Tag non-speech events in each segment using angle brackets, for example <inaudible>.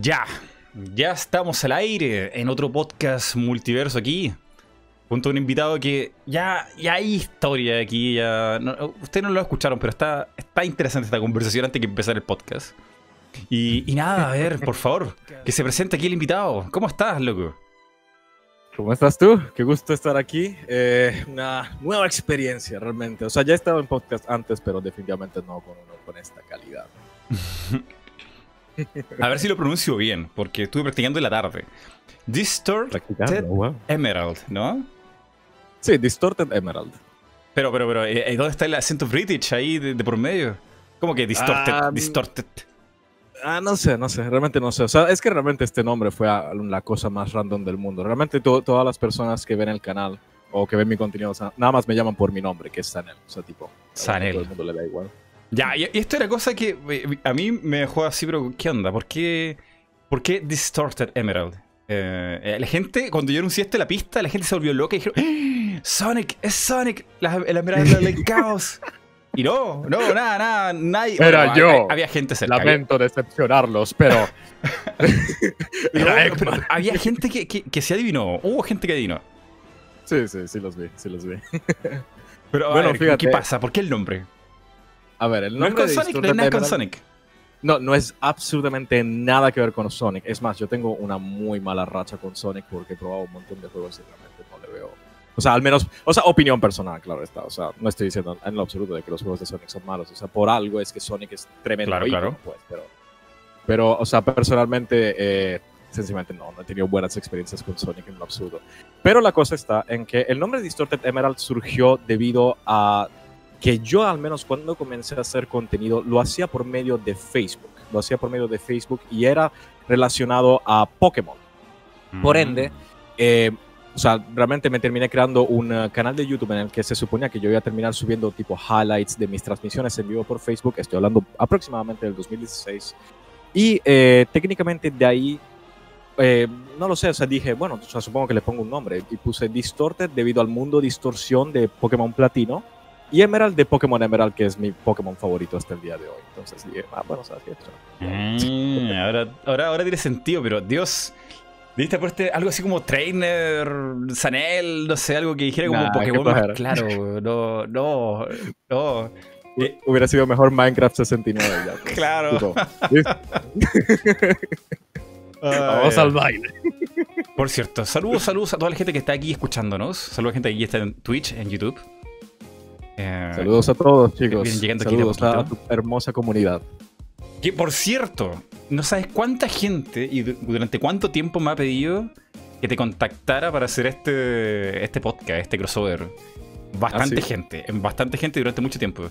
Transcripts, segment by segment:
Ya, ya estamos al aire en otro podcast multiverso aquí. Junto a un invitado que ya, ya hay historia aquí. Ya, no, ustedes no lo escucharon, pero está, está interesante esta conversación antes de empezar el podcast. Y, y nada, a ver, por favor, que se presente aquí el invitado. ¿Cómo estás, loco? ¿Cómo estás tú? Qué gusto estar aquí. Eh, una nueva experiencia realmente. O sea, ya he estado en podcast antes, pero definitivamente no con uno con esta calidad. <laughs> A ver si lo pronuncio bien, porque estuve practicando en la tarde. Distorted wow. Emerald, ¿no? Sí, Distorted Emerald. Pero, pero, pero, eh, eh, ¿dónde está el acento british ahí de, de por medio? ¿Cómo que distorted? Ah, distorted. Ah, no sé, no sé, realmente no sé. O sea, es que realmente este nombre fue a- la cosa más random del mundo. Realmente to- todas las personas que ven el canal o que ven mi contenido, o sea, nada más me llaman por mi nombre, que es Sanel. O sea, tipo, Sanel. a todo el mundo le da igual. Ya, y esto era cosa que eh, a mí me dejó así, pero ¿qué onda? ¿Por qué, por qué Distorted Emerald? Eh, eh, la gente, cuando yo anuncié esto en la pista, la gente se volvió loca y dijeron, ¡Ah! Sonic, es Sonic, la, la Emerald del caos. Y no, no, nada, nada, nadie. Era bueno, yo. Había, había gente cerca. había- Lamento decepcionarlos, pero. <laughs> <laughs> no, había gente que, que, que se adivinó. Hubo gente que adivinó. Sí, sí, sí los vi, sí los vi. Pero, Bueno, ver, fíjate. ¿qué pasa? ¿Por qué el nombre? A ver, el No es nombre con de Sonic, no es con Sonic. No, no es absolutamente nada que ver con Sonic. Es más, yo tengo una muy mala racha con Sonic porque he probado un montón de juegos y realmente no le veo. O sea, al menos, o sea, opinión personal, claro está. O sea, no estoy diciendo en lo absoluto de que los juegos de Sonic son malos. O sea, por algo es que Sonic es tremendo. Claro, ícono, claro. Pues, pero, pero, o sea, personalmente, eh, sencillamente no, no he tenido buenas experiencias con Sonic en lo absoluto. Pero la cosa está en que el nombre Distorted Emerald surgió debido a que yo al menos cuando comencé a hacer contenido lo hacía por medio de Facebook, lo hacía por medio de Facebook y era relacionado a Pokémon. Por Mm. ende, eh, o sea, realmente me terminé creando un eh, canal de YouTube en el que se suponía que yo iba a terminar subiendo tipo highlights de mis transmisiones en vivo por Facebook. Estoy hablando aproximadamente del 2016. Y eh, técnicamente de ahí, eh, no lo sé, o sea, dije, bueno, o sea, supongo que le pongo un nombre. Y puse Distorted debido al mundo distorsión de Pokémon Platino. Y Emerald de Pokémon Emerald, que es mi Pokémon favorito hasta el día de hoy. Entonces dije, ah, bueno, ¿sabes qué? Mm, ahora, ahora, ahora tiene sentido, pero Dios. ¿Viste por este algo así como Trainer, Sanel, no sé, algo que dijera como Nah, Pokémon más claro? <laughs> No, no, no. Eh, Hubiera sido mejor Minecraft 69 ya. pues. Claro. <laughs> Vamos al baile. Por cierto, saludos, saludos a toda la gente que está aquí escuchándonos. Saludos a la gente que aquí está en Twitch, en YouTube. Eh, Saludos a todos, chicos. Saludos a tu hermosa comunidad. Que por cierto, no sabes cuánta gente y du- durante cuánto tiempo me ha pedido que te contactara para hacer este, este podcast, este crossover. Bastante ¿Ah, sí? gente, en bastante gente durante mucho tiempo.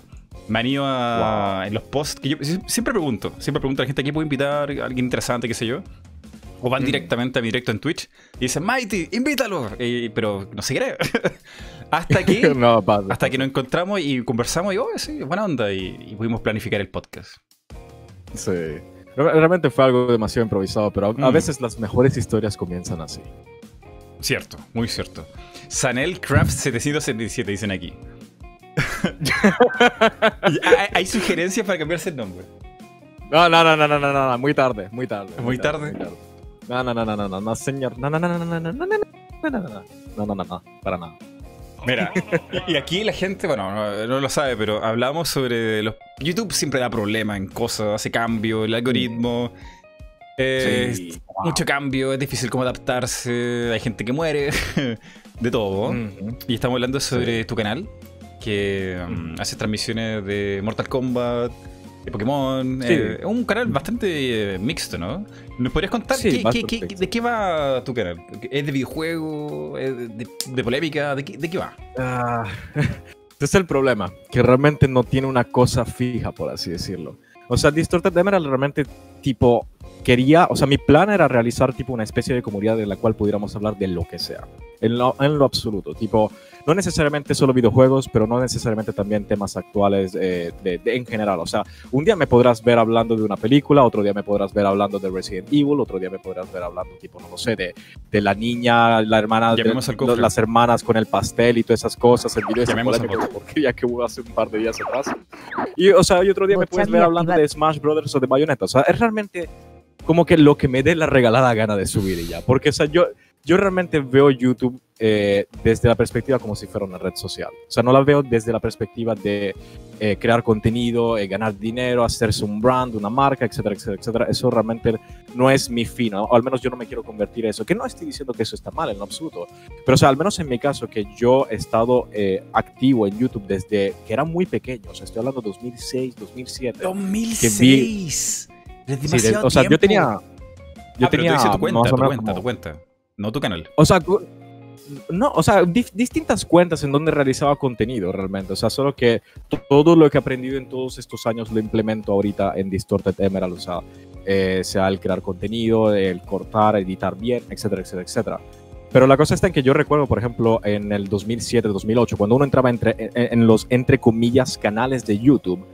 Me han ido a, en los posts que yo sie- siempre pregunto, siempre pregunto a la gente a quién puedo invitar, a alguien interesante, qué sé yo. O van Mm. directamente a mi directo en Twitch y dicen, Mighty, invítalo. Y- pero no se cree. <laughs> <laughs> hasta que no, pasa. hasta que nos encontramos y conversamos y, oh, sí, buena onda. Y, y pudimos planificar el podcast. Sí. Re- Realmente fue algo demasiado improvisado, pero a, a Mm. veces las mejores historias comienzan así. Cierto, muy cierto. Sanel Craft 777 dicen aquí. <laughs> Hay, hay sugerencias para cambiarse el nombre. No, no, no, no, no, no, no, no, muy tarde, muy tarde. ¿Muy tarde? muy tarde. No, no, no, no, no, no, no, señor. No, no, no, no, no, no, no, no, no, no, no, no, no, no, no, no, no, para nada. Mira, y aquí la gente, bueno, no, no lo sabe, pero hablamos sobre los... YouTube siempre da problemas en cosas, hace cambio, el algoritmo. eh, Sí. Mucho cambio, es difícil como adaptarse, hay gente que muere, de todo. Ujú. Y estamos hablando sobre tu canal, que um, hace transmisiones de Mortal Kombat, de Pokémon. Sí. eh, es un canal bastante eh, mixto, ¿no? ¿Nos podrías contar Sí, qué- qué- bastante qué- mixto. de qué va tu canal? ¿Es de videojuego? ¿Es de, de polémica? ¿De qué, de va? Ah, <laughs> ese es el problema, que realmente no tiene una cosa fija, por así decirlo. O sea, Distorted Emerald realmente, tipo, quería, o sea, mi plan era realizar, tipo, una especie de comunidad en la cual pudiéramos hablar de lo que sea. En lo, en lo absoluto, tipo, no necesariamente solo videojuegos, pero no necesariamente también temas actuales eh, de, de- en general. O sea, un día me podrás ver hablando de una película, otro día me podrás ver hablando de Resident Evil, otro día me podrás ver hablando, tipo, no lo sé, de, de la niña, la hermana, de, las hermanas con el pastel y todas esas cosas, el video de esa Llamemos al polémica porquería <laughs> que hubo hace un par de días atrás. Y, o sea, y otro día me puedes ver hablando de Smash Brothers o de Bayonetta. O sea, es realmente como que lo que me dé la regalada gana de subir y ya. Porque, o sea, yo, yo realmente veo YouTube eh, desde la perspectiva como si fuera una red social. O sea, no la veo desde la perspectiva de eh, crear contenido, eh, ganar dinero, hacerse un brand, una marca, etcétera, etcétera, etcétera. Eso realmente no es mi fin, o al menos yo no me quiero convertir en eso. Que no estoy diciendo que eso está mal en absoluto, pero o sea, al menos en mi caso, que yo he estado activo en YouTube desde que era muy pequeño, o sea, estoy hablando de 2006, 2007. 2006. Es demasiado o sea, yo tenía... Yo ah, tenía tu cuenta, tu cuenta, tu cuenta. No tu canal. O sea, no, o sea, distintas cuentas en donde realizaba contenido realmente. O sea, solo que todo lo que he aprendido en todos estos años lo implemento ahorita en Distorted Emerald. O sea, eh, sea el crear contenido, el cortar, editar bien, etcétera, etcétera, etcétera. Pero la cosa está en que yo recuerdo, por ejemplo, en el 2007, 2008, cuando uno entraba entre, en los, entre comillas, canales de YouTube,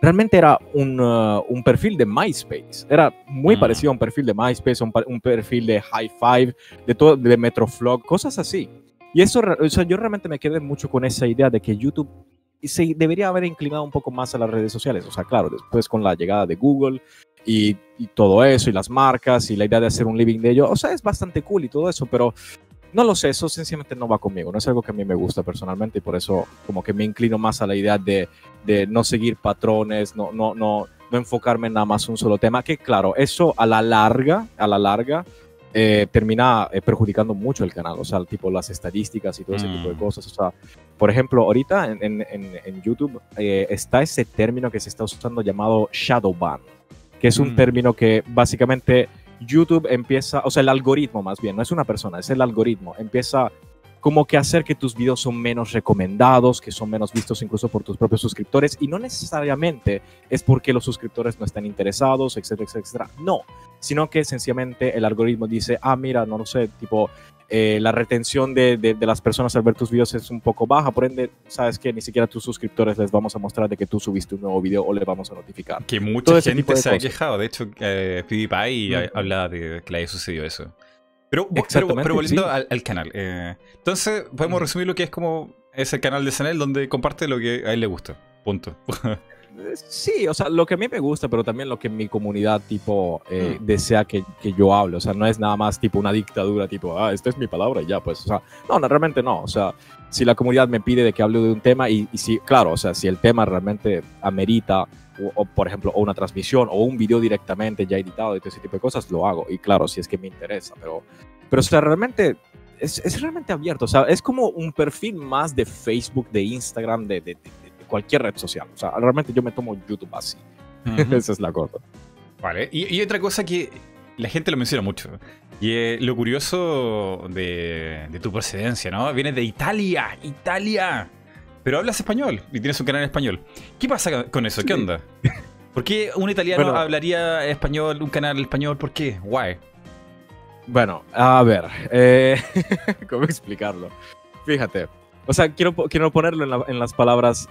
realmente era un, uh, un, perfil de MySpace. Era muy mm. parecido a un perfil de MySpace, un, un perfil de High Five, de, todo, de Metroflog, cosas así. Y eso, o sea, yo realmente me quedé mucho con esa idea de que YouTube se debería haber inclinado un poco más a las redes sociales. O sea, claro, después con la llegada de Google y, y todo eso, y las marcas, y la idea de hacer un living de ello, o sea, es bastante cool y todo eso, pero no lo sé, eso sencillamente no va conmigo, no es algo que a mí me gusta personalmente y por eso como que me inclino más a la idea de, de no seguir patrones, no, no, no, no enfocarme en nada más un solo tema, que claro, eso a la larga, a la larga, eh, termina eh, perjudicando mucho el canal, o sea, tipo las estadísticas y todo ese tipo de mm. cosas. O sea, por ejemplo, ahorita en, en, en YouTube eh, está ese término que se está usando llamado shadow ban, que es un mm. término que básicamente YouTube empieza, o sea, el algoritmo más bien, no es una persona, es el algoritmo, empieza como que hacer que tus videos son menos recomendados, que son menos vistos incluso por tus propios suscriptores y no necesariamente es porque los suscriptores no están interesados, etcétera, etcétera. No, sino que sencillamente el algoritmo dice, ah, mira, no lo sé, tipo, eh, la retención de, de, las personas al ver tus videos es un poco baja, por ende, sabes que ni siquiera a tus suscriptores les vamos a mostrar de que tú subiste un nuevo video o les vamos a notificar. Que mucha gente se ha quejado, de hecho, eh, PewDiePie habla de que le haya sucedido eso. Pero, pero, volviendo al, canal, eh, entonces podemos resumir lo que es como es el canal de Sanel donde comparte lo que a él le gusta, punto. <laughs> Sí, o sea, lo que a mí me gusta, pero también lo que mi comunidad, tipo, eh, mm. desea que, que, yo hable. O sea, no es nada más, tipo, una dictadura, tipo, ah, esta es mi palabra y ya, pues, o sea, no, no, realmente no. O sea, si la comunidad me pide de que hable de un tema y, y si, claro, o sea, si el tema realmente amerita, o, por ejemplo, o una transmisión o un video directamente ya editado y todo ese tipo de cosas, lo hago. Y claro, si es que me interesa, pero, pero o sea, realmente es, es, realmente abierto. O sea, es como un perfil más de Facebook, de Instagram, de, de, cualquier red social. O sea, realmente yo me tomo YouTube así. <laughs> Esa es la cosa. Vale, y, otra cosa que la gente lo menciona mucho. Y eh, lo curioso de, tu procedencia, ¿no? Vienes de Italia, Italia. Pero hablas español y tienes un canal en español. ¿Qué pasa con eso? ¿Qué onda? <laughs> ¿Por qué un italiano hablaría español, un canal español? ¿Por qué? Why? Bueno, a ver, eh, <laughs> ¿cómo explicarlo? Fíjate, o sea, quiero, quiero ponerlo en las palabras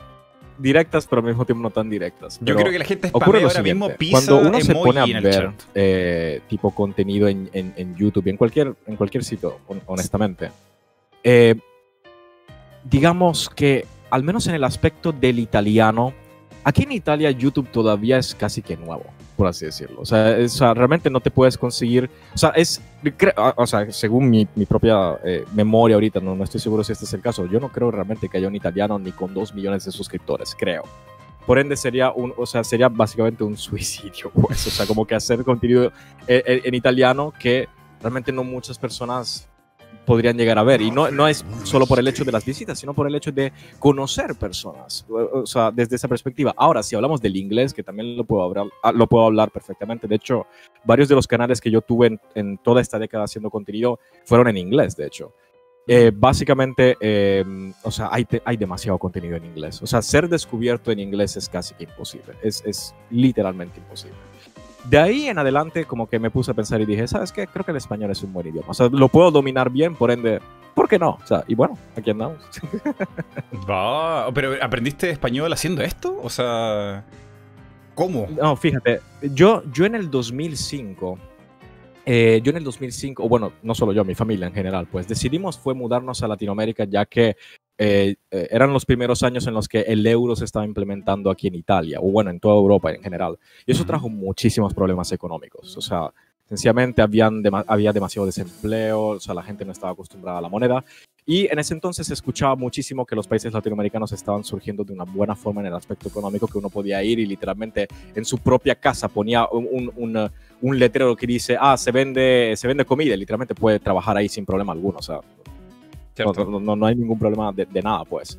directas, pero al mismo tiempo no tan directas. Yo creo que la gente ocurre ahora mismo Cuando uno se pone a ver eh, tipo contenido en, en, YouTube en cualquier, en cualquier sitio, honestamente, eh, digamos que al menos en el aspecto del italiano, aquí en Italia YouTube todavía es casi que nuevo por así decirlo. O sea, realmente no te puedes conseguir, o sea, es, ah, o sea según mi, mi propia eh, memoria ahorita, no, no estoy seguro si este es el caso, yo no creo realmente que haya un italiano ni con dos millones de suscriptores, creo. Por ende sería un, o sea, sería básicamente un <laughs> suicidio, pues, o sea, como que hacer contenido en, en italiano que realmente no muchas personas podrían llegar a ver. Y no, no es solo por el hecho de las visitas, sino por el hecho de conocer personas, o sea, desde esa perspectiva. Ahora, si hablamos del inglés, que también lo puedo hablar, ah, lo puedo hablar perfectamente. De hecho, varios de los canales que yo tuve en, en toda esta década haciendo contenido fueron en inglés, de hecho. Eh, básicamente, em, o sea, hay, hay demasiado contenido en inglés. O sea, ser descubierto en inglés es casi que imposible. Es, es literalmente imposible de ahí en adelante como que me puse a pensar y dije, ¿sabes qué? Creo que el español es un buen idioma. O sea, lo puedo dominar bien, por ende, ¿por qué no? O sea, y bueno, aquí andamos. <laughs> Va, pero ¿aprendiste español haciendo esto? O sea, ¿cómo? No, fíjate, yo, yo en el 2005... Eh, yo en el 2005, o bueno, no solo yo, mi familia en general, pues decidimos fue mudarnos a Latinoamérica ya que eh, eh, eran los primeros años en los que el euro se estaba implementando aquí en Italia, o bueno, en toda Europa en general. Y eso trajo muchísimos problemas económicos. O sea, sencillamente habían había demasiado desempleo, o sea, la gente no estaba acostumbrada a la moneda. Y en ese entonces se escuchaba muchísimo que los países latinoamericanos estaban surgiendo de una buena forma en el aspecto económico, que uno podía ir y literalmente en su propia casa ponía un, un, un letrero que dice, ah, se vende, se vende comida, y literalmente puede trabajar ahí sin problema alguno. O sea, no, no, hay ningún problema de, de, nada, pues.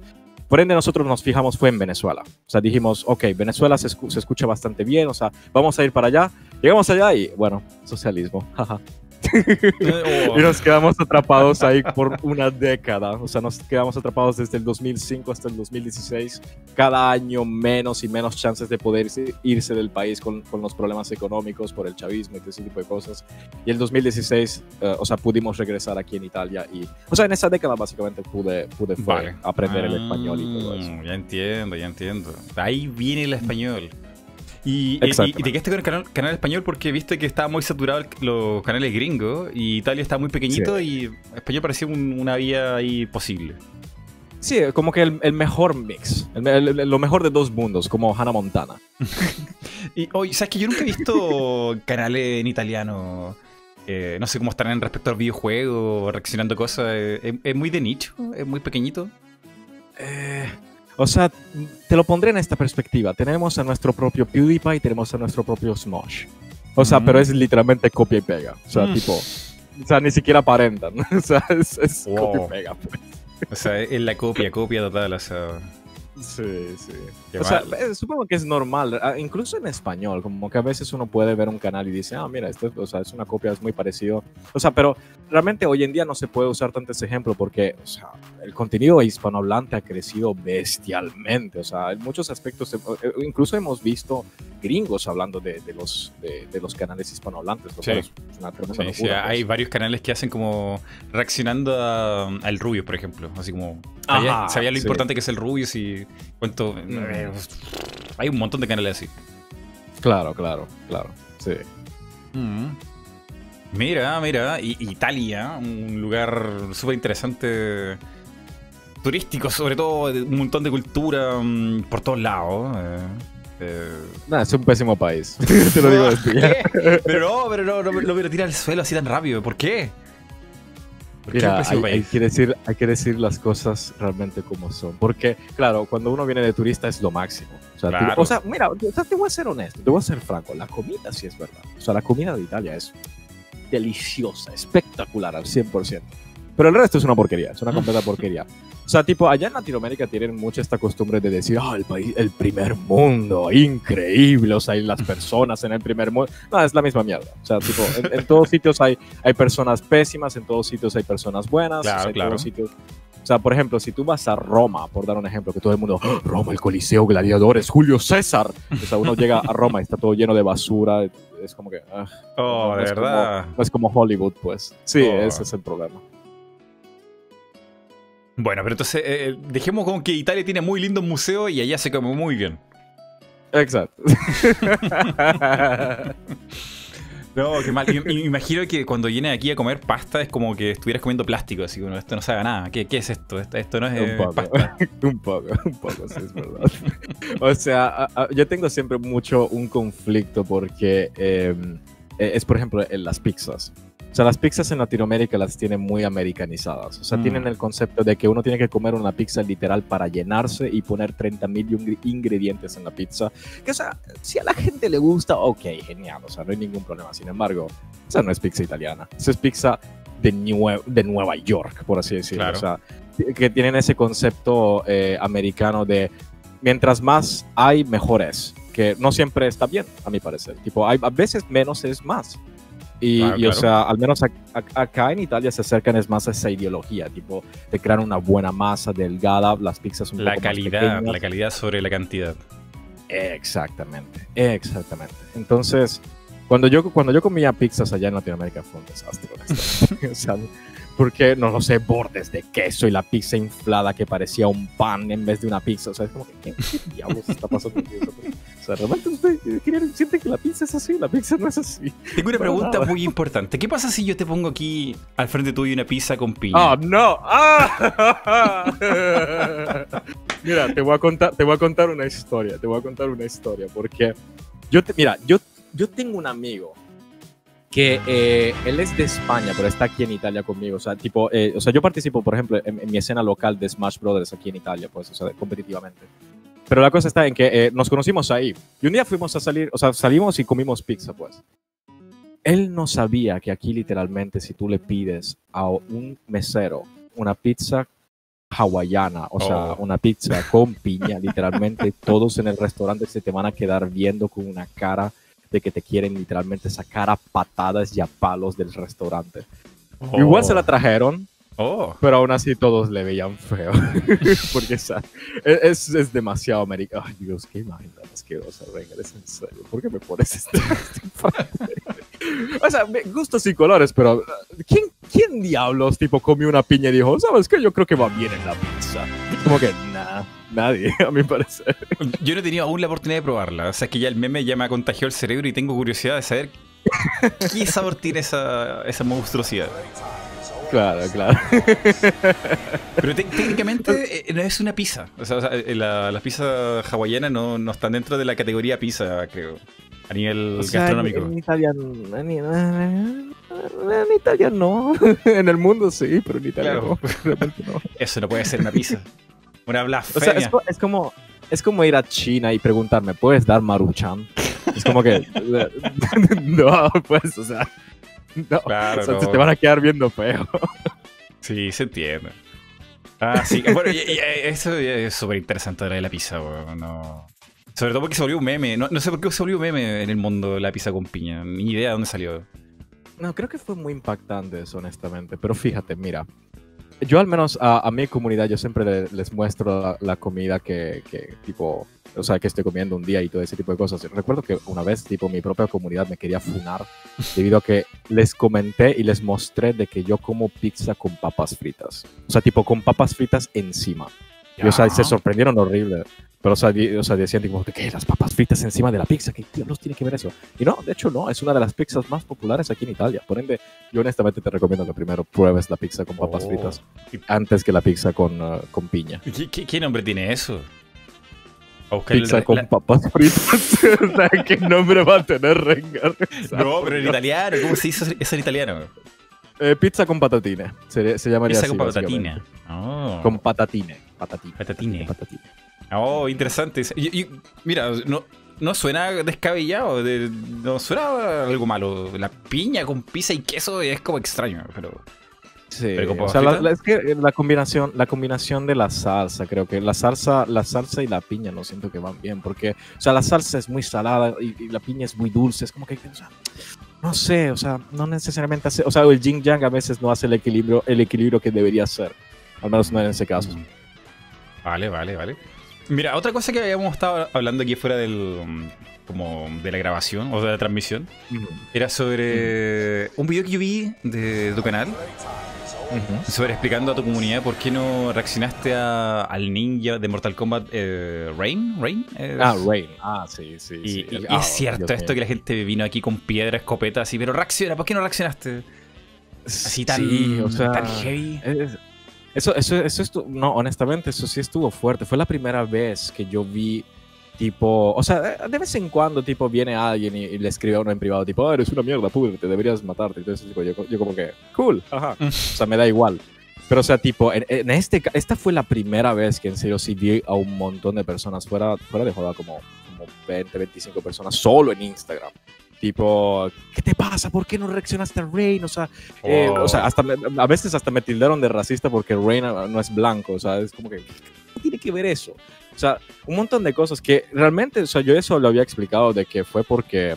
Por ende, nosotros nos fijamos fue en Venezuela. O sea, dijimos, ok, Venezuela se, se escucha bastante bien, o sea, vamos a ir para allá. Llegamos allá y, bueno, socialismo. <laughs> <laughs> y nos quedamos atrapados ahí por una década. O sea, nos quedamos atrapados desde el 2005 hasta el 2016. Cada año menos y menos chances de poder irse del país con, con los problemas económicos por el chavismo y ese tipo de cosas. Y el 2016, eh, o sea, pudimos regresar aquí en Italia. Y, o sea, en esa década básicamente pude, pude aprender el español y todo eso. Ah, ya entiendo, ya entiendo. Ahí viene el español. Y, y, te quedaste con el canal, canal, español porque viste que estaba muy saturado los canales gringos y Italia estaba muy pequeñito y español parecía una vía ahí posible. Sí, como que el, mejor mix, lo mejor de dos mundos, como Hannah Montana. <laughs> y hoy, ¿sabes que yo nunca he visto canales en italiano? Eh, no sé cómo estarán respecto al videojuego, reaccionando cosas. ¿Es, es muy de nicho? ¿Es muy pequeñito? Eh, o sea, te lo pondré en esta perspectiva. Tenemos a nuestro propio PewDiePie y tenemos a nuestro propio Smosh. O sea, pero es literalmente copia y pega. O sea, mm. tipo. O sea, ni siquiera aparentan. <laughs> o sea, es, copia y pega, pues. O sea, es la copia, copia total. O sea. Sí, sí. o sea, eh, supongo que es normal, ah, incluso en español, como que a veces uno puede ver un canal y dice, ah, mira, esto o sea, es una copia, es muy parecido. O sea, pero realmente hoy en día no se puede usar tanto ese ejemplo porque, o sea, el contenido hispanohablante ha crecido bestialmente. O sea, en muchos aspectos, eh, eh, incluso hemos visto gringos hablando de, los, de, los canales hispanohablantes. Sí. Es una sí, sí, hay pues. varios canales que hacen como reaccionando al Rubio, por ejemplo. Así como, sabía, lo importante que es el Rubio y cuento. Eh, hay un montón de canales así. Claro, claro, claro. Sí. Mm. Mira, mira, Italia, un lugar súper interesante, turístico, sobre todo, un montón de cultura mm, por todos lados. Eh, eh. es un pésimo país. <laughs> Te lo digo <laughs> Pero no, pero no, no, no me lo tira al suelo así tan rápido. ¿Por qué? Mira, hay, que decir, hay que decir las cosas realmente como son. Porque, claro, cuando uno viene de turista es lo máximo. O sea, o sea mira, te voy a ser honesto, te voy a ser franco. La comida sí es verdad. O sea, la comida de Italia es deliciosa, espectacular al 100%. Pero el resto es una porquería, es una completa porquería. O sea, tipo, allá en Latinoamérica tienen mucha esta costumbre de decir, ah, el país, el primer mundo, increíble, o sea, y las personas en el primer mundo. No, es la misma mierda. O sea, tipo, en, todos sitios hay, hay personas pésimas, en todos sitios hay personas buenas. Claro, claro. Todos sitios, o sea, por ejemplo, si tú vas a Roma, por dar un ejemplo, que todo el mundo, ¡Ah, Roma, el Coliseo, gladiadores, Julio César. O sea, uno llega a Roma y está todo lleno de basura. Es como que. Ah, oh, de verdad. no es como Hollywood, pues. Sí, oh. ese es el problema. Bueno, pero entonces eh, eh, dejemos como que Italia tiene muy lindo museo y allá se come muy bien. Exacto. <laughs> no, qué mal. Imagino que cuando vienes aquí a comer pasta es como que estuvieras comiendo plástico, así que esto no sabe nada. ¿Qué, ¿Qué, es esto? Esto, no es un eh, poco, pasta. <laughs> un poco, un poco, sí, es verdad. o sea, yo tengo siempre mucho un conflicto porque em, es, por ejemplo, en las pizzas. O sea, las pizzas en Latinoamérica las tienen muy americanizadas. O sea, tienen mm. el concepto de que uno tiene que comer una pizza literal para llenarse y poner 30 mil ingredientes en la pizza. Que, o sea, si a la gente le gusta, ok, genial. O sea, no hay ningún problema. Sin embargo, esa no es pizza italiana. Esa es pizza de, de Nueva York, por así decirlo. O sea, que tienen ese concepto eh, americano de mientras más hay, mejor es. Que no siempre está bien, a mi parecer. Tipo, hay, a veces menos es más. Y, o sea, al menos acá en Italia se acercan es más a esa ideología, tipo de crear una buena masa delgada, las pizzas un la poco calidad, más La calidad sobre la cantidad. Exactamente, exactamente. Entonces, cuando yo, cuando yo comía pizzas allá en Latinoamérica fue un desastre, <laughs> o sea, porque, no lo sé, bordes de queso y la pizza inflada que parecía un pan en vez de una pizza. O sea, es como que, ¿qué, diablos está pasando aquí? sea, realmente ustedes quieren- sienten que la pizza es así, la pizza no es así. Tengo una Para pregunta nada. muy importante. ¿Qué pasa si yo te pongo aquí al frente tuyo una pizza con piña? ¡Ah, no! ¡Ah! <laughs> mira, te voy, a contar, te voy a contar una historia, te voy a contar una historia, porque yo, te, mira, yo, yo tengo un amigo que eh, él es de España, pero está aquí en Italia conmigo, o sea, tipo, eh, o sea, yo participo, por ejemplo, en, en mi escena local de Smash Brothers aquí en Italia, pues, o sea, competitivamente. Pero la cosa está en que eh, nos conocimos ahí. Y un día fuimos a salir, o sea, salimos y comimos pizza, pues. Él no sabía que aquí literalmente si tú le pides a un mesero una pizza hawaiana, o sea, Oh. una pizza con piña, literalmente todos en el restaurante se te van a quedar viendo con una cara de que te quieren literalmente sacar a patadas y a palos del restaurante. Oh. Igual se la trajeron, Oh. pero aún así todos le veían feo. <laughs> Porque o sea, es, es demasiado americano. Ay, Dios, qué imagen tan asquerosa. Venga, es en serio. ¿Por qué me pones este? <laughs> o sea, gustos y colores, pero ¿quién, ¿quién diablos tipo comió una piña y dijo, sabes qué? Yo creo que va bien en la pizza. Como que, nadie, <laughs> a mi parecer. Yo no he tenido aún la oportunidad de probarla. O sea, es que ya el meme ya me ha contagiado el cerebro y tengo curiosidad de saber <laughs> qué sabor tiene esa, esa monstruosidad. Claro, claro. <laughs> Pero te- técnicamente eh, no es una pizza. O sea, o sea, eh, la- las pizzas hawaianas no, no están dentro de la categoría pizza, creo. A nivel O sea, gastronómico. En, en Italia, en, en Italia no. en el mundo sí, pero en Italia Claro. no. Realmente no. Eso no puede ser una pizza. Una O blasfemia. sea, es, es como, es como ir a China y preguntarme, ¿puedes dar maruchan? Es como que, <laughs> no, pues, o sea, no. Claro, o sea, no. se te van a quedar viendo feo. Sí, se entiende. Ah, sí. Bueno, y- y eso es súper interesante de la pizza, weón. No. Sobre todo porque se volvió un meme. No, no sé por qué se volvió un meme en el mundo la pizza con piña. Ni idea de dónde salió. No, creo que fue muy impactante eso, honestamente. Pero fíjate, mira, yo al menos a, mi comunidad, yo siempre le- les muestro la, la comida que, que, tipo, o sea, que estoy comiendo un día y todo ese tipo de cosas. Recuerdo que una vez, tipo, mi propia comunidad me quería funar debido a que les comenté y les mostré de que yo como pizza con papas fritas. O sea, tipo, con papas fritas encima. Y, o sea, se sorprendieron horrible. Pero, o sea, di- o sea, decían, ¿qué? Las papas fritas encima de la pizza. ¿Qué diablos tiene que ver eso? Y no, de hecho, no. Es una de las pizzas más populares aquí en Italia. Por ende, yo honestamente te recomiendo que primero pruebes la pizza con papas Oh. fritas antes que la pizza con, uh, con piña. ¿Qué, qué- qué nombre tiene eso? Pizza con la- papas fritas. <laughs> ¿qué nombre va a tener Rengar? No, pero en italiano. ¿Cómo se dice eso en italiano? Eh, pizza con patatine. Se, se llamaría Pizza así, con patatina. Oh. Con patatine. Patatine. Patatine. Patatine. Oh, interesante. Y- y- mira, no, no suena descabellado, de- no suena algo malo. La piña con pizza y queso es como extraño, pero... Sí, Pero o sea, la, la- es que la combinación, la combinación de la salsa, creo que la salsa, la salsa y la piña no siento que van bien, porque, o sea, la salsa es muy salada y, y la piña es muy dulce, es como que, o sea, no sé, o sea, no necesariamente hace, o sea, el yin yang a veces no hace el equilibrio, el equilibrio que debería ser, al menos no en ese caso. Mm. Vale, vale, vale. Mira, otra cosa que habíamos estado hablando aquí fuera del... mm, como de la grabación o de la transmisión, era sobre un video que yo vi de tu canal, ujú. sobre explicando a tu comunidad por qué no reaccionaste a- al ninja de Mortal Kombat eh, Rain. Rain es- Ah, Rain, ah, sí, sí, Y, sí. y- y Ah, es cierto Dios esto mío. que la gente vino aquí con piedra, escopeta, así, pero reacciona, ¿por qué no reaccionaste? Así tan, Sí, o sea, tan heavy. Es- Eso, eso, eso estuvo, no, honestamente, eso sí estuvo fuerte. Fue la primera vez que yo vi, tipo, o sea, de- de vez en cuando, tipo, viene alguien y, y le escribe a uno en privado, tipo, "Ah, eres una mierda, púdrete, deberías matarte. Entonces, tipo, yo, yo como que, cool, ajá. Mm. O sea, me da igual. Pero, o sea, tipo, en, en este, esta fue la primera vez que en serio sí vi a un montón de personas fuera, fuera de joda, como, como 20, 25 personas solo en Instagram. Tipo, ¿qué te pasa? ¿Por qué no reaccionaste a Rain? O sea, eh, Oh. o sea, hasta me- a veces hasta me tildaron de racista porque Rain no es blanco, o sea, es como que, ¿qué tiene que ver eso? O sea, un montón de cosas que realmente, o sea, yo eso lo había explicado de que fue porque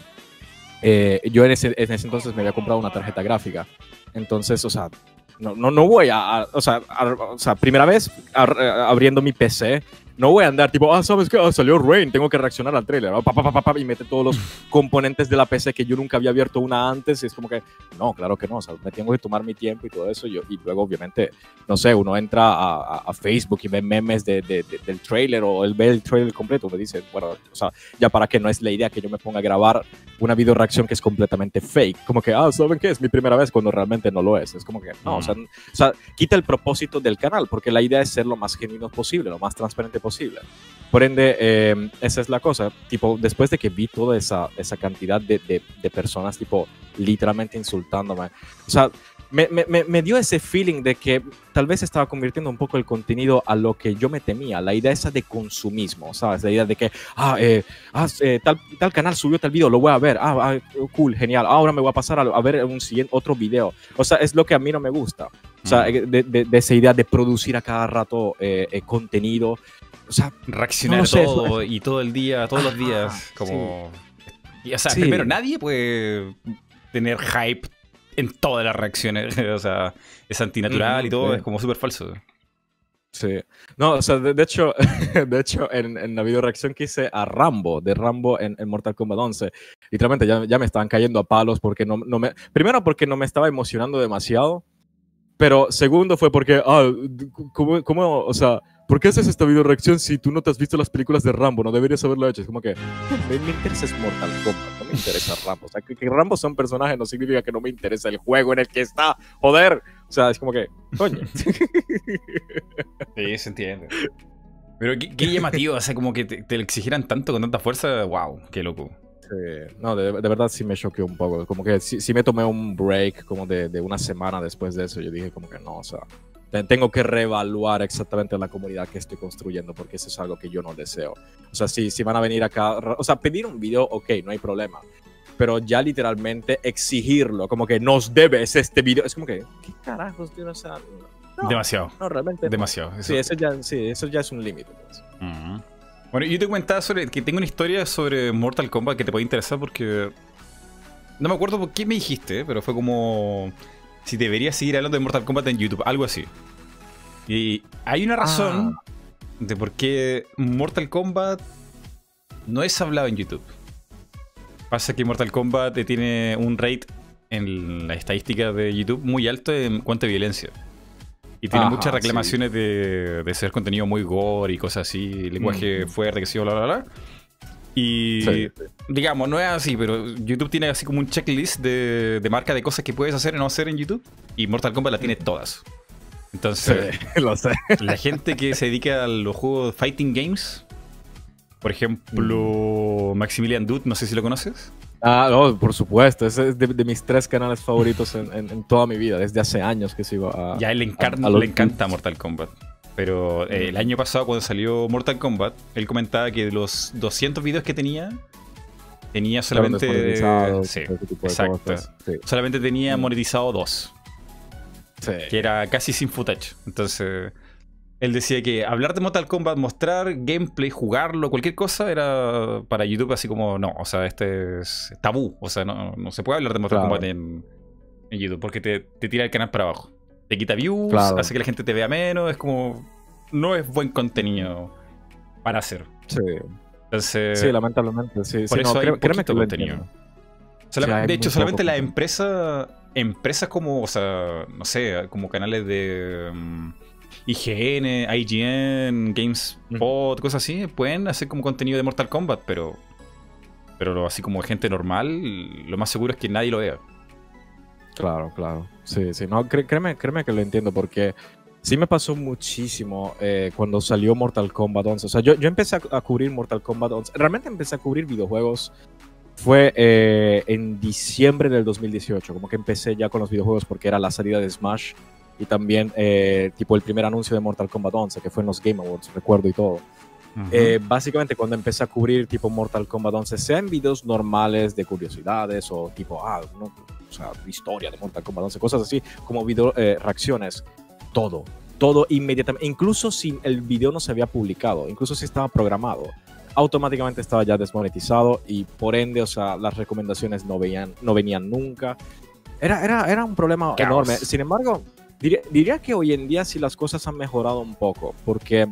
eh, yo en ese, en ese entonces me había comprado una tarjeta gráfica. Entonces, o sea, no, no, no voy a, a- o, sea, a- o sea, primera vez abriendo mi PC, no voy a andar tipo, ah, ¿sabes qué? Ah, salió Rain, tengo que reaccionar al trailer. Pa, pa, pa, pa, y mete todos los <laughs> componentes de la PC que yo nunca había abierto una antes. Y es como que, no, claro que no. O sea, me tengo que tomar mi tiempo y todo eso. Yo, y luego, obviamente, no sé, uno entra a, a, Facebook y ve memes de, de, del trailer o él ve el trailer completo. Me dice, bueno, o sea, ya para qué no es la idea que yo me ponga a grabar una video reacción que es completamente fake. Como que, ah, ¿saben qué? Es mi primera vez cuando realmente no lo es. Es como que, no, o, sea, o sea, quita el propósito del canal porque la idea es ser lo más genuino posible, lo más transparente posible. Por ende, eh, esa es la cosa. Tipo, después de que vi toda esa, esa cantidad de, de, de personas, tipo, literalmente insultándome. O sea, me, me, me, dio ese feeling de que tal vez estaba convirtiendo un poco el contenido a lo que yo me temía, la idea esa de consumismo, ¿sabes? La idea de que, ah, eh, ah eh, tal, tal, canal subió tal video, lo voy a ver, ah, ah cool, genial, ahora me voy a pasar a, a, ver un siguiente, otro video. O sea, es lo que a mí no me gusta. O sea, mm. de, de, de, esa idea de producir a cada rato eh, contenido. O sea, reaccionar no sé, todo y todo el día, todos los días, como... Sí. Y, o sea, sí. primero, nadie puede tener hype en todas las reacciones. <laughs> o sea, es antinatural mm, y todo, sí. es como súper falso. Sí. No, o sea, de, de hecho, <laughs> de hecho en, en, la video reacción que hice a Rambo, de Rambo en, en Mortal Kombat 11, literalmente ya, ya, me estaban cayendo a palos porque no, no me... Primero porque no me estaba emocionando demasiado, pero segundo fue porque, ah, ¿cómo, cómo o sea, ¿por qué haces esta video reacción si tú no te has visto las películas de Rambo? No deberías haberlo hecho. Es como que, me, me interesa es Mortal Kombat, no me interesa Rambo. O sea, que, que Rambo sea un personaje no significa que no me interesa el juego en el que está. Joder. O sea, es como que, coño. <laughs> Sí, se entiende. Pero qué, qué llamativo, o sea, como que te, te, exigieran tanto con tanta fuerza, wow, qué loco. Sí. No, de, de, verdad sí me choqueó un poco. Como que sí, sí me tomé un break como de, de, una semana después de eso. Yo dije como que no, o sea, tengo que reevaluar exactamente la comunidad que estoy construyendo porque eso es algo que yo no deseo. O sea, si, si van a venir acá, o sea, pedir un video, ok, no hay problema. Pero ya literalmente exigirlo, como que nos debes este video. Es como que, ¿qué carajos, tío? O sea, no, Demasiado. No, realmente. Demasiado. Eso. Sí, eso ya, sí, eso ya es un límite. Pues. Uh -huh. Bueno, yo te comentaba sobre que tengo una historia sobre Mortal Kombat que te puede interesar porque. No me acuerdo por qué me dijiste, pero fue como. Si deberías seguir hablando de Mortal Kombat en YouTube, algo así. Y hay una razón ah. de por qué Mortal Kombat no es hablado en YouTube. Pasa que Mortal Kombat tiene un rate en la estadística de YouTube muy alto en cuanto a violencia. Y tiene Ajá, muchas reclamaciones sí. de, de, ser contenido muy gore y cosas así, lenguaje mm. fuerte, que sí, bla, bla, bla. Y sí. digamos, no es así, pero YouTube tiene así como un checklist de, de, marca de cosas que puedes hacer y no hacer en YouTube. Y Mortal Kombat la tiene todas. Entonces, sí, <laughs> lo sé. la gente que se dedica a los juegos Fighting Games, por ejemplo, mm. Maximilian Dude, no sé si lo conoces. Ah, no, por supuesto. Ese es de, de mis tres canales favoritos en, en, en, toda mi vida, desde hace años que sigo a. Ya, él le, encanta, a, a le encanta Mortal Kombat. Pero eh, el año pasado, cuando salió Mortal Kombat, él comentaba que de los 200 videos que tenía, tenía solamente. Sí, exacto. Sí. Solamente tenía mm. monetizado dos. Sí. Que era casi sin footage. Entonces. Él decía que hablar de Mortal Kombat, mostrar gameplay, jugarlo, cualquier cosa, era para YouTube así como, no, o sea, este es tabú. O sea, no, no se puede hablar de Mortal claro. Kombat en, en, YouTube porque te, te, tira el canal para abajo. Te quita views, claro. hace que la gente te vea menos, es como... No es buen contenido para hacer. Sí. Entonces, sí, lamentablemente, sí. Por sí, eso no, hay que contenido. Sí, de hecho, solamente la empresa, empresas como, o sea, no sé, como canales de... Um, IGN, IGN, GameSpot, mm. cosas así, pueden hacer como contenido de Mortal Kombat, pero pero así como gente normal, lo más seguro es que nadie lo vea. Claro, claro. Sí, sí. No, créeme, créeme que lo entiendo porque sí me pasó muchísimo eh, cuando salió Mortal Kombat 11. O sea, yo, yo empecé a, a, cubrir Mortal Kombat 11. Realmente empecé a cubrir videojuegos. Fue eh, en diciembre del 2018, como que empecé ya con los videojuegos porque era la salida de Smash y también eh, tipo el primer anuncio de Mortal Kombat 11 que fue en los Game Awards, recuerdo y todo. Uh -huh. eh, básicamente cuando empecé a cubrir tipo Mortal Kombat 11, sea en videos normales de curiosidades o tipo, ah, no, o sea, historia de Mortal Kombat 11, cosas así, como video eh, reacciones, todo, todo inmediatamente, incluso si el video no se había publicado, incluso si estaba programado, automáticamente estaba ya desmonetizado y por ende, o sea, las recomendaciones no, veían, no venían nunca. Era, era, era un problema enorme. Sin embargo, Diría, diría, que hoy en día sí las cosas han mejorado un poco, porque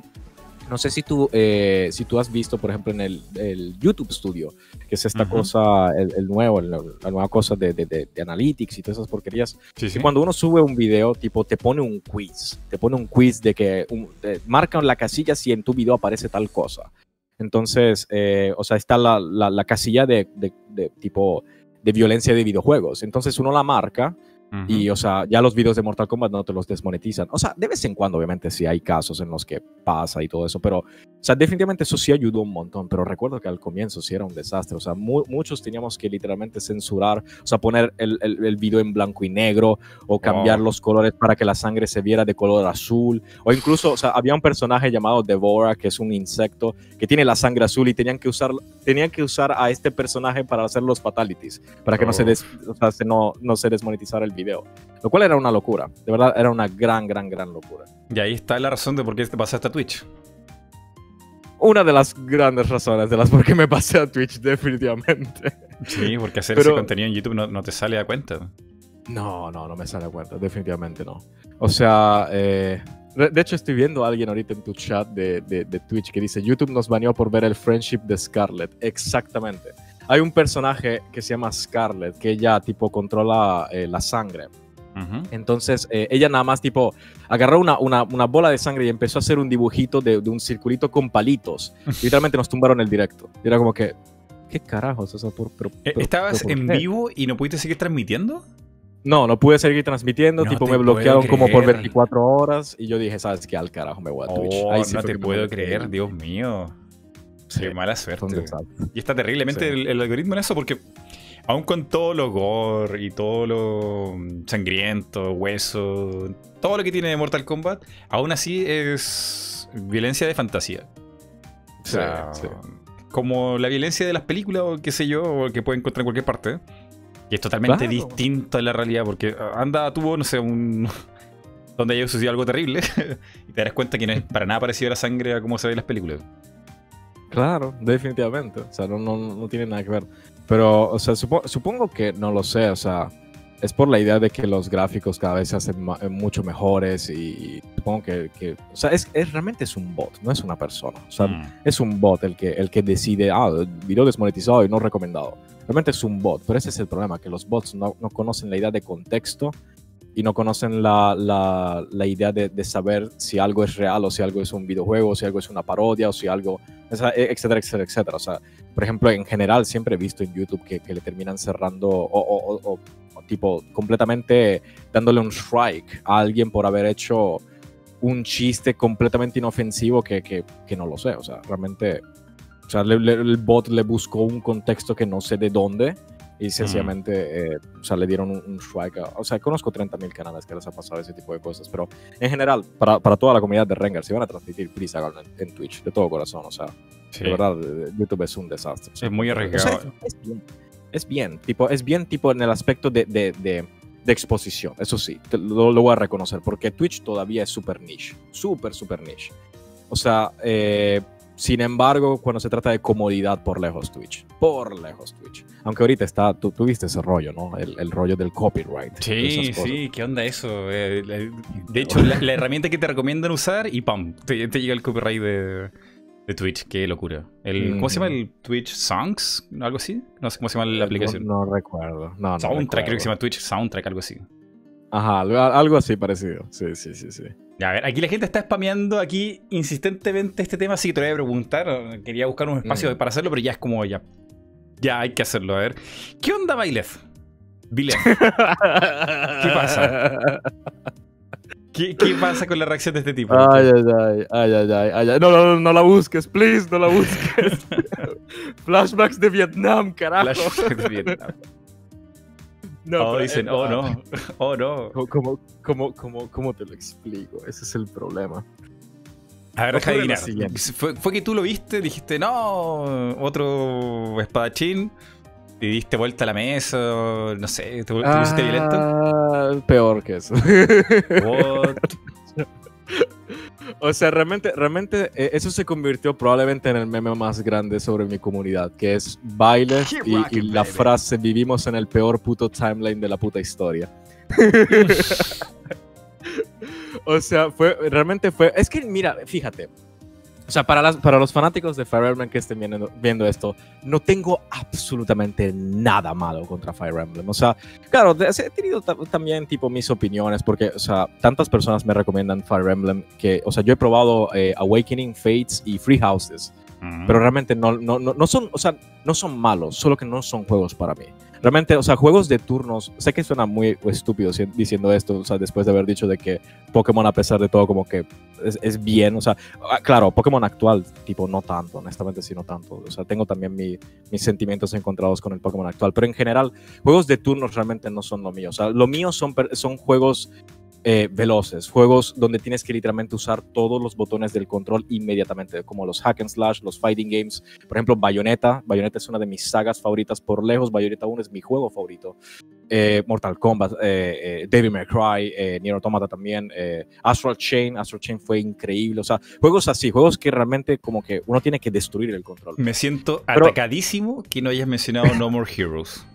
no sé si tú, eh, si tú has visto, por ejemplo, en el, el YouTube Studio, que es esta Ujú. cosa, el, el nuevo, el- la nueva cosa de, de, de- de Analytics y todas esas porquerías. Sí, sí. Y cuando uno sube un video, tipo, te pone un quiz. Te pone un quiz de que un- marcan la casilla si en tu video aparece tal cosa. Entonces, eh, o sea, está la, la- la casilla de tipo de violencia de videojuegos. Entonces uno la marca Ujú. y, o sea, ya los videos de Mortal Kombat no te los desmonetizan. O sea, de vez en cuando, obviamente, sí hay casos en los que pasa y todo eso, pero, o sea, definitivamente eso sí ayudó un montón. Pero recuerdo que al comienzo sí era un desastre. O sea, mu- muchos teníamos que literalmente censurar, o sea, poner el, el, el video en blanco y negro o cambiar Wow. los colores para que la sangre se viera de color azul. O incluso, o sea, había un personaje llamado Devora, que es un insecto que tiene la sangre azul y tenían que usar, tenían que usar a este personaje para hacer los fatalities, para que no, se, Oh. des- o sea, se no, no se desmonetizara el video. Lo cual era una locura. De verdad, era una gran, gran, gran locura. Y ahí está la razón de por qué te pasaste a Twitch. Una de las grandes razones de las por qué me pasé a Twitch, <laughs> definitivamente. Sí, porque hacer Pero- ese contenido en YouTube no, no te sale a cuenta. No, no, no me sale a cuenta, definitivamente no. O sea, eh, de de hecho estoy viendo a alguien ahorita en tu chat de, de- de Twitch que dice, YouTube nos baneó por ver el friendship de Scarlett. Exactamente. Hay un personaje que se llama Scarlett, que ella tipo controla eh, la sangre. Ujú. Entonces, eh, ella nada más, tipo, agarró una, una, una bola de sangre y empezó a hacer un dibujito de, de un circulito con palitos. <laughs> Literalmente nos tumbaron el directo. Y era como que, ¿qué carajos? O sea, por, Eh, ¿Estabas pero ¿por en vivo y no pudiste seguir transmitiendo? No, no pude seguir transmitiendo. No tipo, me bloquearon como por creer. 24 horas. Y yo dije, ¿sabes qué? Al carajo me voy a Twitch. Oh, Ahí sí no te puedo creer, Dios mío. Sí, Qué mala suerte. Y está terriblemente Sí. el, el algoritmo en eso porque aún con todo lo gore y todo lo mm, sangriento, hueso, todo lo que tiene Mortal Kombat, aún así es violencia de fantasía. O sea, sí. como la violencia de las películas o qué sé yo, o que puede encontrar en cualquier parte. Y es totalmente Claro. distinto a la realidad porque ah, anda, tuvo, no sé, un... <laughs> donde haya sucedido algo terrible <laughs> y te darás cuenta que no es para nada parecido a la sangre a como se ve en las películas. Claro, definitivamente. O sea, no, no, no tiene nada que ver. Pero, o sea, supo- supongo que no lo sé. O sea, es por la idea de que los gráficos cada vez se hacen eh, mucho mejores y, supongo que, que- o sea, es, es- realmente es un bot, no es una persona. O sea, Mm. es un bot el que, el que decide, ah, video desmonetizado y no recomendado. Realmente es un bot, pero ese es el problema, que los bots no, no conocen la idea de contexto y no conocen la, la- la idea de, de saber si algo es real o si algo es un videojuego, o si algo es una parodia o si algo, etcétera, etcétera, etcétera. O sea, por ejemplo, en general siempre he visto en YouTube que, que le terminan cerrando o, o- o- o- o tipo completamente dándole un strike a alguien por haber hecho un chiste completamente inofensivo que, que, que no lo sé. O sea, realmente, o sea, le- le- el bot le buscó un contexto que no sé de dónde y sencillamente, eh, o sea, le dieron un, un a- o sea, conozco 30.000 canales que les ha pasado ese tipo de cosas, pero en general, para, para toda la comunidad de Rengar, si van a transmitir, háganlo en, en Twitch, de todo corazón. O sea, Sí. de verdad, YouTube es un desastre. Es muy O sea, arriesgado. es, es bien, es bien, tipo, es bien tipo en el aspecto de, de, de- de exposición, eso sí, te- lo, lo voy a reconocer, porque Twitch todavía es súper niche, súper, súper niche. O sea, eh, sin embargo, cuando se trata de comodidad, por lejos Twitch, por lejos Twitch. Aunque ahorita está, tú, tú viste ese rollo, ¿no? El, el rollo del copyright. Sí, sí, ¿qué onda eso? Eh, la- de hecho, la, la herramienta que te recomiendan usar y ¡pam! Te, te llega el copyright de, de Twitch. Qué locura. El, ¿Cómo se llama el Twitch Songs? ¿Algo así? No sé cómo se llama la aplicación. No, no recuerdo. No, no Soundtrack, creo que recuerdo. se llama Twitch Soundtrack, algo así. Ajá, algo, así parecido. Sí, sí, sí, sí. Ya, a ver, aquí la gente está spameando aquí insistentemente este tema, así que te voy a preguntar. Quería buscar un espacio Mm. para hacerlo, pero ya es como ya. Ya hay que hacerlo. A ver. ¿Qué onda, Bailef? Vilef, <laughs> ¿Qué pasa? ¿Qué, qué pasa con la reacción de este tipo? Ay, ay, ay, ay, ay, ay, ay. No, no, no, no la busques, please, no la busques. <laughs> Flashbacks de Vietnam, carajo. Flashback de Vietnam. No, oh, dicen, eh, oh no, <laughs> oh no. ¿Cómo, cómo, cómo, cómo, cómo te lo explico? Ese es el problema. A ver, deja adivinar. Fue, fue que tú lo viste, dijiste, no, otro espadachín, y diste vuelta a la mesa, no sé, te, te pusiste violento. Ah, Peor que eso. What? <laughs> O sea, realmente, realmente eh, eso se convirtió probablemente en el meme más grande sobre mi comunidad, que es bailes Keep y, y la baby. frase vivimos en el peor puto timeline de la puta historia. <laughs> o sea, fue, realmente fue, es que mira, fíjate, O sea, para, las, para los fanáticos de Fire Emblem que estén viendo, viendo, esto, no tengo absolutamente nada malo contra Fire Emblem. O sea, claro, he tenido también tipo mis opiniones porque, o sea, tantas personas me recomiendan Fire Emblem que, o sea, yo he probado eh, Awakening, Fates y Free Houses, pero realmente no, no, no, no, son, o sea, no son malos, solo que no son juegos para mí. Realmente, o sea, juegos de turnos, sé que suena muy estúpido diciendo esto, o sea, después de haber dicho de que Pokémon a pesar de todo como que es, bien, o sea, ah, claro, Pokémon actual, tipo, no tanto, honestamente sí, no tanto, o sea, tengo también mis sentimientos encontrados con el Pokémon actual, pero en general, juegos de turnos realmente no son lo mío, o sea, lo mío son, son juegos eh, veloces, juegos donde tienes que literalmente usar todos los botones del control inmediatamente, como los hack and slash, los fighting games. Por ejemplo, Bayonetta. Bayonetta es una de mis sagas favoritas por lejos. Bayonetta 1 es mi juego favorito. Eh, Mortal Kombat, eh, eh Devil May Cry, Nier Automata también, Astral Chain. Astral Chain fue increíble. O sea, juegos así, juegos que realmente como que uno tiene que destruir el control. Me siento atacadísimo que no hayas mencionado No More Heroes.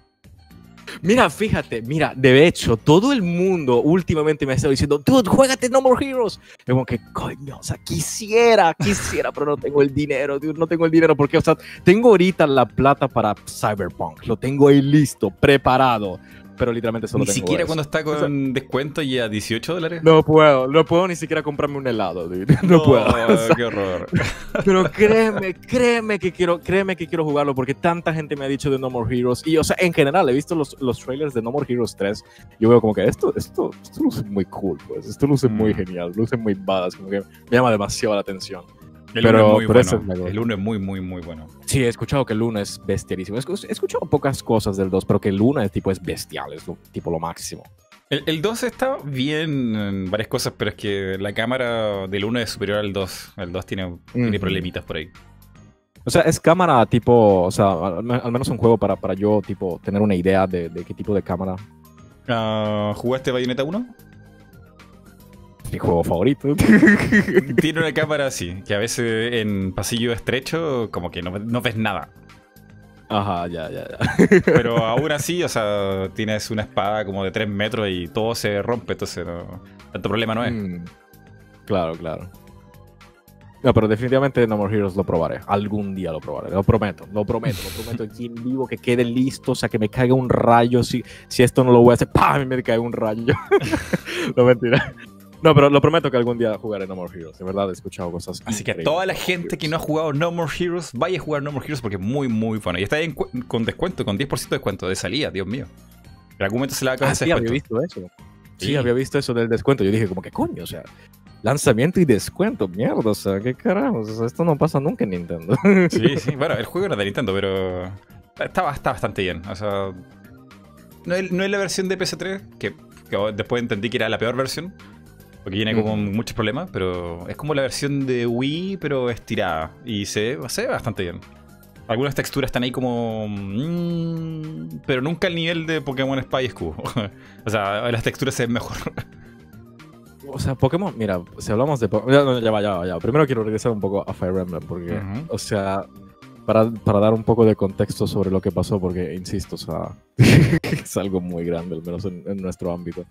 Mira, fíjate, mira, de hecho, todo el mundo últimamente me ha estado diciendo, dude, juégate No More Heroes. Es como que, coño, o sea, quisiera, quisiera, pero no tengo el dinero, dude, no tengo el dinero, porque, o sea, tengo ahorita la plata para Cyberpunk, lo tengo ahí listo, preparado pero literalmente solo ni siquiera cuando está con descuento y a 18 dólares. No puedo, no puedo ni siquiera comprarme un helado, <laughs> No, puedo. <laughs> qué horror. <laughs> pero créeme, créeme que quiero, créeme que quiero jugarlo porque tanta gente me ha dicho de No More Heroes y o sea, en general he visto los, los trailers de No More Heroes 3. Yo veo como que esto esto esto luce muy cool, pues. Esto luce muy mm. genial, luce muy badass, como que me llama demasiado la atención. El pero, es muy bueno. el 1 es muy, muy, muy bueno. Sí, he escuchado que el 1 es bestialísimo. He escuchado pocas cosas del 2, pero que el 1 es, tipo, es bestial, es tipo lo máximo. El, 2 está bien en varias cosas, pero es que la cámara del 1 es superior al 2. El 2 tiene, tiene problemitas por ahí. O sea, es cámara tipo, o sea, al, menos un juego para, para yo, tipo, tener una idea de, qué tipo de cámara. Uh, ¿Jugaste Bayonetta 1? Mi juego favorito. <laughs> Tiene una cámara así, que a veces en pasillo estrecho como que no, ves nada. Ajá, ya, ya, ya. Pero <laughs> aún así, o sea, tienes una espada como de 3 metros y todo se rompe, entonces no, tanto problema no es. Mm, claro, claro. No, pero definitivamente No More Heroes lo probaré. Algún día lo probaré. Lo prometo, lo prometo, lo prometo aquí en vivo que quede listo. O sea, que me caiga un rayo. Si, si esto no lo voy a hacer, ¡pam! Me cae un rayo. <laughs> no mentira. No, pero lo prometo que algún día jugaré No More Heroes. De verdad, he escuchado cosas. Así que toda la gente que no ha jugado No More Heroes, vaya a jugar No More Heroes porque es muy, muy bueno. Y está ahí con descuento, con 10% de descuento de salida, Dios mío. En algún momento se le va a acabar ah, sí, había visto eso. Sí. había visto eso del descuento. Yo dije, como que coño, o sea, lanzamiento y descuento, mierda, o sea, qué carajos. O sea, esto no pasa nunca en Nintendo. Sí, sí, <laughs> bueno, el juego era de Nintendo, pero está, bastante bien. O sea, no es, la versión de PS3, que después entendí que era la peor versión. Porque viene como muchos problemas, pero es como la versión de Wii, pero estirada. Y se, ve bastante bien. Algunas texturas están ahí como. Mm, pero nunca al nivel de Pokémon Spy Cubo. <laughs> o sea, las texturas se ven mejor. o sea, Pokémon, mira, si hablamos de Pokémon. Ya, va, ya va, ya Primero quiero regresar un poco a Fire Emblem, porque, o sea, para, para, dar un poco de contexto sobre lo que pasó, porque, insisto, o sea, <laughs> es algo muy grande, al menos en, en nuestro ámbito.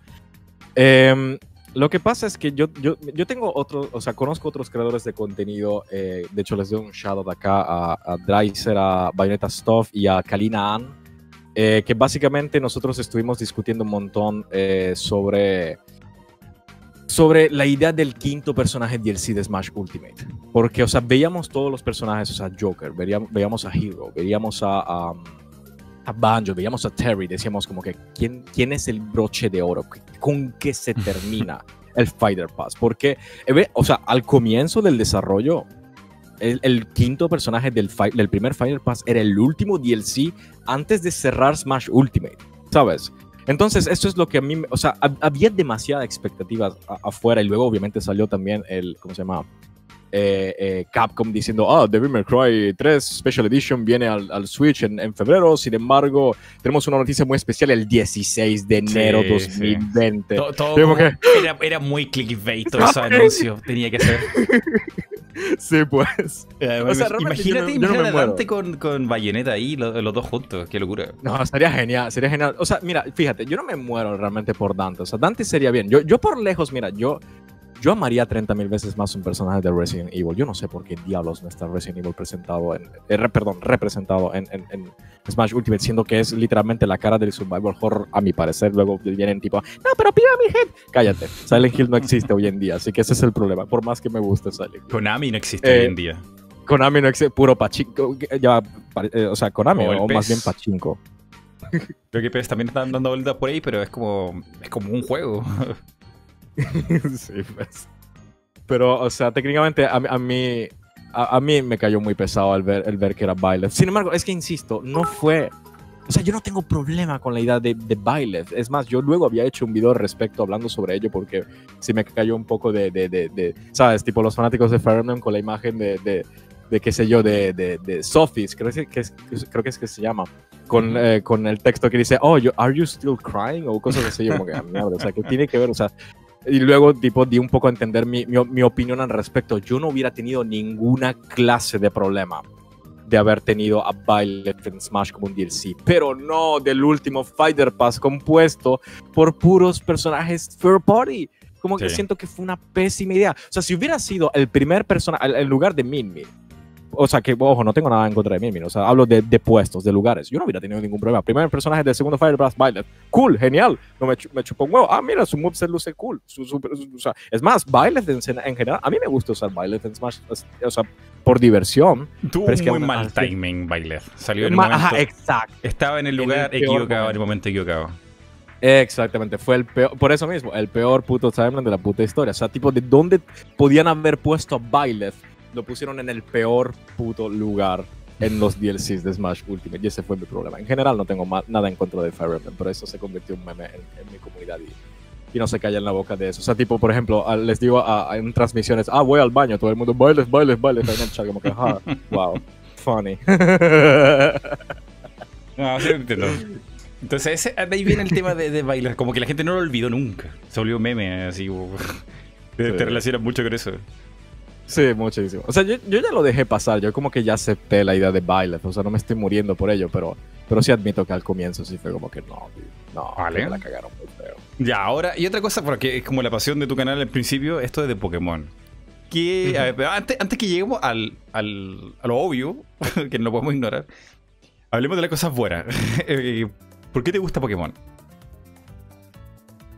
Eh, lo que pasa es que yo, yo, yo tengo otros, o sea, conozco otros creadores de contenido. Eh, de hecho, les doy un shout de acá a, a Dreiser, a Bayonetta Stuff y a Kalina Ann. Eh, que básicamente nosotros estuvimos discutiendo un montón eh, sobre, sobre la idea del quinto personaje DLC de Smash Ultimate. Porque, o sea, veíamos todos los personajes, o sea, Joker, veíamos, veíamos a Hero, veíamos a, a Banjo, veíamos a Terry, decíamos como que ¿quién, quién es el broche de oro? ¿Con qué se termina <laughs> el Fighter Pass? Porque, eh, o sea, al comienzo del desarrollo, el, quinto personaje del, del primer Fighter Pass era el último DLC antes de cerrar Smash Ultimate, ¿sabes? Entonces, esto es lo que a mí, o sea, había demasiadas expectativas afuera y luego obviamente salió también el, ¿cómo se llama? Eh, eh, Capcom diciendo, ah, Devil May Cry 3 Special Edition viene al, Switch en, febrero, sin embargo, tenemos una noticia muy especial el 16 de enero 2020. era, muy clickbait <laughs> todo ese anuncio, tenía que ser. <laughs> sí, pues. Eh, imagínate, Dante con, con Bayonetta ahí, los, dos juntos, qué locura. No, sería genial, sería genial. O sea, mira, fíjate, yo no me muero realmente por Dante. O sea, Dante sería bien. Yo, yo por lejos, mira, yo yo amaría 30 mil veces más un personaje de Resident Evil. Yo no sé por qué diablos no está Resident Evil presentado en, eh, perdón, representado en, en, Smash Ultimate, siendo que es literalmente la cara del survival horror, a mi parecer. Luego vienen tipo, no, pero mi Head. Cállate, Silent Hill no existe hoy en día, así que ese es el problema, por más que me guste Silent Hill. Konami no existe hoy en eh, día. Konami no existe, puro pachinko. Ya, eh, o sea, Konami o, más bien pachinko. Creo que también están dando vueltas por ahí, pero es como, es como un juego. <laughs> sí, pues. Pero, o sea, técnicamente a, mí a, mí me cayó muy pesado el ver, el ver que era Byleth. Sin embargo, es que insisto, no fue. O sea, yo no tengo problema con la idea de, de Byleth. Es más, yo luego había hecho un video respecto hablando sobre ello porque sí me cayó un poco de, de, de, ¿sabes? Tipo los fanáticos de Emblem con la imagen de, de qué sé yo, de, de, de Sophies, creo que, es, creo que es que se llama, con, eh, con el texto que dice, oh, are you still crying? O cosas así, como que, ah, mierda, o sea, que tiene que ver, o sea, y luego, tipo, di un poco a entender mi, mi, opinión al respecto. Yo no hubiera tenido ninguna clase de problema de haber tenido a Violet en Smash como un DLC, pero no del último Fighter Pass compuesto por puros personajes third party. Como que siento que fue una pésima idea. O sea, si hubiera sido el primer personaje, en lugar de Min Min, o sea, que, ojo, no tengo nada en contra de Min o sea, hablo de, de, puestos, de lugares. Yo no hubiera tenido ningún problema. Primer personaje del segundo Fire Blast Violet. Cool, genial. No me, me chupó un huevo. Ah, mira, su moveset luce cool. Su, o sea, es más, Violet en, en, general, a mí me gusta usar Violet en Smash, o sea, por diversión. Tuvo muy mal timing, Violet. Salió en el momento. Ajá, exacto. Estaba en el lugar equivocado, en el momento equivocado. Exactamente, fue el peor, por eso mismo, el peor puto timeline de la puta historia. O sea, tipo, ¿de dónde podían haber puesto a Violet lo pusieron en el peor puto lugar en los DLCs de Smash Ultimate. Y ese fue mi problema. En general no tengo nada en contra de Fire Emblem, pero eso se convirtió en un meme en, mi comunidad y, no se calla en la boca de eso. O sea, tipo, por ejemplo, les digo en transmisiones, ah, voy al baño, todo el mundo, bailes, bailes, bailes, en el chat, como que, ah, <laughs> wow, funny. <laughs> no, sí. Entonces, ese, ahí viene el tema de, de, bailar. Como que la gente no lo olvidó nunca. Se volvió meme, así. Te, te relacionas mucho con eso. Sí, muchísimo. O sea, yo, yo, ya lo dejé pasar. Yo como que ya acepté la idea de baile. O sea, no me estoy muriendo por ello, pero, pero sí admito que al comienzo sí fue como que no, no, vale. la cagaron muy feo. Ya, ahora, y otra cosa, porque es como la pasión de tu canal al principio, esto es de Pokémon. Que, antes, antes, que lleguemos al, al, a lo obvio, <laughs> que no lo podemos ignorar, hablemos de las cosas buenas. <laughs> Eh, ¿Por qué te gusta Pokémon?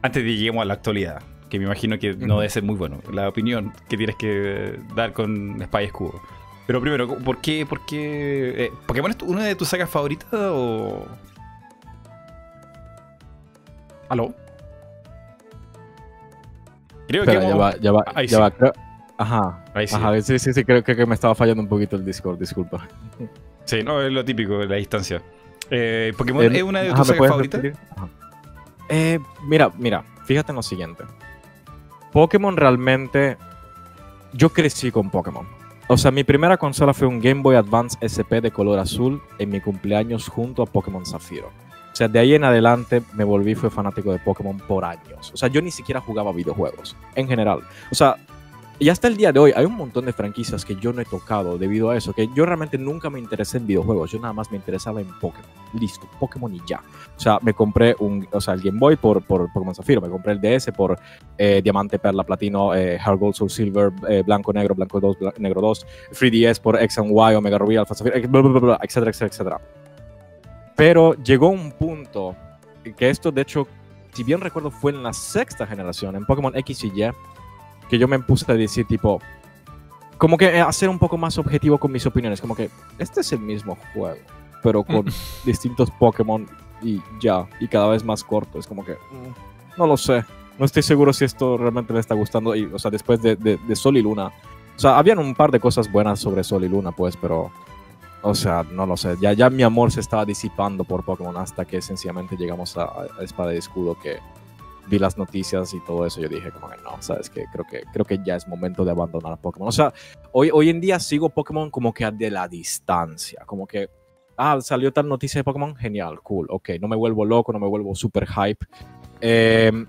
Antes de lleguemos a la actualidad que me imagino que no debe ser muy bueno. La opinión que tienes que dar con Spy Escudo. Pero primero, ¿por qué? Por qué eh, ¿Pokémon es una de tus sagas favoritas o...? ¿Aló? Creo que... Ya va, ya va, ya va. Ajá. Ahí sí. Ajá, sí, sí, sí, creo que me estaba fallando un poquito el Discord, disculpa. Sí, no, es lo típico, la distancia. Eh, ¿Pokémon es una de tus sagas favoritas? Eh, mira, mira, fíjate en lo siguiente. Pokémon realmente. Yo crecí con Pokémon. O sea, mi primera consola fue un Game Boy Advance SP de color azul en mi cumpleaños junto a Pokémon Zafiro. O sea, de ahí en adelante me volví, fue fanático de Pokémon por años. O sea, yo ni siquiera jugaba videojuegos, en general. O sea, y hasta el día de hoy hay un montón de franquicias que yo no he tocado debido a eso, que yo realmente nunca me interesé en videojuegos, yo nada más me interesaba en Pokémon. Listo, Pokémon y ya. O sea, me compré un, o sea, el Game Boy por, por Pokémon Zafiro, me compré el DS por eh, Diamante, Perla, Platino, eh, Heart Gold, Soul Silver, eh, Blanco, Negro, Blanco 2, Negro 2, 3DS por X and Y, Omega Ruby, Alpha Zafiro, etcétera, etcétera, etcétera. Pero llegó un punto que esto, de hecho, si bien recuerdo, fue en la sexta generación, en Pokémon X y Y, que yo me puse a decir tipo, como que hacer un poco más objetivo con mis opiniones, como que este es el mismo juego, pero con <laughs> distintos Pokémon y ya, y cada vez más corto, es como que, mm, no lo sé, no estoy seguro si esto realmente me está gustando, y, o sea, después de, de, Sol y Luna, o sea, habían un par de cosas buenas sobre Sol y Luna, pues, pero... O sea, no lo sé. Ya, ya mi amor se estaba disipando por Pokémon hasta que sencillamente llegamos a, a Espada y Escudo, que vi las noticias y todo eso, yo dije como que no, sabes que creo que creo que ya es momento de abandonar Pokémon. O sea, hoy, hoy en día sigo Pokémon como que de la distancia, como que ah, salió tal noticia de Pokémon, genial, cool, ok, no me vuelvo loco, no me vuelvo super hype. Em,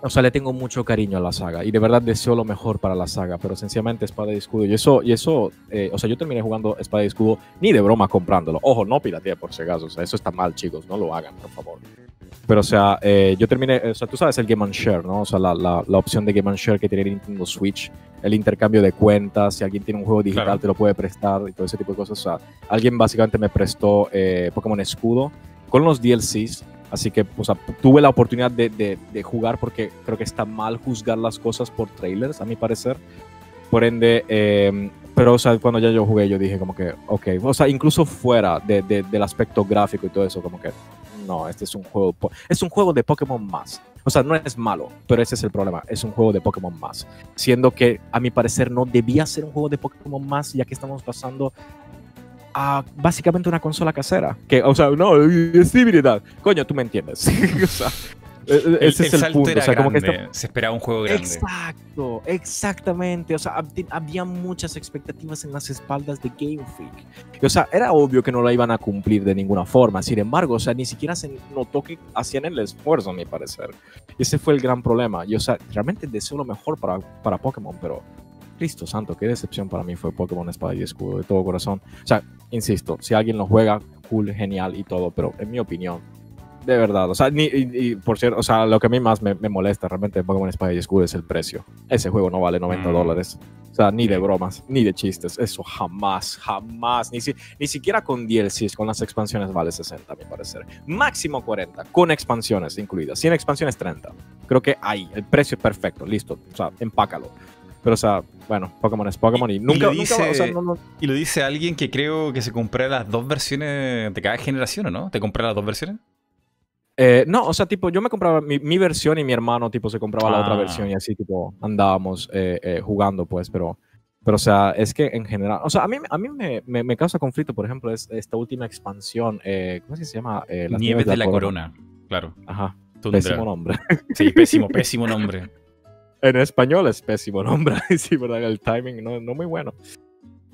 o sea, le tengo mucho cariño a la saga y de verdad deseo lo mejor para la saga, pero sencillamente Espada y Escudo. Y eso, y eso eh, o sea, yo terminé jugando Espada y Escudo ni de broma comprándolo. Ojo, no pirateé por si acaso, o sea, eso está mal, chicos, no lo hagan, por favor. Pero, o sea, eh, yo terminé, o sea, tú sabes el Game and Share, ¿no? O sea, la, la, la, opción de Game and Share que tiene Nintendo Switch, el intercambio de cuentas, si alguien tiene un juego digital Claro. te lo puede prestar y todo ese tipo de cosas. O sea, alguien básicamente me prestó eh, Pokémon Escudo con los DLCs, así que, o sea, tuve la oportunidad de, de, de jugar porque creo que está mal juzgar las cosas por trailers, a mi parecer. Por ende, eh, pero o sea, cuando ya yo jugué, yo dije como que, ok, o sea, incluso fuera de, de- del aspecto gráfico y todo eso, como que, no, este es un juego, es un juego de Pokémon más. O sea, no es malo, pero ese es el problema, es un juego de Pokémon más. Siendo que, a mi parecer, no debía ser un juego de Pokémon más, ya que estamos pasando a básicamente una consola casera. Que, o sea, no, es habilidad. Coño, tú me entiendes. <laughs> o sea, e- ese es el punto. O sea, como que está- se esperaba un juego grande. Exacto, exactamente. O sea, hab- había muchas expectativas en las espaldas de Game Freak. Y, o sea, era obvio que no la iban a cumplir de ninguna forma. Sin embargo, o sea, ni siquiera se notó que hacían el esfuerzo, a mi parecer. Y ese fue el gran problema. Y, o sea, realmente deseo lo mejor para, para Pokémon, pero Cristo santo, qué decepción para mí fue Pokémon Espada y Escudo, de todo corazón. O sea, insisto, si alguien lo juega, cool, genial y todo, pero en mi opinión, de verdad, o sea, ni, y, y por cierto, o sea, lo que a mí más me, me molesta realmente de Pokémon Espada y Escudo es el precio. Ese juego no vale 90 Mm. dólares. O sea, ni de bromas, ni de chistes. Eso jamás, jamás. Ni, si- ni siquiera con DLCs, con las expansiones vale 60, a mi parecer. Máximo 40, con expansiones incluidas. 100 expansiones, 30. Creo que ahí, el precio es perfecto, listo. O sea, empácalo. Pero, o sea, bueno, Pokémon es Pokémon y, Y- y nunca, lo nunca dice- o sea, no- no- Y lo dice alguien que creo que se compró las dos versiones de cada generación, ¿o no? ¿Te compré las dos versiones? Eh, no, o sea, tipo, yo me compraba mi, mi versión y mi hermano, tipo, se compraba la otra Ah. versión y así, tipo, andábamos eh, eh, jugando, pues, pero, pero, o sea, es que en general, o sea, a mí, a mí me, me, me causa conflicto, por ejemplo, es esta última expansión, eh, ¿cómo es que se llama? Las Nieves de la Corona. Claro. Ajá, Tundra. pésimo nombre. Sí, pésimo, pésimo nombre. <laughs> en español es pésimo nombre, <laughs> sí, ¿verdad? El timing no, no muy bueno.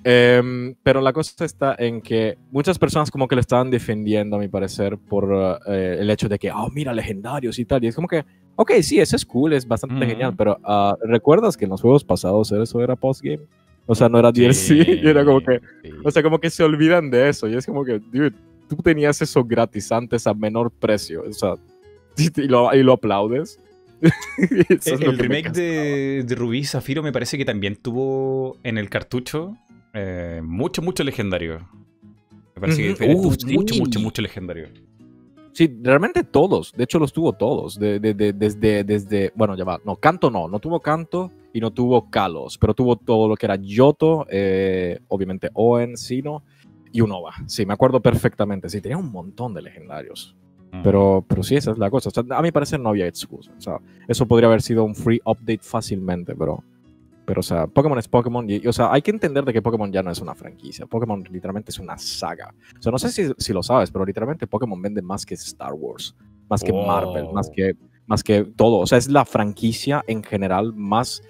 Em, pero la cosa está en que muchas personas como que lo estaban defendiendo, a mi parecer, por eh, el hecho de que, oh, mira, legendarios y tal. Y es como que, ok, sí, eso es cool, es bastante Ujú. genial, pero ah, ¿recuerdas que en los juegos pasados eso era postgame? O sea, no era DLC, Sí, <laughs> y era como que, sí. o sea, como que se olvidan de eso. Y es como que, dude, tú tenías eso gratis antes a menor precio. O sea, <laughs> y lo, y lo aplaudes. <laughs> Lo el remake de, de Rubí Zafiro me parece que también tuvo en el cartucho eh, mucho, mucho legendario. Me parece Ujú. que tuvo Uh, mucho, sí. mucho, mucho legendario. Sí, realmente todos. De hecho, los tuvo todos. De- de- de- desde, desde, bueno, ya va. No, canto no. No tuvo canto y no tuvo Kalos. Pero tuvo todo lo que era Yoto, eh, obviamente Oen, Sino y Unova. Sí, me acuerdo perfectamente. Sí, tenía un montón de legendarios. Mm. Pero, pero sí, esa es la cosa. O sea, a mi parecer no había excusa. O sea, eso podría haber sido un free update fácilmente, pero... Pero, o sea, Pokémon es Pokémon. Y, y, o sea, hay que entender de que Pokémon ya no es una franquicia. Pokémon literalmente es una saga. O sea, no sé si, si lo sabes, pero literalmente Pokémon vende más que Star Wars, más que Oh. Marvel, más que, más que todo. O sea, es la franquicia en general más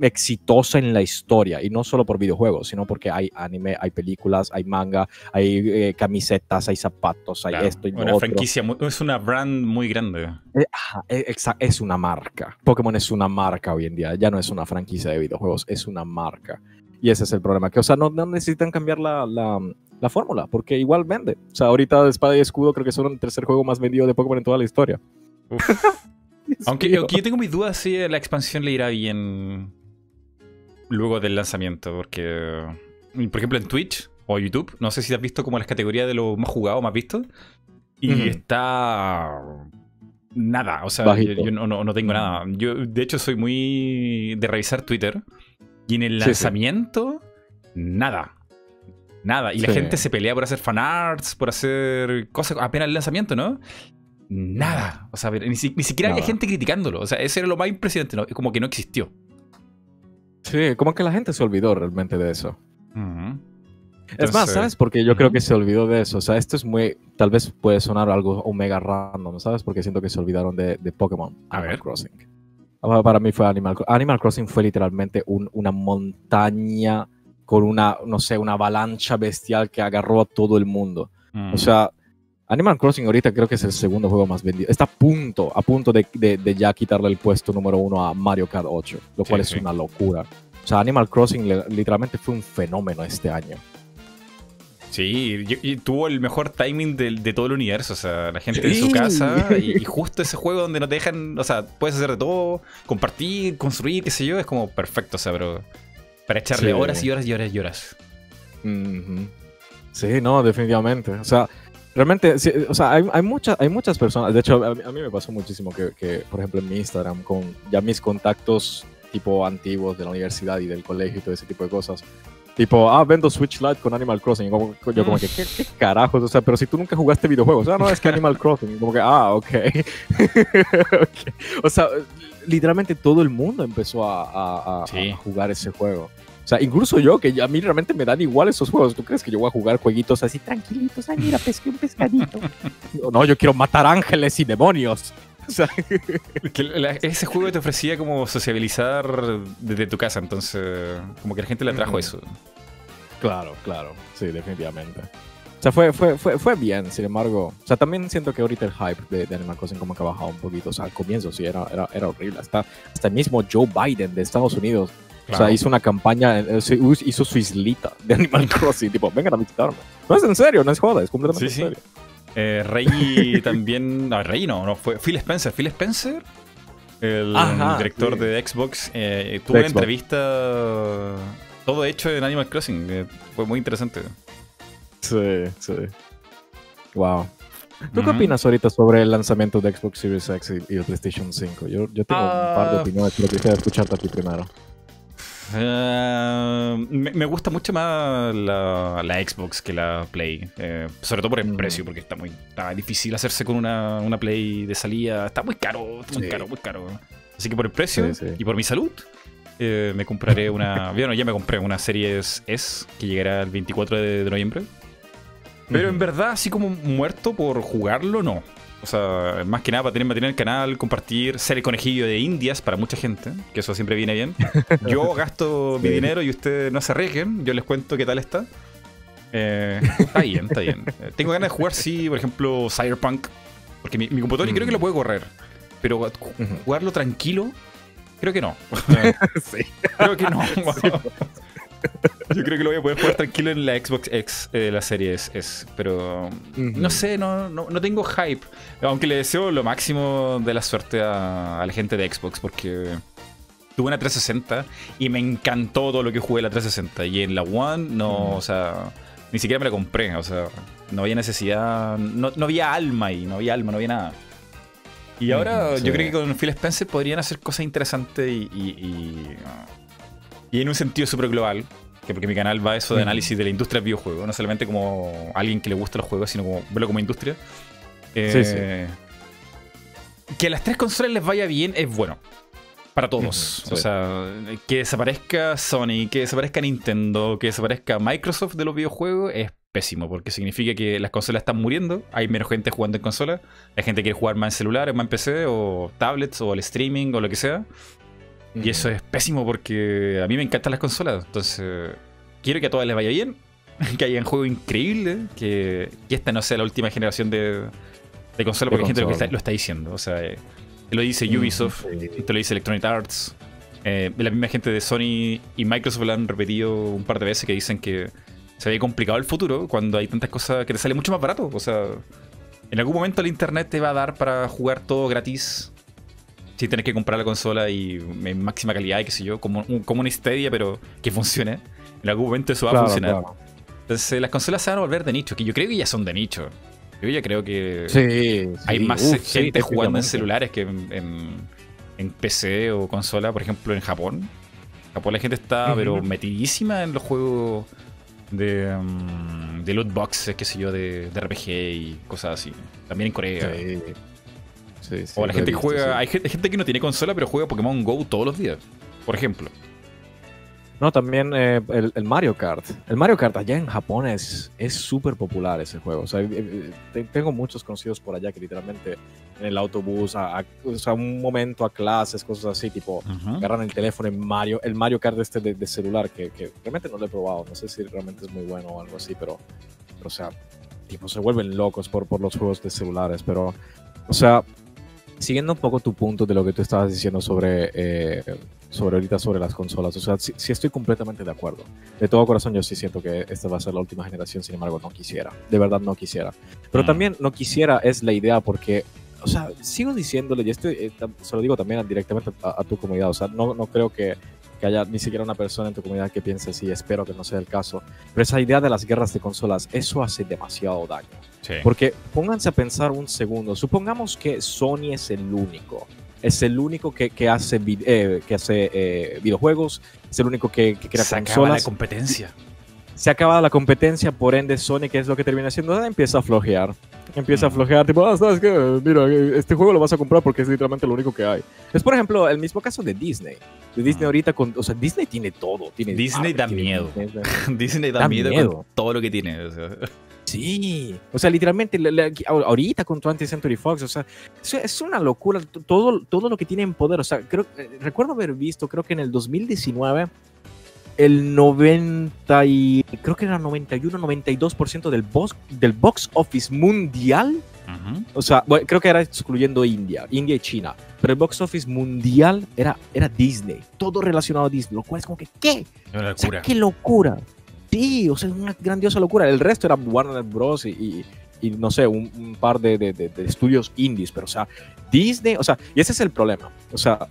exitosa en la historia. Y no solo por videojuegos, sino porque hay anime, hay películas, hay manga, hay eh, camisetas, hay zapatos, hay Claro, esto y una otro. franquicia, muy- es una brand muy grande. Eh, eh, es una marca. Pokémon es una marca hoy en día. Ya no es una franquicia de videojuegos, es una marca. Y ese es el problema. Que, o sea, no, no necesitan cambiar la, la, la fórmula, porque igual vende. O sea, ahorita Espada y Escudo creo que son el tercer juego más vendido de Pokémon en toda la historia. <laughs> Aunque, aunque yo tengo mis dudas si la expansión le irá bien luego del lanzamiento, porque, por ejemplo, en Twitch o YouTube, no sé si has visto como las categorías de lo más jugado, más visto, y está nada, o sea, Bajito. yo, yo no, no- no tengo nada. Yo, de hecho, soy muy de revisar Twitter, y en el Sí, sí. lanzamiento, nada. Nada. Y la gente se pelea por hacer fanarts, por hacer cosas apenas el lanzamiento, ¿no? Nada. O sea, ni, si- ni siquiera había Nada. gente criticándolo. O sea, eso era lo más impresionante, ¿no? Como que no existió. Sí, como que la gente se olvidó realmente de eso. Ujú. es más, Entonces, ¿sabes? Porque yo creo ujú. que se olvidó de eso. O sea, esto es muy. Tal vez puede sonar algo omega random, ¿sabes? Porque siento que se olvidaron de, de Pokémon A Animal ver. Crossing. Para mí fue Animal Crossing. Animal Crossing fue literalmente un- una montaña con una, no sé, una avalancha bestial que agarró a todo el mundo. Mm. O sea, Animal Crossing ahorita creo que es el segundo juego más vendido. Está a punto, a punto de, de- de ya quitarle el puesto número uno a Mario Kart 8, lo Sí, cual es sí. una locura. O sea, Animal Crossing literalmente fue un fenómeno este año. Sí, y, tuvo el mejor timing de, de, todo el universo. O sea, la gente en su casa y, y, <laughs> justo ese juego donde no te dejan. O sea, puedes hacer de todo, compartir, construir, qué sé yo, es como perfecto. O sea, pero para echarle horas y horas y horas y horas. Sí, no, definitivamente. O sea, realmente, o sea, hay, hay, muchas, hay muchas personas. De hecho, a, mí me pasó muchísimo que, que, por ejemplo, en mi Instagram, con ya mis contactos tipo antiguos de la universidad y del colegio y todo ese tipo de cosas Tipo, ah, vendo Switch Lite con Animal Crossing. Como, yo como que, ¿qué, ¿qué, carajos? O sea, pero si tú nunca jugaste videojuegos. O sea, no, es que Animal Crossing. Como que, ah, ok. <laughs> okay. O sea, literalmente todo el mundo empezó a, a, a, a, jugar ese juego. O sea, incluso yo, que a mí realmente me dan igual esos juegos. ¿Tú crees que yo voy a jugar jueguitos así tranquilitos? Ay, mira, pesqué un pescadito. <laughs> no, yo quiero matar ángeles y demonios. <laughs> O sea, que la, ese juego te ofrecía como sociabilizar desde tu casa, entonces como que la gente le atrajo eso. Claro, claro, sí, definitivamente. O sea, fue, fue, fue, fue bien, sin embargo. O sea, también siento que ahorita el hype de, de Animal Crossing como que ha bajado un poquito. O sea, al comienzo sí era, era, era horrible. Hasta, hasta el mismo Joe Biden de Estados Unidos. Claro. O sea, hizo una campaña, eh, hizo su islita de Animal <laughs> Crossing. tipo, vengan a visitarme. No es en serio, no es joda, es completamente sí, en serio. Sí. Eh, Rey <laughs> también. No, Rey no, no, fue Phil Spencer. Phil Spencer, el Ajá, director sí. de Xbox, eh, tuvo una entrevista. Todo hecho en Animal Crossing. Eh, fue muy interesante. Sí, sí. Wow. ¿Tú uh -huh. qué opinas ahorita sobre el lanzamiento de Xbox Series X y, el PlayStation 5? Yo, yo tengo uh... un par de Ah. opiniones, pero quisiera escucharte a ti primero. Uh, me, me, gusta mucho más la, la Xbox que la Play. Eh, sobre todo por el mm. precio, porque está muy está difícil hacerse con una, una, Play de salida. Está muy caro, está muy sí. caro, muy caro. Así que por el precio sí, sí. y por mi salud, eh, me compraré una. <laughs> bueno, ya me compré una Series S que llegará el 24 de, de noviembre. Pero mm. en verdad, así como muerto por jugarlo, no. O sea, más que nada para tener material en el canal, compartir, ser el conejillo de indias para mucha gente, que eso siempre viene bien. <laughs> Yo gasto sí. mi dinero y ustedes no se arriesguen, yo les cuento qué tal está. Eh, está bien, está bien. <laughs> Tengo ganas de jugar, sí, por ejemplo, Cyberpunk, porque mi, mi computador mm. creo que lo puede correr, pero jugarlo tranquilo, creo que no. <laughs> sí. Creo que no. <laughs> Yo creo que lo voy a poder jugar tranquilo en la Xbox X, eh, la serie S, S pero uh -huh. no sé, no, no, no, tengo hype. Aunque le deseo lo máximo de la suerte a, a, la gente de Xbox, porque tuve una 360 y me encantó todo lo que jugué en la 360. Y en la One, no, uh -huh. o sea, ni siquiera me la compré, o sea, no había necesidad, no, no había alma ahí, no había alma, no había nada. Y ahora yo creo que con Phil Spencer podrían hacer cosas interesantes y, y, y y en un sentido súper global, que porque mi canal va a eso de análisis de la industria del videojuego, no solamente como alguien que le gusta los juegos, sino como verlo como industria. Eh, sí, sí. Que a las tres consolas les vaya bien es bueno. Para todos. Sí. O sea, que desaparezca Sony, que desaparezca Nintendo, que desaparezca Microsoft de los videojuegos es pésimo, porque significa que las consolas están muriendo, hay menos gente jugando en consola, la gente quiere jugar más en celular, más en PC, o tablets, o el streaming, o lo que sea. Y eso es pésimo porque a mí me encantan las consolas. Entonces, quiero que a todas les vaya bien, <laughs> que haya un juego increíble, que, que, esta no sea la última generación de, de consola, porque hay gente lo, está, lo, está, diciendo. O sea, eh, lo dice Ubisoft, sí. esto lo dice Electronic Arts. Eh, la misma gente de Sony y Microsoft lo han repetido un par de veces que dicen que se ve complicado el futuro cuando hay tantas cosas que te sale mucho más barato. O sea, en algún momento el internet te va a dar para jugar todo gratis si tienes que comprar la consola y en máxima calidad y qué sé yo, como, un, como una Stadia, pero que funcione. En algún momento eso va claro, a funcionar. Claro. Entonces las consolas se van a volver de nicho, que yo creo que ya son de nicho. Yo ya creo que sí, hay sí, más uf, gente sí, jugando en celulares que en, en, en, PC o consola, por ejemplo en Japón. En Japón la gente está, uh -huh. pero metidísima en los juegos de, um, de loot boxes, qué sé yo, de, de, RPG y cosas así. También en Corea. Sí. Sí, sí, o la gente que juega. Hay gente, hay gente, que no tiene consola, pero juega Pokémon Go todos los días. Por ejemplo. No, también eh, el, el, Mario Kart. El Mario Kart allá en Japón es súper popular ese juego. O sea, eh, tengo muchos conocidos por allá que literalmente en el autobús, a, a o sea, un momento a clases, cosas así, tipo, uh -huh. agarran el teléfono en Mario, el Mario Kart este de, de celular, que, que, realmente no lo he probado. No sé si realmente es muy bueno o algo así, pero, pero o sea, tipo, se vuelven locos por, por los juegos de celulares. Pero, o sea, siguiendo un poco tu punto de lo que tú estabas diciendo sobre eh, sobre ahorita sobre las consolas. O sea, sí, sí estoy completamente de acuerdo. De todo corazón yo sí siento que esta va a ser la última generación, sin embargo no quisiera. De verdad no quisiera. Pero Mm. también no quisiera es la idea porque, o sea, sigo diciéndole, y esto eh, se lo digo también directamente a, a tu comunidad, o sea, no, no creo que, que haya ni siquiera una persona en tu comunidad que piense así, espero que no sea el caso. Pero esa idea de las guerras de consolas, eso hace demasiado daño. Sí. Porque pónganse a pensar un segundo. Supongamos que Sony es el único. Es el único que, que hace, eh, que hace eh, videojuegos. Es el único que, que crea Se acaba la consolas. competencia. Se acaba la competencia, por ende Sony, que es lo que termina haciendo? Ah, empieza a flojear. Empieza a flojear, tipo, ah, ¿sabes qué? Mira, este juego lo vas a comprar porque es literalmente lo único que hay. Es, por ejemplo, el mismo caso de Disney. De Disney Mm. ahorita, con, o sea, Disney tiene todo. Tiene Disney da tiene miedo. <laughs> Disney, Disney da, miedo. con todo lo que tiene. o sea. Sí, o sea, literalmente, ahorita con 20th Century Fox, o sea, es, una locura todo, todo lo que tiene en poder. O sea, creo, eh, recuerdo haber visto, creo que en el 2019, el 90 y, creo que era 91, 92% del box, del box office mundial, Ujú. o sea, bueno, creo que era excluyendo India, India y China, pero el box office mundial era, era Disney, todo relacionado a Disney, lo cual es como que, ¿qué? Una O sea, locura. qué locura. Sí, o sea, una grandiosa locura. El resto era Warner Bros. y, y- y, no sé, un, par de, de- de- de estudios indies, pero o sea, Disney, o sea, y ese es el problema. O sea,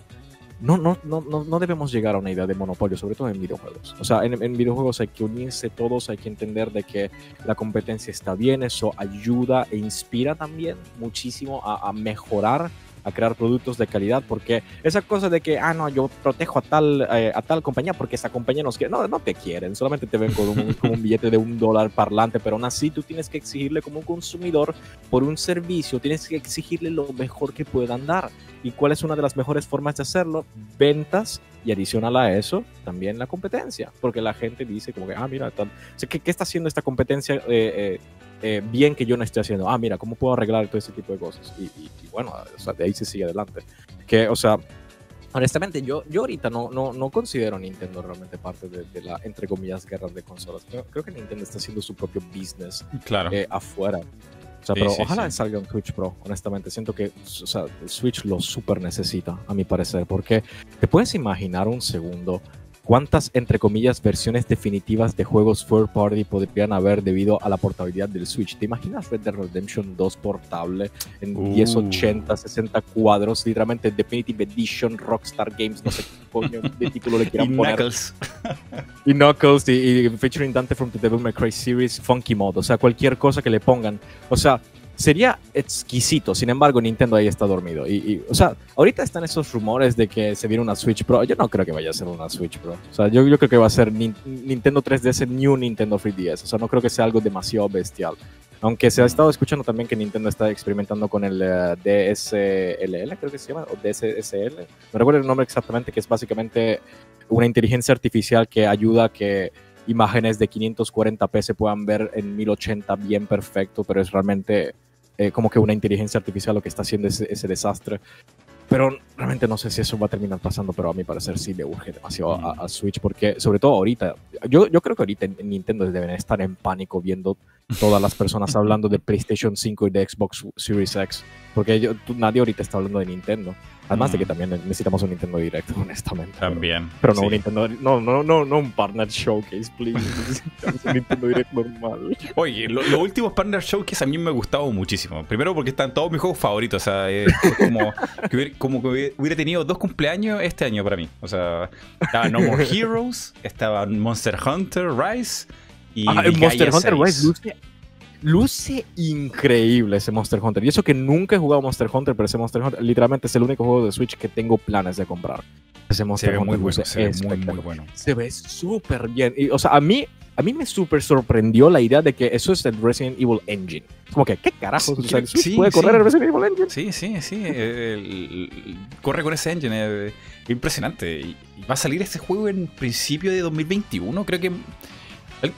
no, no, no, no, no debemos llegar a una idea de monopolio, sobre todo en videojuegos. O sea, en, en videojuegos hay que unirse todos, hay que entender de que la competencia está bien, eso ayuda e inspira también muchísimo a, a mejorar a crear productos de calidad, porque esa cosa de que, ah, no, yo protejo a tal, eh, a tal compañía porque esa compañía nos quiere, no, no te quieren, solamente te ven con un, <laughs> con un billete de un dólar parlante, pero aún así tú tienes que exigirle como un consumidor por un servicio, tienes que exigirle lo mejor que puedan dar. ¿Y cuál es una de las mejores formas de hacerlo? Ventas y adicional a eso, también la competencia, porque la gente dice como que, ah, mira, tal- o sea, ¿qué, qué está haciendo esta competencia eh, eh, eh, bien que yo no estoy haciendo? Ah, mira, ¿cómo puedo arreglar todo ese tipo de cosas? Y, y- y bueno, o sea, de ahí se sigue adelante. Que, o sea, honestamente, yo, yo ahorita no, no, no considero a Nintendo realmente parte de, de la, entre comillas, guerras de consolas. Creo, creo que Nintendo está haciendo su propio business Claro. eh, afuera. O sea, Sí, pero sí, ojalá sí. salga un Switch Pro, honestamente. Siento que o sea, Switch lo super necesita, a mi parecer. Porque te puedes imaginar un segundo cuántas, entre comillas, versiones definitivas de juegos third party podrían haber debido a la portabilidad del Switch. ¿Te imaginas Red Dead Redemption 2 portable en Uh. 1080, 60 cuadros? Literalmente Definitive Edition, Rockstar Games, no sé qué coño de título le <laughs> Y quieran poner. Knuckles. <laughs> Y Knuckles y, y featuring Dante from the Devil May Cry series, Funky Mode, o sea, cualquier cosa que le pongan. O sea, sería exquisito. Sin embargo, Nintendo ahí está dormido. Y, y, o sea, ahorita están esos rumores de que se viene una Switch Pro. Yo no creo que vaya a ser una Switch Pro. O sea, yo, yo creo que va a ser Nin- Nintendo 3DS New Nintendo 3DS. O sea, no creo que sea algo demasiado bestial. Aunque se ha estado escuchando también que Nintendo está experimentando con el eh, DSLL, creo que se llama, o DSSL. No recuerdo el nombre exactamente, que es básicamente una inteligencia artificial que ayuda a que imágenes de 540p se puedan ver en 1080 bien perfecto, pero es realmente eh, como que una inteligencia artificial lo que está haciendo ese, ese desastre. Pero realmente no sé si eso va a terminar pasando, pero a mi parecer sí le urge demasiado a, a Switch, porque sobre todo ahorita, yo, yo creo que ahorita en Nintendo deben estar en pánico viendo todas las personas hablando de <laughs> PlayStation 5 y de Xbox Series X, porque yo- tú- nadie ahorita está hablando de Nintendo. Además de que Mm. también necesitamos un Nintendo Direct, <laughs> honestamente. También. pero no sí. un Nintendo, no, no, no, no un partner showcase, please. <laughs> Necesitamos un Nintendo Direct normal. Oye, lo- los últimos Partner Showcase a mí me han gustado muchísimo. Primero porque están todos mis juegos favoritos. O sea, es es como que hubiera, como que hubiera- hubiera tenido dos cumpleaños este año para mí. O sea, estaba No More Heroes, estaba Monster Hunter Rise y Ah, Monster Hunter 6. Rise luce, luce increíble ese Monster Hunter. Y eso que nunca he jugado Monster Hunter, pero ese Monster Hunter literalmente es el único juego de Switch que tengo planes de comprar. Ese Se Monster muy Hunter bueno, luce se ve muy, muy bueno. Se ve súper bien. Y, o sea, a mí, a mí me súper sorprendió la idea de que eso es el Resident Evil Engine. Es como que, ¿qué carajos? O sea, el Switch Sí, puede correr sí. el Resident Evil Engine. Sí, sí, sí. el- el- corre con ese engine. eh, impresionante. Y va a salir este juego en principio de 2021. Creo que.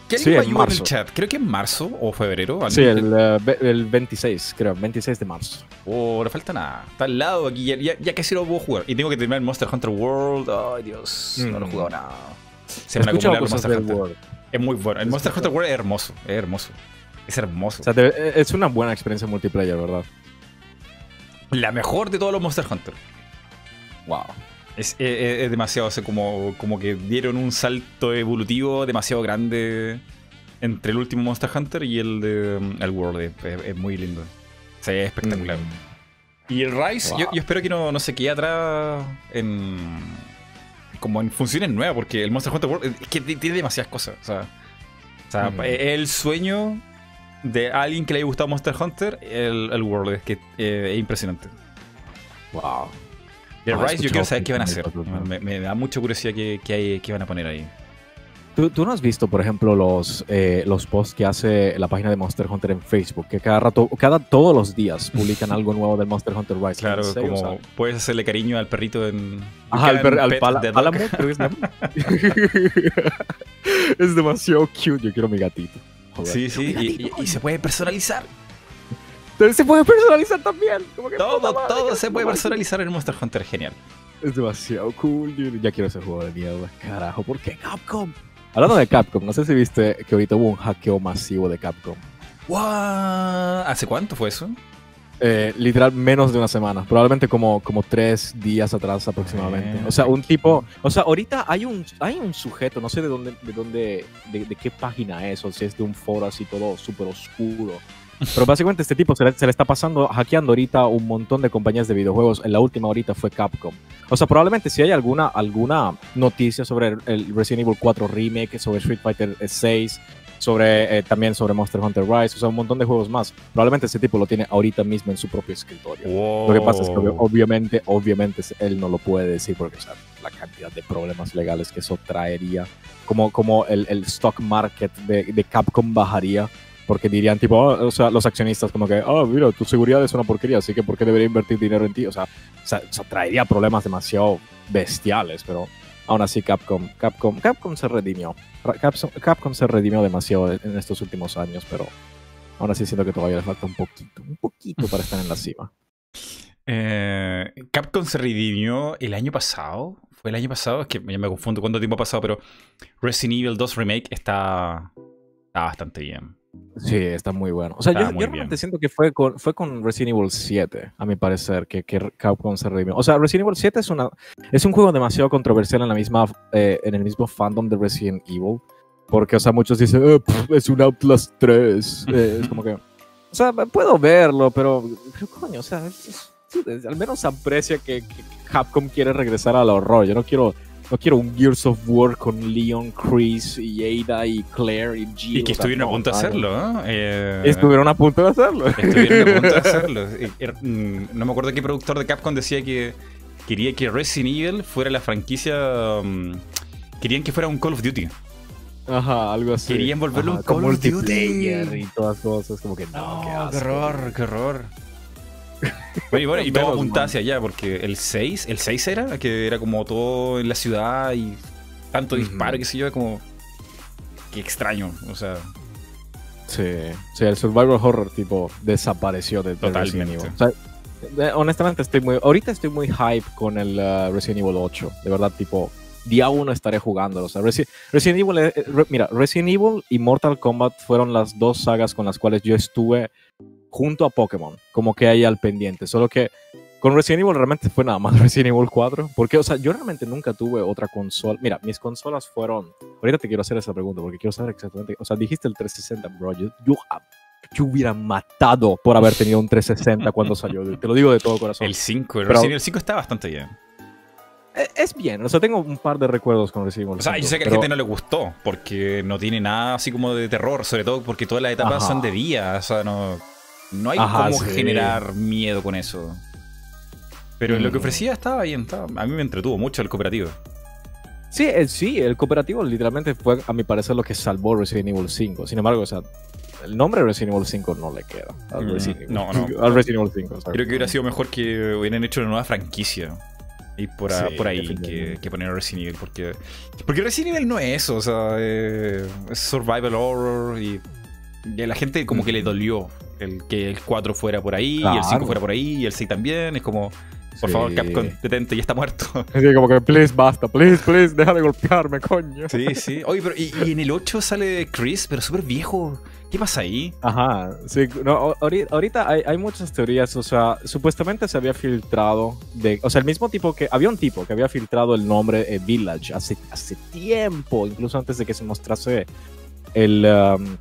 ¿Qué Sí, en ayuda en el marzo. chat? Creo que en marzo o febrero. Sí, el, eh, el 26, creo, 26 de marzo. Oh, no falta nada. Está al lado aquí. Ya, ya, ya casi lo puedo jugar. Y tengo que terminar el Monster Hunter World. Ay, Dios. No lo he Mm. jugado nada. Se me han acumulado Monster Hunter. World. Es muy bueno. El Monster Hunter. World es hermoso. Es hermoso. Es hermoso. O sea, te- es una buena experiencia multiplayer, ¿verdad? La mejor de todos los Monster Hunter. Wow. Es, es- es demasiado, o sea, como, como que dieron un salto evolutivo demasiado grande entre el último Monster Hunter y el de um, el World. Es, es- es muy lindo. O sea, es espectacular. Mm. Y el Rise, yo, Wow. yo espero que no, no se quede atrás en. como en funciones nuevas, porque el Monster Hunter World es que tiene demasiadas cosas. O sea, o sea Mm. es el sueño de alguien que le haya gustado Monster Hunter, el, el World, es que eh, es impresionante. Wow. Y el Ah, he Rise, yo quiero saber qué van a hacer. Me, me da mucha curiosidad qué, qué hay, qué van a poner ahí. ¿Tú, tú no has visto, por ejemplo, los, eh, los posts que hace la página de Monster Hunter en Facebook? Que cada rato, cada, todos los días publican <laughs> algo nuevo del Monster Hunter Rise. Claro, como O sea, puedes hacerle cariño al perrito en. Ajá, al, per- al pala- se llama. <laughs> <laughs> es demasiado cute. Yo quiero mi gatito. Joder. Sí, sí, y, y- y se puede personalizar. Entonces se puede personalizar también. Como que puta Todo, madre, todo se puede personalizar en Monster Hunter, genial. Es demasiado cool, dude. Ya quiero ese juego de mierda. Carajo, ¿por qué Capcom? Hablando de Capcom, no sé si viste que ahorita hubo un hackeo masivo de Capcom. What? ¿Hace cuánto fue eso? Eh, literal, menos de una semana. Probablemente como, como tres días atrás aproximadamente. Eh, o sea, un tipo... O sea, ahorita hay un, hay un sujeto, no sé de dónde, de dónde, de, de qué página es, o si es de un foro así todo súper oscuro. Pero básicamente este tipo se le, se le está pasando hackeando ahorita un montón de compañías de videojuegos. En la última ahorita fue Capcom. O sea, probablemente si hay alguna, alguna noticia sobre el, el Resident Evil 4 Remake, sobre Street Fighter 6, sobre, eh, también sobre Monster Hunter Rise, o sea, un montón de juegos más. Probablemente ese tipo lo tiene ahorita mismo en su propio escritorio. Lo que pasa es que obviamente, obviamente él no lo puede decir porque o sea, la cantidad de problemas legales que eso traería, como, como el, el stock market de, de Capcom bajaría, porque dirían tipo, "Oh", o sea, los accionistas como que, oh, mira, tu seguridad es una porquería, así que ¿por qué debería invertir dinero en ti? O sea, o sea, o sea, traería problemas demasiado bestiales, pero aún así Capcom, Capcom, Capcom se redimió. Capcom, Capcom se redimió demasiado en estos últimos años, pero aún así siento que todavía le falta un poquito, un poquito para estar en la cima. <laughs> Eh, Capcom se redimió el año pasado. Fue el año pasado, es que ya me confundo cuánto tiempo ha pasado, pero Resident Evil 2 Remake está, está bastante bien. Sí, está muy bueno. O sea, Está yo, yo realmente siento que fue con, fue con Resident Evil 7, a mi parecer, que, que Capcom se redimió. O sea, Resident Evil 7 es, una, es un juego demasiado controversial en, la misma, eh, en el mismo fandom de Resident Evil. Porque, o sea, muchos dicen, "Eh, pff, es un Outlast 3. Eh, es <laughs> como que. O sea, puedo verlo, pero. pero coño, o sea, es- es- al menos aprecia que, que Capcom quiere regresar al horror. Yo no quiero. No quiero un Gears of War con Leon, Chris y Ada y Claire y Jill. Y que estuvieron a punto de hacerlo, ¿eh? Eh, Estuvieron a punto de hacerlo. Estuvieron a punto de <laughs> hacerlo. Eh, er- mm, No me acuerdo qué productor de Capcom decía que quería que Resident Evil fuera la franquicia. mm, Querían que fuera un Call of Duty. Ajá, algo así. Querían volverlo Ajá, un Call of Duty. y todas cosas. Como que no, No, qué qué, horror, qué horror. Bueno, y, bueno, y todo Menos apuntaba mal. hacia allá, porque el 6, el 6 era, que era como todo en la ciudad y tanto disparo, qué sé yo, como. Qué extraño, o sea. Sí, sí, el survival horror tipo desapareció de, de Totalmente. Resident Evil. O sea, de- honestamente estoy muy, ahorita estoy muy hype con el uh, Resident Evil 8. De verdad, tipo, día uno estaré jugando. O sea, Resi- Resident Evil, eh, eh, re- mira, Resident Evil y Mortal Kombat fueron las dos sagas con las cuales yo estuve junto a Pokémon, como que ahí al pendiente. Solo que con Resident Evil realmente fue nada más <laughs> Resident Evil 4. Porque, o sea, yo realmente nunca tuve otra consola. Mira, mis consolas fueron. Ahorita te quiero hacer esa pregunta porque quiero saber exactamente. O sea, dijiste el 360, bro. Yo, yo, yo hubiera matado por haber tenido un 360 cuando salió. <laughs> Te lo digo de todo corazón. El 5, el Pero- Resident Evil 5 está bastante bien. Eh, Es bien, o sea, tengo un par de recuerdos con Resident Evil. O sea, yo 5, sé que a la pero- gente no le gustó, porque no tiene nada así como de terror, sobre todo porque todas las etapas Ajá. son de día, o sea, no, no hay Ajá, cómo sí. generar miedo con eso. Pero lo que Mm. ofrecía estaba bien, estaba- a mí me entretuvo mucho el cooperativo. Sí, eh, sí, el cooperativo literalmente fue, a mi parecer, lo que salvó Resident Evil 5. Sin embargo, o sea, el nombre Resident Evil 5 no le queda al Mm, Resident Evil, no, no. al Resident Evil 5. o sea, Creo que hubiera sido mejor que hubieran hecho una nueva franquicia. Y por, a- Sí, por ahí que, poner Resident Evil. Porque, porque Resident Evil no es eso. O sea, eh, es survival horror. Y, y a la gente como que le dolió el que el 4 fuera por ahí, y el 5 Claro. fuera por ahí, y el 6 también. Es como. Por Sí. favor, Capcom, detente, ya está muerto. <laughs> Así como que, please, basta, please, please, deja de golpearme, coño. Sí, sí. Oye, pero y, y en el 8 sale Chris, pero súper viejo. ¿Qué pasa ahí? Ajá, sí, no, ahorita hay, hay muchas teorías, o sea, supuestamente se había filtrado, de, o sea, el mismo tipo que, había un tipo que había filtrado el nombre eh, Village hace, hace tiempo, incluso antes de que se mostrase el, um,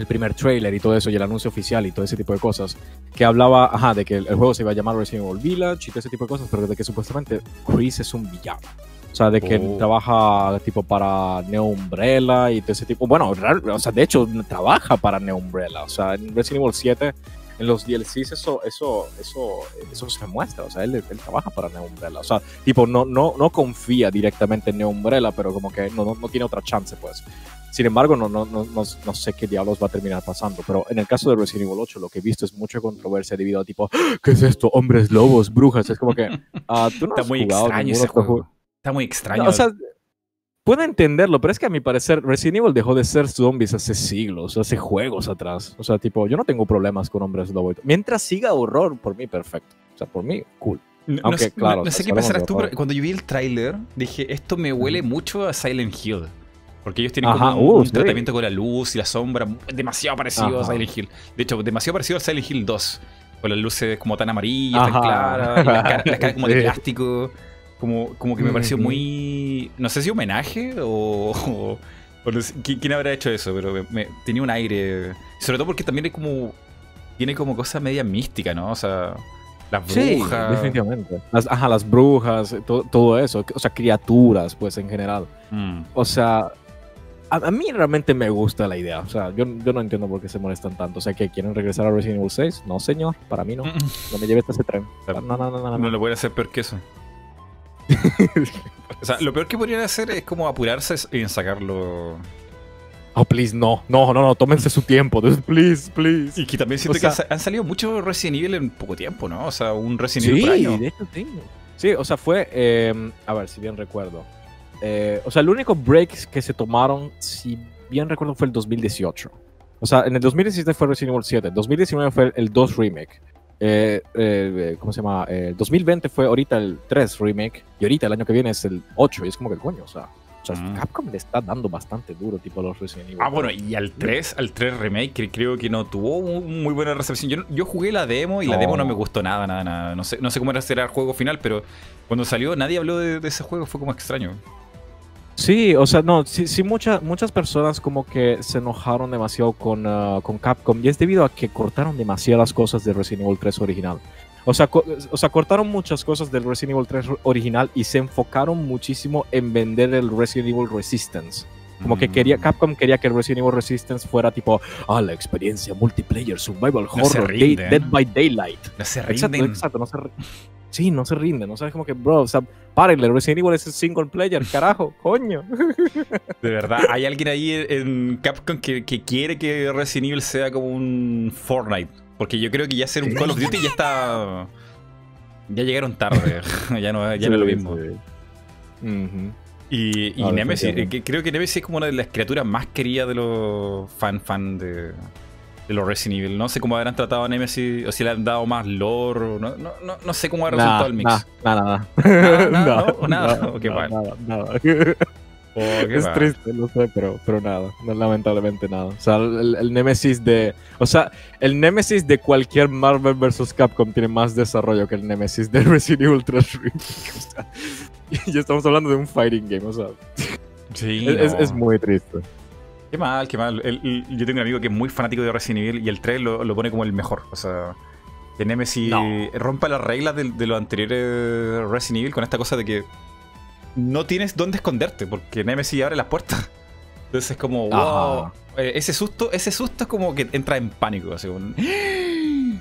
el primer trailer y todo eso, y el anuncio oficial y todo ese tipo de cosas, que hablaba, ajá, de que el, el juego se iba a llamar Resident Evil Village y todo ese tipo de cosas, pero de que supuestamente Chris es un villano. O sea, de que Oh. trabaja tipo para Neo Umbrella y todo ese tipo. Bueno, o sea, de hecho, trabaja para Neo Umbrella. O sea, en Resident Evil 7, en los DLCs, eso, eso, eso, eso se muestra. O sea, él, él trabaja para Neo Umbrella. O sea, tipo, no, no, no confía directamente en Neo Umbrella, pero como que no, no, no tiene otra chance, pues. Sin embargo, no, no, no, no, no sé qué diablos va a terminar pasando. Pero en el caso de Resident Evil 8, lo que he visto es mucha controversia debido a tipo, "¡Ah! ¿qué es esto? Hombres lobos, brujas. Es como que, ah, tú no Está has muy jugado extraño ningún ese otro juego. Está muy extraño. o sea, puedo entenderlo, pero es que a mi parecer Resident Evil dejó de ser zombies hace siglos, hace juegos atrás. O sea, tipo, yo no tengo problemas con hombres lobo. Mientras siga horror, por mí, perfecto. O sea, por mí, cool. No, no Aunque, sé, claro, no- no sé qué pensarás tú, pero cuando yo vi el tráiler, dije, esto me huele mucho a Silent Hill. Porque ellos tienen Ajá, como un, uh, un sí. tratamiento con la luz y la sombra demasiado parecido a Ajá. Silent Hill. De hecho, demasiado parecido a Silent Hill 2. Con las luces como tan amarillas, tan Ajá. claras, y las caras las caras como de <laughs> plástico. Como, como que me pareció muy... No sé si homenaje o... o- o no sé ¿quién, habrá hecho eso? Pero me- me- tenía un aire... Sobre todo porque también hay como... Tiene como cosa media mística, ¿no? O sea... Las Sí, brujas. definitivamente. Las, ajá, las brujas, to- todo eso. O sea, criaturas, pues, en general. Mm. O sea, a, a mí realmente me gusta la idea. O sea, yo, yo no entiendo por qué se molestan tanto. O sea, que quieren regresar a Resident Evil 6. No, señor, para mí no. No me lleves a ese tren. No, no, no, no, no. No lo pueden hacer peor que eso. O sea, lo peor que podrían hacer es como apurarse en sacarlo. Oh, please, no. No, no, no. Tómense su tiempo. <laughs> Please, please. Y que también siento O sea- que han sa- han salido muchos Resident Evil en poco tiempo, ¿no? O sea, un Resident Evil Sí, por año. de hecho sí. Sí, o sea, fue, eh, a ver, si bien recuerdo. Eh, o sea, el único break que se tomaron, si bien recuerdo, fue el 2018. O sea, en el 2017 fue Resident Evil 7, 2019 fue el 2 remake. Eh, eh, ¿Cómo se llama? Eh, 2020 fue ahorita el 3 remake y ahorita el año que viene es el 8 y es como que coño, o sea, o sea, Mm. Capcom le está dando bastante duro tipo a los Resident Evil. Ah, bueno, y al 3, al 3 Remake, que creo que no tuvo un- muy buena recepción. Yo, yo jugué la demo y la No. demo no me gustó nada, nada, nada. No sé, no sé cómo era será el juego final, pero cuando salió nadie habló de, de ese juego, fue como extraño. Sí, o sea, no, sí, sí muchas muchas personas como que se enojaron demasiado con, ah, con Capcom y es debido a que cortaron demasiadas cosas de Resident Evil 3 original. O sea, o sea, cortaron muchas cosas del Resident Evil 3 original y se enfocaron muchísimo en vender el Resident Evil Resistance. Como que quería, Mm. Capcom quería que el Resident Evil Resistance fuera tipo, ah, la experiencia multiplayer, survival No horror, Day- rinden. Dead by Daylight. No se Exacto, rinden. exacto, no se ri- Sí, no se rinden, o sea, es como que, bro, o sea, párenle, Resident Evil es el single player, carajo, <laughs> coño. De verdad, hay alguien ahí en Capcom que, que quiere que Resident Evil sea como un Fortnite. Porque yo creo que ya ser un Call of Duty ya está. Ya llegaron tarde. <laughs> ya no, ya no es lo mismo. Y, y Ah, Nemesis, eh, creo que Nemesis es como una de las criaturas más queridas de los fan fan de, de los Resident Evil. No sé cómo habrán tratado a Nemesis, o si le han dado más lore, no, no, no, no sé cómo ha resultado el mix. nada, nada, Nada, <laughs> nada. nada. Nada. Oh, qué Es mal. triste, lo sé, pero, pero nada, lamentablemente nada. O sea, el, el Nemesis de. O sea, el Nemesis de cualquier Marvel vs. Capcom tiene más desarrollo que el Nemesis de <laughs> Resident Evil 3 Remake. O sea, <laughs> y ya estamos hablando de un fighting game, o sea, Sí, es, es muy triste. Qué mal, qué mal. El- el- yo tengo un amigo que es muy fanático de Resident Evil y el 3 lo, lo pone como el mejor. O sea, que Nemesis No. rompa las reglas de, de los anteriores Resident Evil con esta cosa de que no tienes dónde esconderte porque Nemesis abre las puertas. <laughs> Entonces es como, wow. Eh, ese susto, ese susto es como que entra en pánico. Así como,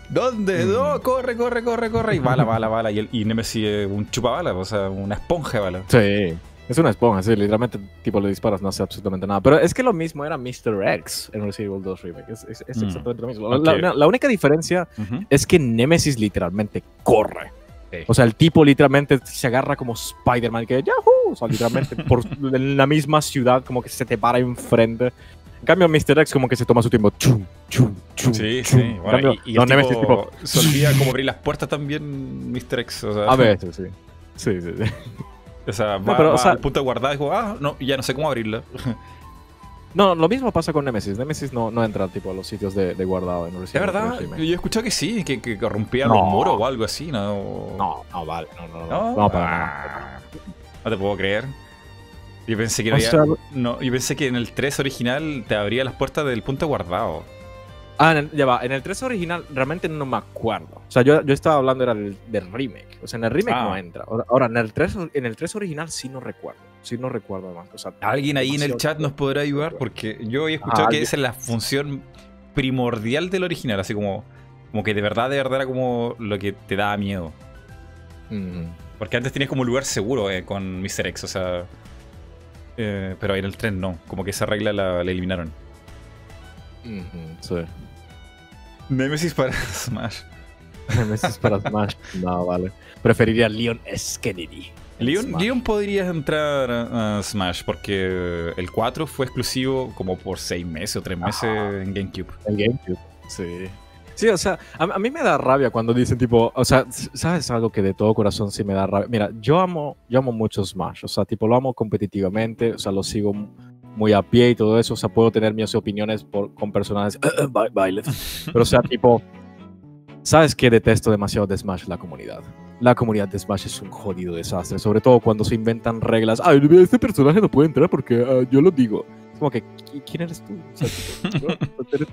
¿Dónde? Mm. No, corre, corre, corre, corre. Y bala, bala, bala. Y, el, y Nemesis es un chupabala, o sea, una esponja de bala. Sí. Es una esponja, sí, literalmente, tipo, le disparas, no hace absolutamente nada. Pero es que lo mismo era Mr. X en Resident Evil 2 Remake. Es, es- es Mm. exactamente lo mismo. Ok. La, la- la única diferencia Ujú. es que Nemesis literalmente corre. Sí. O sea, el tipo literalmente se agarra como Spider-Man, que ¡Yahoo! O sea, literalmente <laughs> por en la misma ciudad, como que se te para enfrente. En cambio, Mr. X como que se toma su tiempo. Chum, chum, chum, Sí, sí. En Bueno, cambio, y, y no, el Nemesis tipo tipo... se olvida <laughs> cómo abrir las puertas también, Mr. X. O sea, A veces, sí. Sí, sí, sí. <laughs> O sea, No, va, o sea- al punto de guardar y digo, ah, no, ya no sé cómo abrirla. <laughs> No, lo mismo pasa con Nemesis. Nemesis no, no entra tipo a los sitios de, de guardado en ¿Es Resident Evil verdad? 3 Yo he escuchado que sí, que, que rompía No. los muros o algo así, ¿no? No, no, vale. No, no, ¿No? no. Para. Ah, no te puedo creer. Yo pensé que había- sea, no, yo pensé que en el 3 original te abría las puertas del punto de guardado. Ah, en el- ya va. En el 3 original realmente no me acuerdo. O sea, yo, yo estaba hablando era del, del remake. O sea, en el remake Ah. no entra. Ahora, en, el 3, en el 3 original sí no recuerdo. Sí no recuerdo más. O sea, ¿Alguien ahí en el chat nos podrá ayudar? Porque yo he escuchado Ah, que esa es la función primordial del original, así como, como que de verdad, de verdad era como lo que te daba miedo. Mm. Porque antes tenías como un lugar seguro eh, con Mr. X, o sea... eh, pero en el 3 no, como que esa regla la, la eliminaron. Sí. Nemesis para <laughs> Smash. Nemesis para Smash. No, vale. Preferiría Leon S. Kennedy. en Leon. Leon podría entrar a, a Smash porque el 4 fue exclusivo como por 6 meses o 3 meses en GameCube. El GameCube. Sí. Sí, o sea, a, a mí me da rabia cuando dicen tipo, o sea, ¿sabes algo que de todo corazón sí me da rabia? Mira, yo amo, yo amo mucho Smash, o sea, tipo, lo amo competitivamente, o sea, lo sigo muy a pie y todo eso, o sea, puedo tener mis opiniones por, con personajes, <clears throat> ba- bailes, pero o sea, <laughs> tipo, ¿sabes qué detesto demasiado de Smash? La comunidad. La comunidad de Smash es un jodido desastre, sobre todo cuando se inventan reglas, ay, este personaje no puede entrar porque ah, yo lo digo. Es como que, ¿qui- ¿quién eres tú? O sea, tipo, ¿no? <laughs> ¿Eres,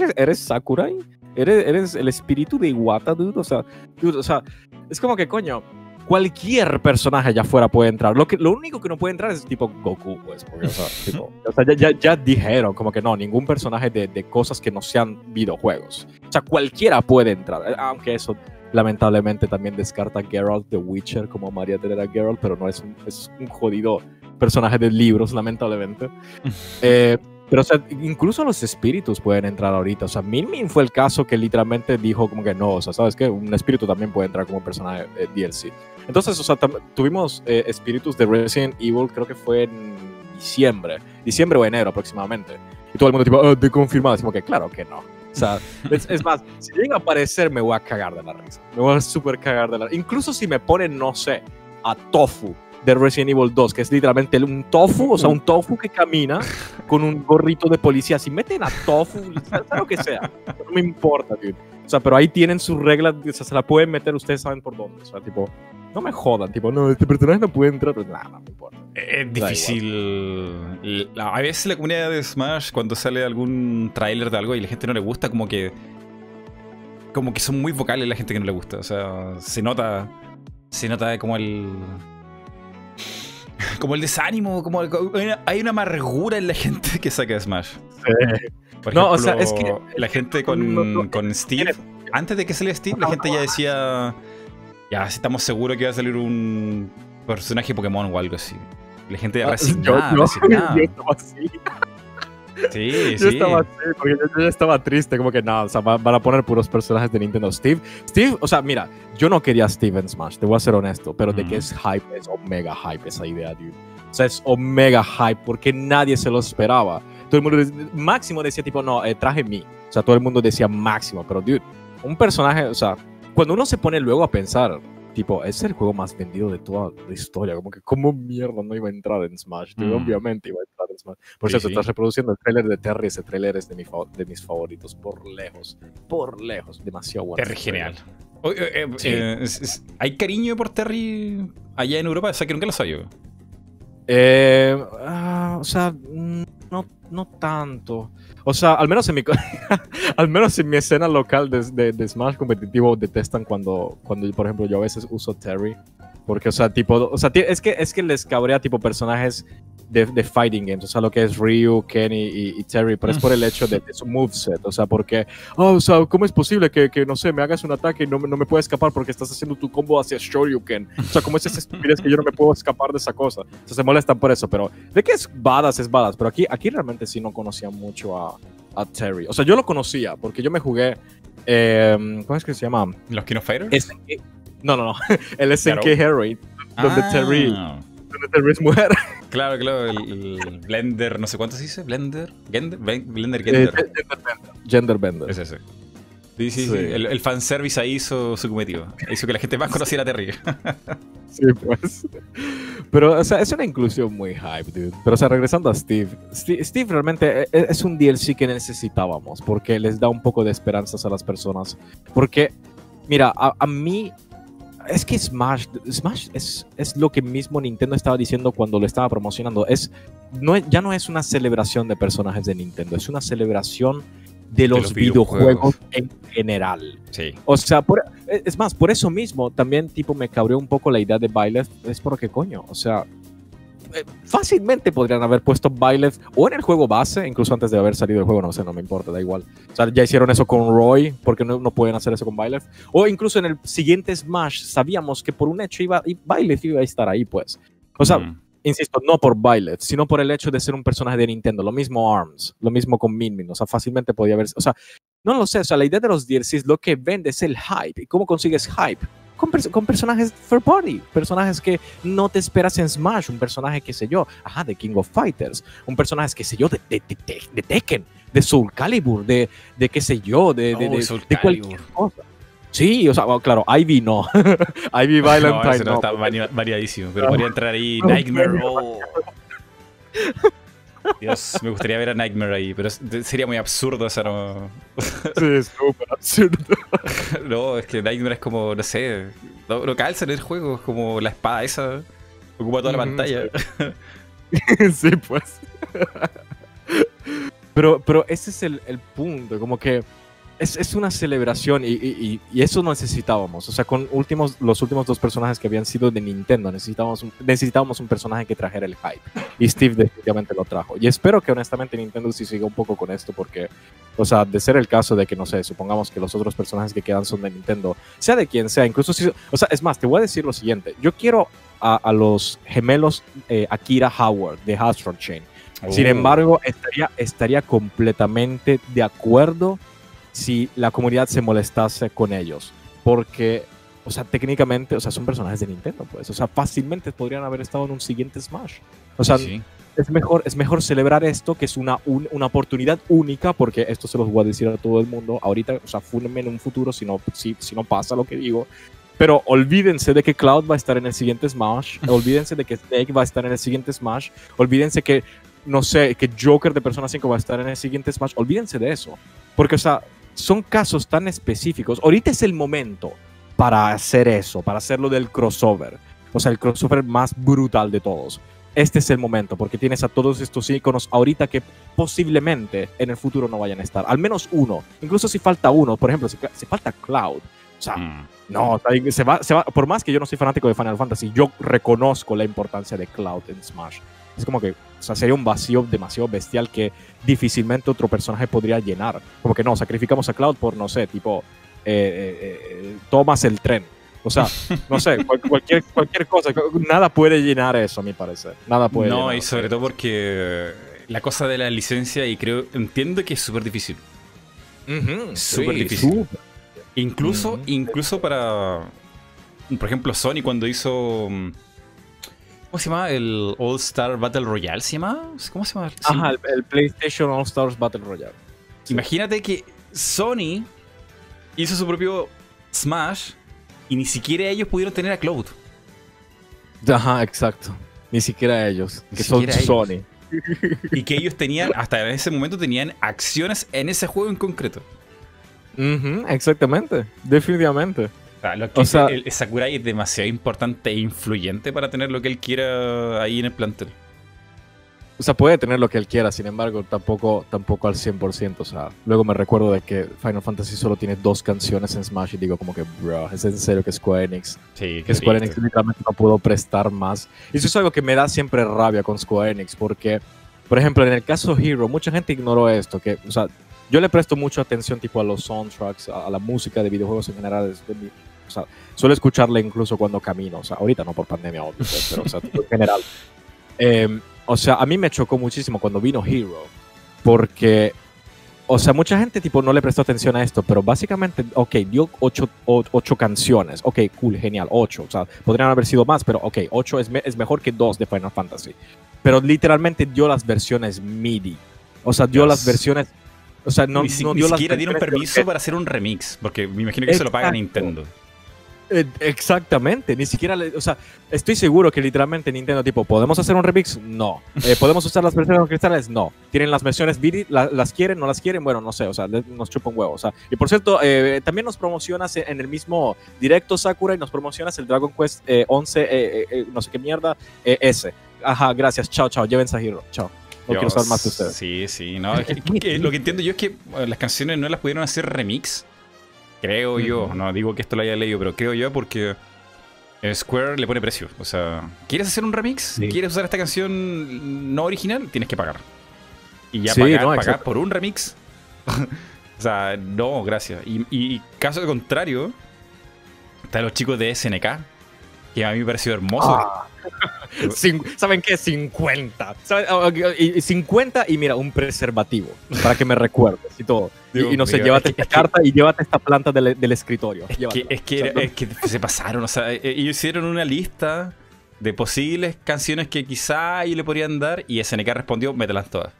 eres, eres Sakurai? ¿Eres, ¿Eres el espíritu de Iwata, dude? O sea, dude, o sea, es como que, coño, cualquier personaje allá afuera puede entrar. Lo, que, lo único que no puede entrar es tipo Goku, pues, porque, o sea, <laughs> tipo, o sea, ya, ya, ya dijeron como que no, ningún personaje de, de cosas que no sean videojuegos. O sea, cualquiera puede entrar, eh, aunque eso lamentablemente también descarta Geralt de Witcher como María tener a Geralt, pero no es un, es un jodido personaje de libros, lamentablemente. <laughs> Eh, pero, o sea, incluso los espíritus pueden entrar ahorita. O sea, Min Min fue el caso que literalmente dijo como que no, o sea, ¿sabes qué? Un espíritu también puede entrar como personaje eh, DLC. Entonces, o sea, tuvimos eh, espíritus de Resident Evil, creo que fue en diciembre, diciembre o enero aproximadamente. Y todo el mundo tipo, oh, de confirmado. Como que claro que no. O sea, <laughs> es, es más, si llega a aparecer me voy a cagar de la risa. Me voy a súper cagar de la Incluso si me ponen, no sé, a Tofu de Resident Evil 2, que es literalmente un tofu, o sea, un tofu que camina con un gorrito de policía. Si meten a tofu, lo que sea, no me importa, dude. O sea, pero ahí tienen sus reglas, o sea, se la pueden meter, ustedes saben por dónde. O sea, tipo, no me jodan, tipo, no, este personaje no puede entrar, pues nada, no me importa. Es igual. difícil. La- A veces la comunidad de Smash, cuando sale algún tráiler de algo y la gente no le gusta, como que. Como que son muy vocales la gente que no le gusta. O sea, se nota. Se nota como el. <laughs> Como el desánimo, como el- hay una- hay una amargura en la gente que saca de Smash. Por No, o sea, es que- la gente con, con Steve, antes de que saliera Steve, la gente ya decía, ya, si estamos seguros que va a salir un personaje Pokémon o algo así. La gente Ah, resignada, yo, resignada. <laughs> yo así. Sí, <laughs> Yo sí. estaba así, porque yo, yo estaba triste, como que nada, o sea, va- van a poner puros personajes de Nintendo. Steve, Steve, o sea, mira, yo no quería a Steve en Smash, te voy a ser honesto, pero de Ujú. que es hype, es omega hype esa idea, dude. O sea, es omega hype porque nadie se lo esperaba. Todo el mundo, Máximo decía tipo, no, eh, traje mí. O sea, todo el mundo decía Máximo, pero dude, un personaje, o sea, cuando uno se pone luego a pensar, tipo, es el juego más vendido de toda la historia, como que, ¿cómo mierda no iba a entrar en Smash? Mm. Obviamente iba a entrar en Smash. Por Sí, cierto, sí. estás reproduciendo el tráiler de Terry, ese tráiler es de, mi de mis favoritos, por lejos, por lejos, demasiado bueno. Terry genial. eh, eh, Sí. eh, es- es- ¿Hay cariño por Terry allá en Europa? O sea, que nunca lo sabía. Eh, ah, o sea, no, no tanto. O sea, al menos en mi, <laughs> al menos en mi escena local de, de- de Smash competitivo detestan cuando, cuando, por ejemplo, yo a veces uso Terry. Porque, o sea, tipo, o sea, es que, es que les cabrea tipo personajes de, de fighting games, o sea, lo que es Ryu, Kenny y, y Terry, pero es por el hecho de, de su moveset, o sea, porque, oh, o sea, ¿cómo es posible que, que, no sé, me hagas un ataque y no, no me puedo escapar porque estás haciendo tu combo hacia Shoryuken? O sea, ¿cómo es esa estupidez que yo no me puedo escapar de esa cosa? O sea, se molestan por eso, pero de que es badass, es badass, pero aquí, aquí realmente sí no conocía mucho a, a Terry. O sea, yo lo conocía porque yo me jugué, eh, ¿cómo es que se llama? ¿Los Kino Fighters? SNK. No, no, no, <laughs> el SNK. Heroin, donde Ah, Terry- donde Terry es mujer. <laughs> Claro, claro, el, el Blender, no sé cuánto se dice, Blender, Gender, Blender, Eh, Gender. Genderbender. Genderbender. Es ese. Sí, sí, sí. Sí. El, el fanservice ahí hizo su cometido. Hizo que la gente más conociera a Terry. <laughs> Sí, pues. Pero, o sea, es una inclusión muy hype, dude. Pero, o sea, regresando a Steve. Steve, Steve realmente e- e- es un DLC que necesitábamos porque les da un poco de esperanzas a las personas. Porque, mira, a, a mí. Es que Smash, Smash es, es lo que mismo Nintendo estaba diciendo cuando lo estaba promocionando. Es, no, es- ya no es una celebración de personajes de Nintendo, es una celebración de los, los videojuegos. videojuegos en general. Sí. O sea, por- es más, por eso mismo también tipo me cabreó un poco la idea de Byleth. Es porque coño, o sea, fácilmente podrían haber puesto Byleth o en el juego base, incluso antes de haber salido el juego, no sé, no me importa, da igual. O sea, ya hicieron eso con Roy, porque no, no pueden hacer eso con Byleth. O incluso en el siguiente Smash sabíamos que por un hecho iba, y Byleth iba a estar ahí, pues. O sea, Mm. insisto, no por Byleth, sino por el hecho de ser un personaje de Nintendo. Lo mismo ARMS, lo mismo con Min Min. O sea, fácilmente podía haber. O sea, no lo sé. O sea, la idea de los DLCs lo que vende es el hype. ¿Y cómo consigues hype? Con, pers- con personajes third party, personajes que no te esperas en Smash, un personaje, qué sé yo, ajá, de King of Fighters, un personaje, qué sé yo, de, de, de- de- Tekken, de Soul Calibur, de, de qué sé yo, de, de, Oh, de- cualquier cosa. Sí, o sea, bueno, claro, Ivy no. <laughs> Ivy Valentine no, no. está vari- variadísimo. Pero podría entrar ahí <laughs> Nightmare. oh. <laughs> Dios, me gustaría ver a Nightmare ahí, pero sería muy absurdo esa no. Sí, es súper absurdo. <laughs> No, es que Nightmare es como, no sé, no, no calza en el juego, es como la espada esa, ocupa toda la pantalla. <laughs> sí, pues. pero, pero ese es el, el punto, como que es, es una celebración y, y- y- eso necesitábamos. O sea, con últimos, los últimos dos personajes que habían sido de Nintendo, necesitábamos un, necesitábamos un personaje que trajera el hype. Y Steve definitivamente lo trajo. Y espero que honestamente Nintendo sí siga un poco con esto porque, o sea, de ser el caso de que, no sé, supongamos que los otros personajes que quedan son de Nintendo, sea de quien sea, incluso si... O sea, es más, te voy a decir lo siguiente. Yo quiero a, a los gemelos eh, Akira Howard de Astral Chain. Sin Oh. embargo, estaría, estaría completamente de acuerdo si la comunidad se molestase con ellos. Porque, o sea, técnicamente, o sea, son personajes de Nintendo, pues. O sea, fácilmente podrían haber estado en un siguiente Smash. O sea, Sí. es, mejor, es mejor celebrar esto, que es una, un- una oportunidad única, porque esto se los voy a decir a todo el mundo. Ahorita, o sea, fúnenme en un futuro si no, si, si no pasa lo que digo. Pero olvídense de que Cloud va a estar en el siguiente Smash. <laughs> olvídense de que Snake va a estar en el siguiente Smash. Olvídense que, no sé, que Joker de Persona 5 va a estar en el siguiente Smash. Olvídense de eso. Porque, o sea, son casos tan específicos. Ahorita es el momento para hacer eso, para hacerlo del crossover. O sea, el crossover más brutal de todos. Este es el momento, porque tienes a todos estos iconos ahorita que posiblemente en el futuro no vayan a estar. Al menos uno. Incluso si falta uno, por ejemplo, si, si falta Cloud. O sea, Mm. no, o sea, se va, se va, por más que yo no soy fanático de Final Fantasy, yo reconozco la importancia de Cloud en Smash. Es como que, o sea, sería un vacío demasiado bestial que difícilmente otro personaje podría llenar. Como que no, sacrificamos a Cloud por, no sé, tipo, eh, eh, eh, tomas el tren. O sea, no sé, <laughs> cual- cualquier, cualquier cosa, nada puede llenar eso, a mi parecer. Nada puede No, y sobre todo porque la cosa de la licencia, y creo, entiendo que es súper difícil. Ujú, súper sí, difícil. Incluso, incluso para. Por ejemplo, Sony cuando hizo. ¿Cómo se llama? El All Star Battle Royale, ¿se llama? ¿Cómo se llama? Ajá, el, el PlayStation All Stars Battle Royale. Sí. Imagínate que Sony hizo su propio Smash y ni siquiera ellos pudieron tener a Cloud. Ajá, exacto. Ni siquiera ellos, Ni que son ellos. Sony. <laughs> Y que ellos tenían, hasta en ese momento, tenían acciones en ese juego en concreto. Ujú, exactamente, definitivamente. O sea, lo que O sea- el, el Sakurai es demasiado importante e influyente para tener lo que él quiera ahí en el plantel. O sea, puede tener lo que él quiera, sin embargo, tampoco, tampoco al 100%. O sea, luego me recuerdo de que Final Fantasy solo tiene dos canciones en Smash y digo como que, bro, es en serio que Square Enix. Sí, Que Square Enix literalmente no pudo prestar más. Y eso es algo que me da siempre rabia con Square Enix, porque, por ejemplo, en el caso Hero, mucha gente ignoró esto, que, o sea, yo le presto mucha atención tipo a los soundtracks, a, a la música de videojuegos en general. de mi- o sea, suelo escucharla incluso cuando camino. O sea, ahorita no por pandemia, obvio, pues, pero o sea, en general. <laughs> Eh, o sea, a mí me chocó muchísimo cuando vino Hero, porque o sea, mucha gente tipo no le prestó atención a esto, pero básicamente, ok, dio ocho, o- ocho canciones. Ok, cool, genial, ocho. O sea, podrían haber sido más, pero ok, ocho es, me- es mejor que dos de Final Fantasy. Pero literalmente dio las versiones MIDI. O sea, dio Dios. las versiones... O sea, no, ni no ni dio las siquiera dieron permiso porque- para hacer un remix, porque me imagino que eso lo paga Exacto. Nintendo. Eh, Exactamente, ni siquiera, le- o sea, estoy seguro que literalmente Nintendo tipo, ¿podemos hacer un remix? No. Eh, ¿Podemos usar las versiones cristales? No. ¿Tienen las versiones MIDI? La- ¿Las quieren? ¿No las quieren? Bueno, no sé, o sea, le- nos chupa un huevo. O sea, y por cierto, eh, también nos promocionas en el mismo directo Sakura y nos promocionas el Dragon Quest eh, 11, eh, eh, eh, no sé qué mierda, ese. Ajá, gracias, chao, chao, llévense a Hero, chao. No quiero Dios, saber más de ustedes. Sí, sí, no. es que- que lo que entiendo yo es que las canciones no las pudieron hacer remix. Creo yo. No digo que esto lo haya leído, pero creo yo porque Square le pone precio. O sea, ¿quieres hacer un remix? Sí. ¿Quieres usar esta canción no original? Tienes que pagar. Y ya Sí, pagar, no, pagar exacto. por un remix. <laughs> o sea, no, gracias. Y, y caso contrario, están los chicos de SNK, que a mí me pareció hermoso. Ah. ¿Saben qué? 50. ¿Saben? Ah, y- 50 mira, un preservativo para que me recuerdes y todo. Y, Dios y no sé, mío, llévate es que- esta que- carta y llévate esta planta del, del escritorio. Es que, es, que, era- es que se pasaron, o sea, eh, ellos hicieron una lista de posibles canciones que quizá ahí le podrían dar y SNK respondió, mételas todas.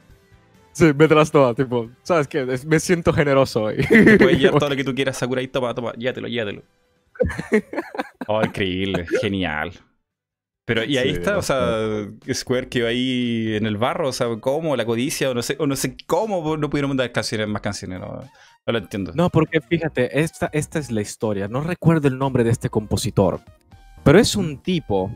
Sí, mételas todas, tipo, ¿sabes qué? Es- Me siento generoso hoy. Puedes <laughs> llevar todo lo que tú quieras, Sakurai, toma, toma, llévatelo, llévatelo. <laughs> Oh, increíble, genial. Pero y ahí Sí, está, o sea, Square quedó ahí en el barro, o sea, cómo, la codicia, o no sé, o no sé cómo no pudieron mandar canciones, más canciones, no, no lo entiendo. No, porque fíjate, esta, esta es la historia. No recuerdo el nombre de este compositor, pero es un tipo...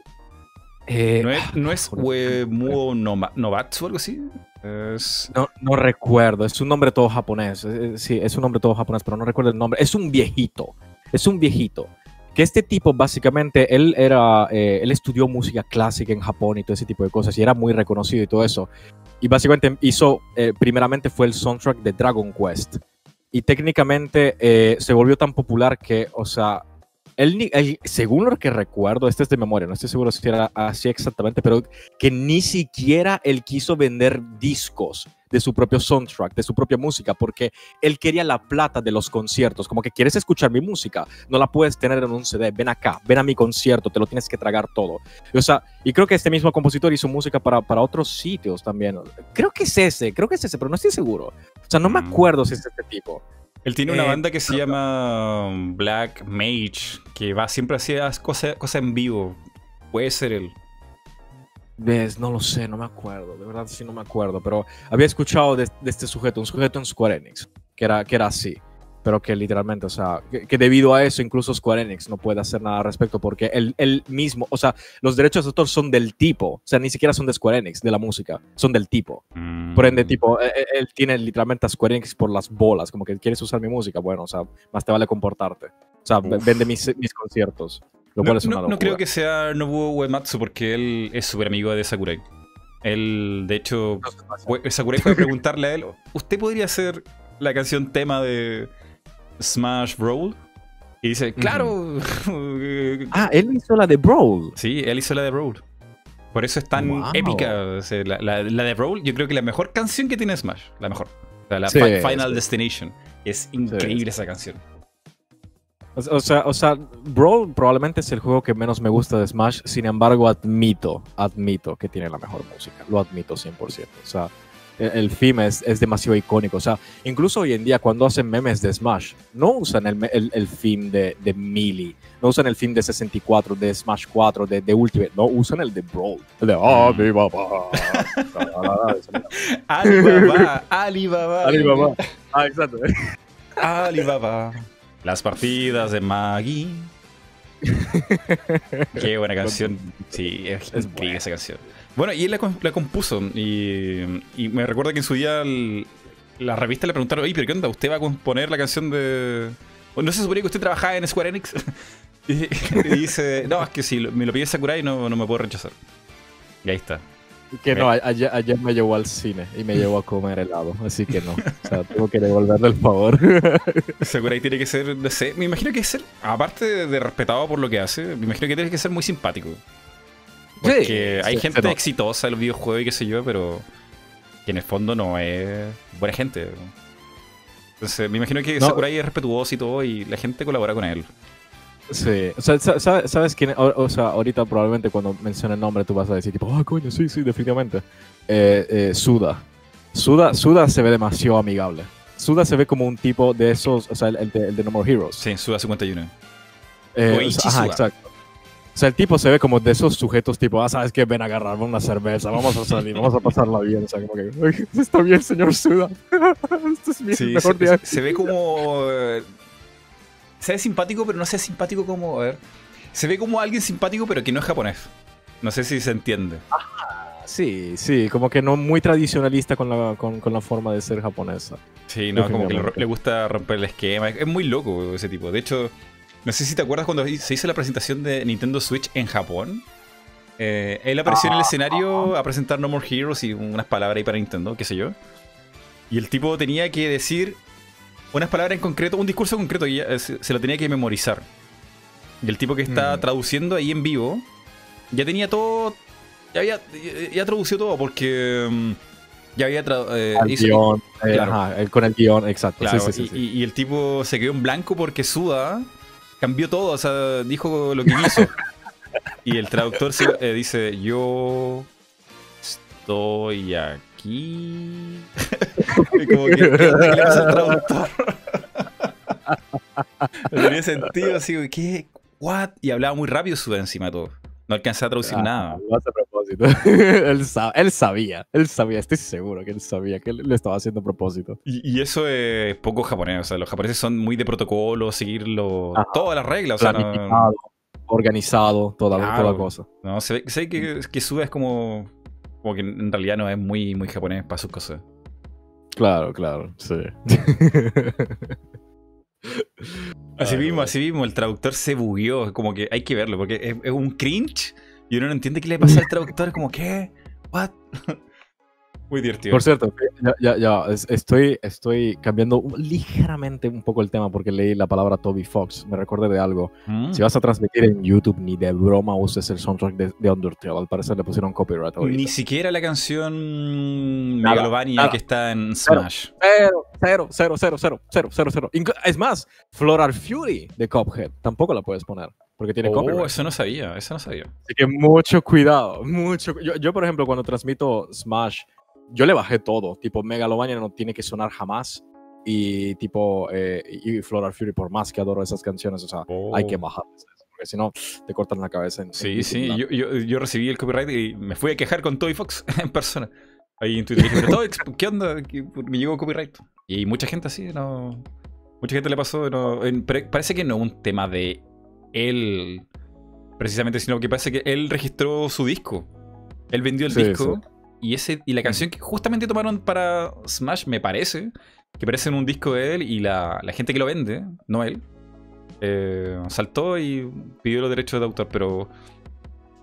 eh, No es, no es. Uemuo Novatsu o algo así. Es... No, no recuerdo, es un nombre todo japonés. eh, Sí, es un nombre todo japonés, pero no recuerdo el nombre. Es un viejito, es un viejito. Que este tipo, básicamente, él era, eh, él estudió música clásica en Japón y todo ese tipo de cosas, y era muy reconocido y todo eso. Y básicamente hizo, eh, primeramente fue el soundtrack de Dragon Quest. Y técnicamente eh, se volvió tan popular que, o sea, él, él, según lo que recuerdo, este es de memoria, no estoy seguro si era así exactamente, pero que ni siquiera él quiso vender discos de su propio soundtrack, de su propia música, porque él quería la plata de los conciertos, como que quieres escuchar mi música, no la puedes tener en un CD, ven acá, ven a mi concierto, te lo tienes que tragar todo. O sea, y creo que este mismo compositor hizo música para, para otros sitios también. Creo que es ese, creo que es ese, pero no estoy seguro. O sea, no me Mm. acuerdo si es este tipo. Él tiene una Eh, banda que se llama um, Black Mage, que va siempre hacia cosas cosas en vivo. Puede ser él. Ves, no lo sé, no me acuerdo, de verdad sí no me acuerdo, pero había escuchado de, de este sujeto, un sujeto en Square Enix, que era, que era así, pero que literalmente, o sea, que, que debido a eso incluso Square Enix no puede hacer nada al respecto porque él, él mismo, o sea, los derechos de autor son del tipo, o sea, ni siquiera son de Square Enix, de la música, son del tipo. Mm. Por ende, tipo, eh, eh, él tiene literalmente a Square Enix por las bolas, como que quieres usar mi música, bueno, o sea, más te vale comportarte. O sea, Uf. vende mis, mis conciertos, lo No, cual es una no- no creo que sea Nobuo Uematsu porque él es súper amigo de Sakurai. Él, de hecho, Sakurai fue a preguntarle a él, ¿usted podría hacer la canción tema de Smash Brawl? Y dice, claro. <laughs> Ah, él hizo la de Brawl. Sí, él hizo la de Brawl. Por eso es tan Wow. épica. o sea, la, la- la de Brawl, yo creo que la mejor canción que tiene Smash. La mejor. O sea, la Sí, Final sí. Destination. Es increíble esa canción. O o sea, o sea, Brawl probablemente es el juego que menos me gusta de Smash, sin embargo admito, admito que tiene la mejor música, lo admito 100%. O sea, el, theme es, es demasiado icónico. O sea, incluso hoy en día cuando hacen memes de Smash, no usan el, el, el theme de, de Melee, no usan el theme de 64, de Smash 4, de, de Ultimate, no, usan el de Brawl. El de ¡Ah, mi papá! Alibaba, Alibaba. Alibaba. Ah, exacto. Alibaba. Las partidas de Maggie. <laughs> Qué buena canción. Sí, es, Es buena. esa canción. Bueno, y él la, la compuso. Y, y me recuerdo que en su día el- la revista le preguntaron, oye, pero ¿qué onda? ¿Usted va a componer la canción de...? ¿O ¿No se suponía que usted trabajaba en Square Enix? <laughs> y, y dice, no, es que si me lo pide Sakurai no, no me puedo rechazar. Y ahí está. Que no, ayer, ayer me llevó al cine y me llevó a comer helado, así que no. O sea, <laughs> tengo que devolverle el favor. <laughs> Sakurai tiene que ser, no sé, me imagino que ser, aparte de respetado por lo que hace, me imagino que tiene que ser muy simpático. Porque hay sí, gente exitosa en los videojuegos y qué sé yo, pero que en el fondo no es buena gente. Entonces, me imagino que No. Sakurai es respetuoso y todo, y la gente colabora con él. Sí, o sea, sa- sa- ¿sabes quién? O, o sea, ahorita probablemente cuando mencione el nombre tú vas a decir tipo, ah, coño, sí, sí, definitivamente. Eh, eh, Suda. Suda. Suda se ve demasiado amigable. Suda se ve como un tipo de esos, o sea, el, el de, el de No More Heroes. Sí, Suda 51. Eh, o sea, ajá, exacto. O sea, el tipo se ve como de esos sujetos tipo, ah, sabes qué, ven a agarrarme una cerveza, vamos a salir, vamos a pasarla bien. O sea, como que, "Ay, <laughs> está bien, señor Suda. <laughs> este es mi Sí, mejor se, día. se- ve como. eh, Se ve simpático, pero no se ve simpático como. A ver. Se ve como alguien simpático, pero que no es japonés. No sé si se entiende. Sí, sí, como que no muy tradicionalista con la, con, con la forma de ser japonesa. Sí, no, como que le, le gusta romper el esquema. Es muy loco ese tipo. De hecho, no sé si te acuerdas cuando se hizo la presentación de Nintendo Switch en Japón. Eh, él apareció en el escenario a presentar No More Heroes y unas palabras ahí para Nintendo, qué sé yo. Y el tipo tenía que decir unas palabras en concreto, un discurso concreto, y eh, se, lo tenía que memorizar. Y el tipo que está Mm. traduciendo ahí en vivo ya tenía todo. Ya había ya, ya tradució todo porque. mm, ya había eh, Al hizo- guion, eh, ajá, el- con el guion, exacto. Claro, sí, sí, sí, y, sí. y- y el tipo se quedó en blanco porque Suda cambió todo, o sea, dijo lo que quiso. y el traductor se- eh, dice, yo estoy aquí. <laughs> Como que, ¿qué le pasa al traductor? <laughs> no tenía sentido, así, ¿qué? ¿What? Y hablaba muy rápido Suda encima de todo. No alcanzaba a traducir Ah, nada. Lo hace a propósito. <laughs> él, sa- él sabía, él sabía, estoy seguro que él sabía que él lo estaba haciendo a propósito. Y, y eso es poco japonés, o sea, los japoneses son muy de protocolo, seguir lo- Ajá. todas las reglas, o sea, no, organizado, toda, Claro. toda cosa. no, ve que, que Suda es como, como que en realidad no es muy, muy japonés para sus cosas. Claro, claro, sí. <laughs> Así Ay, mismo, así mismo, el traductor se bugueó, como que hay que verlo, porque es, es un cringe y uno no entiende qué le pasa al traductor, como, ¿qué? ¿What? <laughs> muy divertido. Por cierto, ya, ya, ya, es- estoy, estoy cambiando ligeramente un poco el tema porque leí la palabra Toby Fox. Me recordé de algo. Mm. Si vas a transmitir en YouTube, ni de broma uses el soundtrack de, de Undertale. Al parecer le pusieron copyright ahorita. Ni siquiera la canción Megalovania que está en Smash. Cero, cero, cero, cero, cero, cero, cero, cero. Es más, Floral Fury de Cuphead tampoco la puedes poner porque tiene Oh, copyright. eso no sabía, eso no sabía. Así que mucho cuidado, mucho. Yo, yo, por ejemplo, cuando transmito Smash, yo le bajé todo. Tipo, Megalovania no tiene que sonar jamás. Y tipo, eh, y Floral Fury, por más que adoro esas canciones, o sea, hay que Oh. bajarles eso, porque si no, te cortan la cabeza. En, en Sí, YouTube, sí, yo, yo, yo recibí el copyright y me fui a quejar con Toy Fox <laughs> en persona. Ahí en Twitter dije, "Pero, Toy, ¿qué onda? ¿Qué- Me llegó copyright. Y mucha gente así, no. Mucha gente le pasó. No, en- parece que no un tema de él precisamente, sino que parece que él registró su disco. Él vendió el Sí, disco y ese y la canción que justamente tomaron para Smash, me parece, que parece en un disco de él y la, la gente que lo vende, no él, eh, saltó y pidió los derechos de autor, pero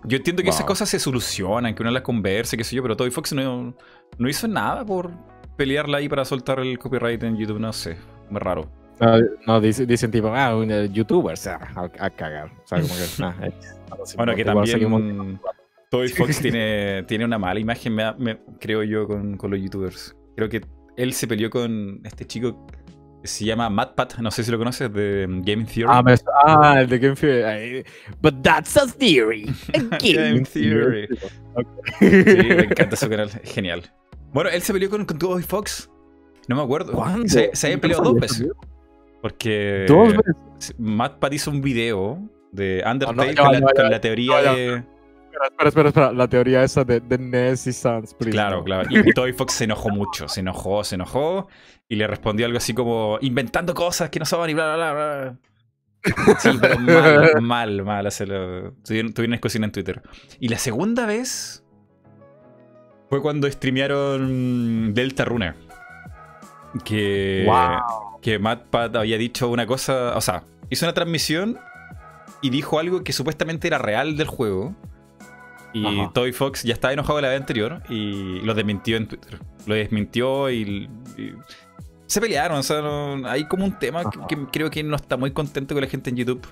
yo entiendo que esas cosas se solucionan, que uno las converse, qué sé yo, pero Toby Fox no, no hizo nada por pelearla ahí para soltar el copyright en YouTube, no sé, muy raro. No, no, dice- dicen tipo, ah, un youtuber, o sea, a, a cagar. O sea, como que, <laughs> ah, así, Bueno, que también Toby Fox tiene, tiene una mala imagen, me da- me- creo yo, con, con los youtubers. Creo que él se peleó con este chico que se llama MatPat, no sé si lo conoces, de Game Theory. Ah, me- ah, el de Game Theory. But that's a theory. <laughs> A Game Theory. Sí, me encanta su canal, genial. Bueno, él se peleó con, con Toby Fox. No me acuerdo. ¿Cuándo? Se, se no peleado dos veces. Porque Dos veces. MatPat hizo un video de Undertale Ah, ya con, la, con teoría de. Espera, espera, espera, espera. La teoría esa de, de Ness y Sans, please, Claro, no. claro. Y, y Toby Fox se enojó mucho, se enojó, se enojó. Y le respondió algo así como inventando cosas que no saben y bla, bla, bla. Sí, pero <laughs> mal, mal, mal. tuvieron, tuvieron discusión en Twitter. Y la segunda vez fue cuando streamearon Delta Runner. Que, Wow. que MatPat había dicho una cosa. O sea, hizo una transmisión y dijo algo que supuestamente era real del juego. Y Ajá. Toby Fox ya estaba enojado de la vez anterior y lo desmintió en Twitter. Lo desmintió y, y se pelearon. O sea, no- hay como un tema que, creo que no está muy contento con la gente en YouTube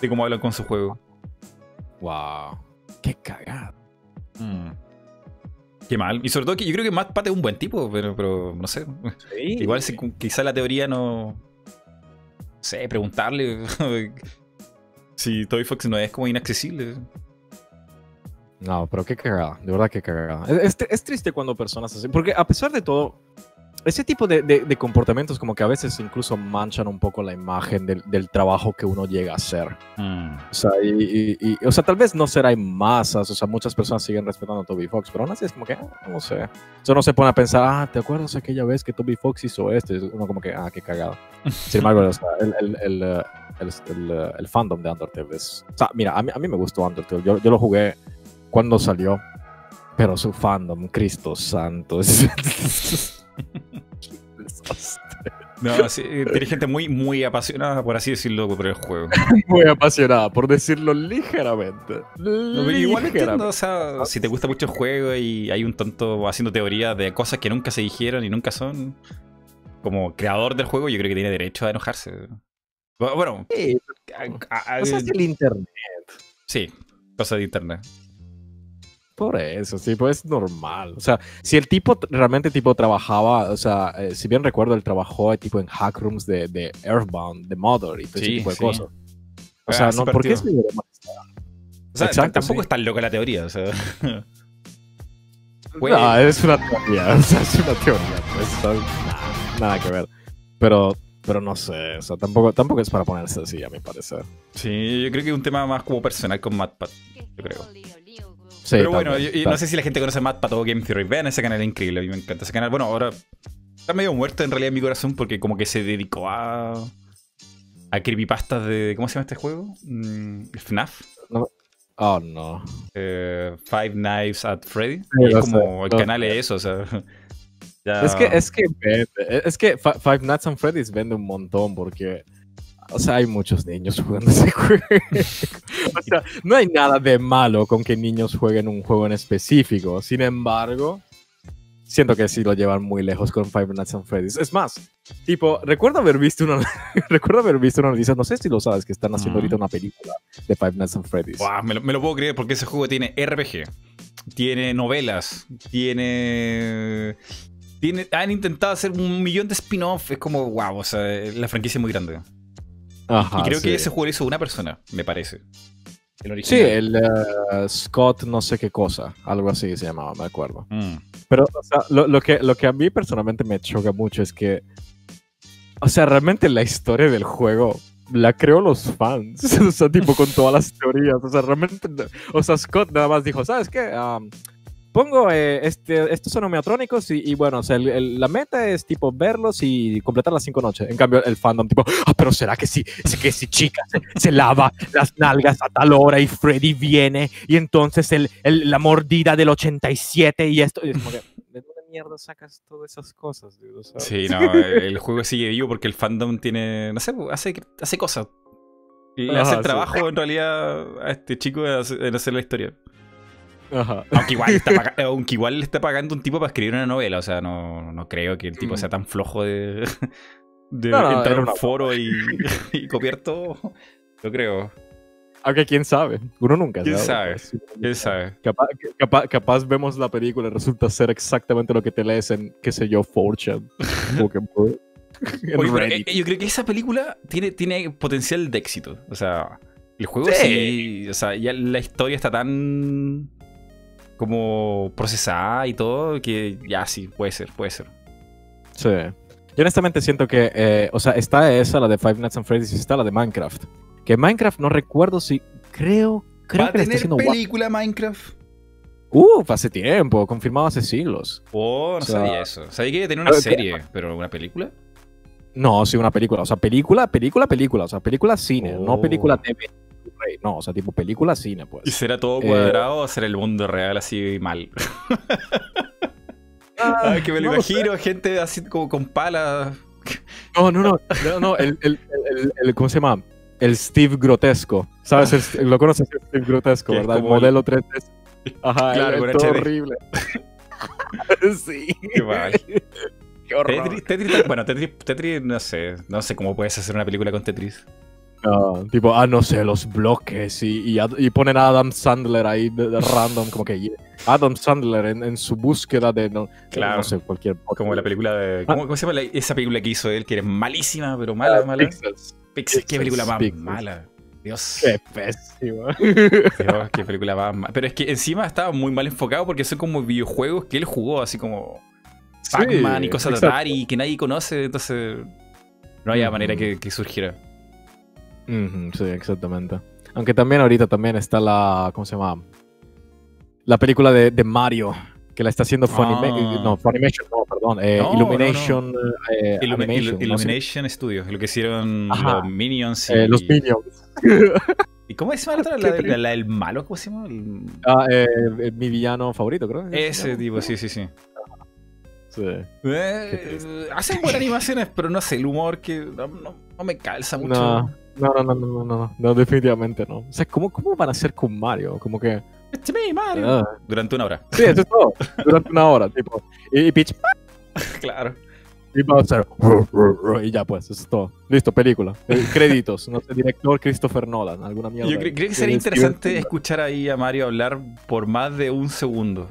de cómo hablan con su juego. Wow. Qué cagada. Mm. Qué mal. Y sobre todo que yo creo que Matt Pat es un buen tipo, pero, pero no sé. Igual si, quizá la teoría no. No sé, preguntarle <laughs> si Toy Fox no es como inaccesible. No, pero qué cagada, de verdad que cagada. Es, es, triste cuando personas así, porque a pesar de todo, ese tipo de, de, comportamientos como que a veces incluso manchan un poco la imagen del, del trabajo que uno llega a hacer. Mm. O, sea, y, y, o sea, tal vez no será en masas, o sea, muchas personas siguen respetando a Toby Fox, pero aún así es como que, ah, no sé. Eso no se pone a pensar, ah, ¿te acuerdas aquella vez que Toby Fox hizo esto? Y uno como que, ah, qué cagado. <laughs> Sin embargo, o sea, el, el, el, el, eh, el, fandom de Undertale es... O sea, mira, a mí, a mí me gustó Undertale, yo, yo lo jugué cuando salió, pero su fandom, Cristo santo. <laughs> No, sí, tiene gente muy, muy apasionada, por así decirlo, por el juego. <laughs> Muy apasionada, por decirlo ligeramente. igual entiendo, o sea, si te gusta mucho el juego y hay un tonto haciendo teorías de cosas que nunca se dijeron y nunca son, como creador del juego, yo creo que tiene derecho a enojarse. Bueno, cosas del internet. Sí, cosas de internet. Por eso, sí, pues es normal. O sea, si el tipo realmente tipo trabajaba, o sea, eh, si bien recuerdo, él trabajó tipo en hackrooms de, de Earthbound, de Mother y todo ese tipo de cosas. O sea, no, ¿por qué es O sea, tampoco es tan loca la teoría, o sea. <laughs> no, es una teoría, <laughs> o sea, es una teoría, pues, nada, que ver. Pero, pero no sé, o sea, tampoco, tampoco es para ponerse así, a mi parecer. Sí, yo creo que es un tema más como personal con MatPat, yo creo. Pero bueno, no sé si la gente conoce más para todo Game Theory. Vean ese canal increíble, a mí me encanta ese canal. Bueno, ahora está medio muerto en realidad en mi corazón porque como que se dedicó a. a creepypastas de. ¿Cómo se llama este juego? Mm, ¿FNAF? Oh, no. Eh, Five Knives at Freddy. es como el canal es eso, o sea. <laughs> Es que, es que, es que Five Nights at Freddy's vende un montón porque o sea, hay muchos niños jugando ese <laughs> juego. o sea, no hay nada de malo con que niños jueguen un juego en específico. Sin embargo, siento que sí lo llevan muy lejos con Five Nights at Freddy's. Es más, tipo, recuerdo haber visto una, <laughs> recuerdo haber visto una noticia, no sé si lo sabes, que están haciendo ahorita una película de Five Nights at Freddy's. me, lo, me, lo, puedo creer porque ese juego tiene RPG, tiene novelas, tiene... Tiene, han intentado hacer un millón de spin-off. Es como, wow, o sea, la franquicia es muy grande y creo que ese juego lo hizo una persona, me parece. El sí, el eh, Scott no sé qué cosa, algo así se llamaba, me acuerdo. Mm. Pero o sea, lo, que, lo que a mí personalmente me choca mucho es que, o sea, realmente la historia del juego la creó los fans, <laughs> o sea, tipo con todas las teorías, o sea, realmente, o sea, Scott nada más dijo, ¿sabes qué? Pongo eh, este, estos son homeotrónicos y, bueno, o sea, la meta es tipo verlos y completar las cinco noches. En cambio, el fandom tipo, ah, pero será que si, que si chica se, lava las nalgas a tal hora y Freddy viene y entonces el, la mordida del 87 y esto. Y es como que, ¿de dónde mierda sacas todas esas cosas? sí, no, <laughs> el juego sigue vivo porque el fandom tiene, no sé, hace, hace cosas. Y hace el trabajo en realidad a este chico en hacer la historia. Aunque, igual está <laughs> aunque igual le está pagando un tipo para escribir una novela. O sea, no, no creo que el tipo mm. sea tan flojo de, <laughs> de entrar a un foro <laughs> y, copiar todo. Lo creo. Aunque quién sabe, uno nunca ¿Quién sabe. ¿Quién sabe? Capaz, capaz, vemos la película y resulta ser exactamente lo que te lees en, qué sé yo, Fortune. Oye, eh, yo creo que esa película tiene, tiene potencial de éxito. O sea, el juego sí. o sea, ya la historia está tan como procesada y todo, que ya sí, puede ser, puede ser. Sí. Yo honestamente siento que, eh, o sea, está esa, la de Five Nights at Freddy's, y está la de Minecraft. Que Minecraft no recuerdo si, creo, creo ¿Va a tener película Minecraft? Uh, hace tiempo, confirmado hace siglos. Oh, no sabía eso. Sabía que tenía una serie, pero ¿una película? No, sí, una película. O sea, película, película, película. O sea, película cine, no película oh. No, o sea, tipo película cine, pues. ¿Y será todo eh, cuadrado o será el mundo real así mal? <laughs> Ah, que me lo imagino, gente así como con palas. No, no, no, no, no el, el, el, ¿cómo se llama? El Steve Grotesco. ¿Sabes? lo conoces, Steve Grotesco, ¿verdad? El modelo 3 <laughs> Ajá, claro, el, todo horrible. <laughs> sí. Qué mal. Qué horror. Tetris, bueno, Tetris, Tetris, no sé, no sé cómo puedes hacer una película con Tetris tipo, ah, no sé, los bloques y, y, ponen a Adam Sandler ahí de, random, como que Adam Sandler en, en su búsqueda de, no, Claro. no sé, cualquier... Como la película de. Ah. ¿Cómo, cómo se llama la- esa película que hizo él? Que es malísima, pero mala, mala. Pixels. Pixels, qué película más Pixels. mala. Dios. Qué pésimo. Dios, qué película más mala. Pero es que encima estaba muy mal enfocado porque son como videojuegos que él jugó, así como Pac-Man y cosas de. Atari que nadie conoce, entonces no había manera que, que surgiera. Ujú, sí, exactamente. Aunque también ahorita también está la. ¿Cómo se llama? La película de, de Mario. Que la está haciendo Funima- Ah. No, Funimation, no, perdón. eh, No, no, Illumination. eh, Illumi- Animation, Illu- ¿no? Illumination Studios, lo que hicieron Ajá. los Minions y... Eh, los Minions. <laughs> ¿Y cómo llama la otra? <laughs> La, la- la del malo, ¿cómo se llama? El- Ah, eh, eh, mi villano favorito, creo. Ese tipo, sí, sí, sí. Sí. Eh, hacen buenas animaciones, pero no sé, el humor que no, no- no me calza mucho. No, no, no, no, no, no, no, no, definitivamente no. O sea, ¿cómo, cómo van a hacer con Mario? Como que. It's me, Mario. ah. Durante una hora. Sí, eso es todo. Durante una hora, tipo. Y, y Peach <laughs> claro. y Bowser. Y ya, pues, eso es todo. Listo, película. Eh, créditos. No sé, director Christopher Nolan. Alguna mierda. Yo cre- creo que sería interesante Steven escuchar ahí a Mario hablar por más de un segundo.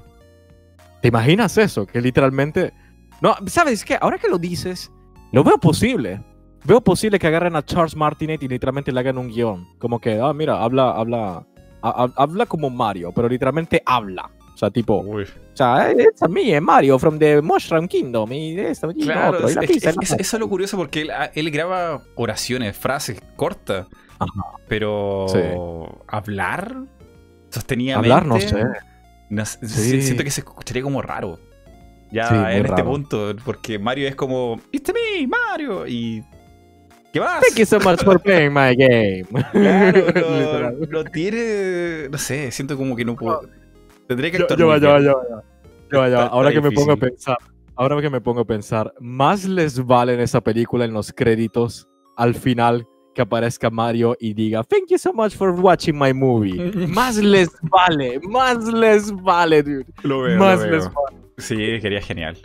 ¿Te imaginas eso? Que literalmente. No, ¿sabes qué? Ahora que lo dices, lo veo posible. Veo posible que agarren a Charles Martinet y literalmente le hagan un guion. Como que, ah, mira, habla, habla. ha- ha- habla como Mario, pero literalmente habla. O sea, tipo, Uy. o sea, it's a me, Mario from the Mushroom Kingdom. Y esto, y Claro, otro, y es- la es- pizza, y es- la eso, es lo curioso porque él, ah, él graba oraciones, frases cortas, Ajá. pero Sí. hablar sostenidamente. Hablar, no sé. no Sí. Siento que se escucharía como raro. Ya Sí, en este raro. punto, porque Mario es como, It's me, Mario. Y. ¿Qué más? Thank you so much for playing my game. <laughs> Claro, no, no tiene. No sé, siento como que no puedo. Tendría que Yo, actuar yo, yo, yo, yo. Yo, yo, Está- Ahora que me pongo a pensar, ahora que me pongo a pensar, más les vale en esa película, en los créditos, al final, que aparezca Mario y diga, thank you so much for watching my movie. <laughs> más les vale, más les vale, dude. Lo veo, más lo les veo. vale. Sí, quería genial.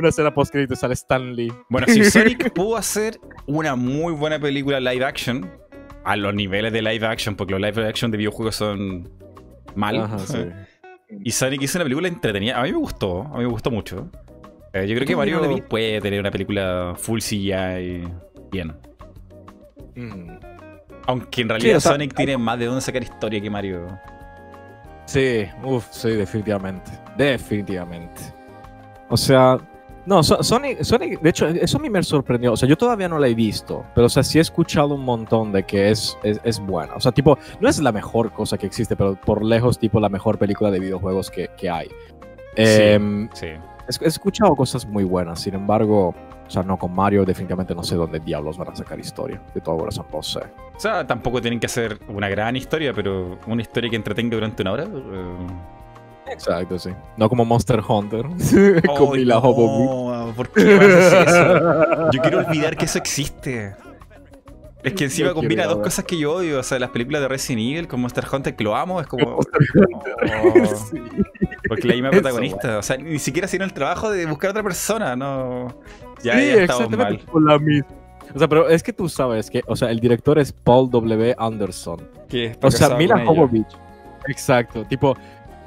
Una escena post créditos sale Stan Lee. Bueno, si <laughs> Sonic pudo hacer una muy buena película live action, a los niveles de live action, porque los live action de videojuegos son mal. Ajá, sí. <laughs> Y Sonic hizo una película entretenida. A mí me gustó, a mí me gustó mucho. Eh, yo creo que no Mario vi. puede tener una película full CGI bien. Mm. Aunque en realidad o sea, Sonic tiene más de dónde sacar historia que Mario. Sí, uff, sí, definitivamente. Definitivamente. O sea, no, So- Sonic, Sonic, de hecho, eso a mí me sorprendió. O sea, yo todavía no la he visto, pero o sea, sí he escuchado un montón de que es, es, es buena. O sea, tipo, no es la mejor cosa que existe, pero por lejos, tipo, la mejor película de videojuegos que, que hay. Em, Sí. he, he escuchado cosas muy buenas, sin embargo, o sea, no con Mario, definitivamente no sé dónde diablos van a sacar historia. De todo corazón, no sé. O sea, tampoco tienen que hacer una gran historia, pero una historia que entretenga durante una hora. eh, Exacto, sí. No como Monster Hunter, <laughs> con Ay, Mila no. ¿Por qué eso? Yo quiero <laughs> olvidar que eso existe. Es que encima Yo combina dos cosas que yo odio. O sea, las películas de Resident Evil con Monster Hunter que lo amo. Es como. Oh, <laughs> Sí. porque la misma protagonista. O sea, ni siquiera hicieron el trabajo de buscar a otra persona. No. Ya, sí, ya exactamente mal. con la misma. O sea, pero es que tú sabes que, o sea, el director es Paul W. Anderson. Que O sea, Mila con. Jovovich. Exacto, tipo,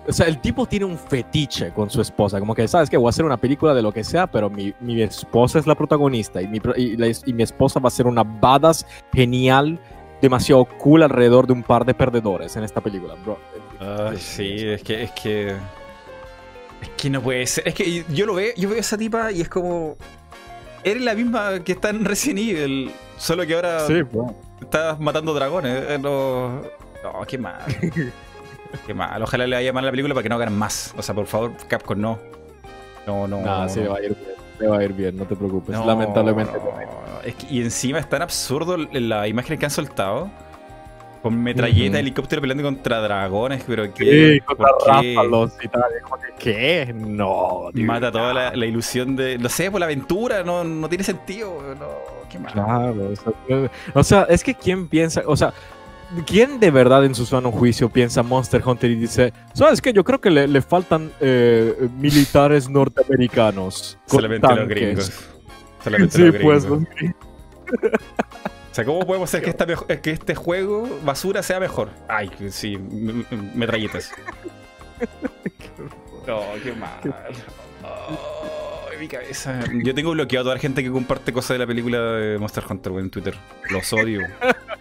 o sea, el tipo tiene un fetiche con su esposa, como que, ¿sabes que Voy a hacer una película de lo que sea, pero mi, mi esposa es la protagonista y mi, y, la- y mi esposa va a ser una badass genial, demasiado cool alrededor de un par de perdedores en esta película, bro. Ay, sí, es que, es que. Es que no puede ser. Es que yo lo veo, yo veo a esa tipa y es como. Eres la misma que está en Resident Evil. Solo que ahora Sí, bro. estás matando dragones. No, no qué mal. <laughs> qué mal. Ojalá le vaya mal a la película para que no hagan más. O sea, por favor, Capcom, no. No, no. Nah, no, sí, no. va a ir bien, le va a ir bien, no te preocupes, No, lamentablemente. no. Es que- y encima es tan absurdo la imagen que han soltado. Con metralleta, Ujú. helicóptero peleando contra dragones, pero que. Sí, contra ráfalos y tal. ¿Qué? No, dude, Mata toda la, la ilusión de. No sé, por la aventura, no, no tiene sentido. No, qué mal. Claro, o sea, o sea, es que quién piensa, o sea, ¿quién de verdad en su sano juicio piensa Monster Hunter y dice, ¿sabes qué? Yo creo que le, le faltan eh, militares norteamericanos. Solamente los tanques". gringos. Solamente <laughs> Sí, los gringos. pues, los gringos. O sea, ¿cómo podemos hacer que, esta que este juego basura sea mejor? Ay, sí, metralletas. <laughs> No, qué mal. Ay, mi cabeza. Yo tengo bloqueado a toda la gente que comparte cosas de la película de Monster Hunter en Twitter. Los odio. <laughs>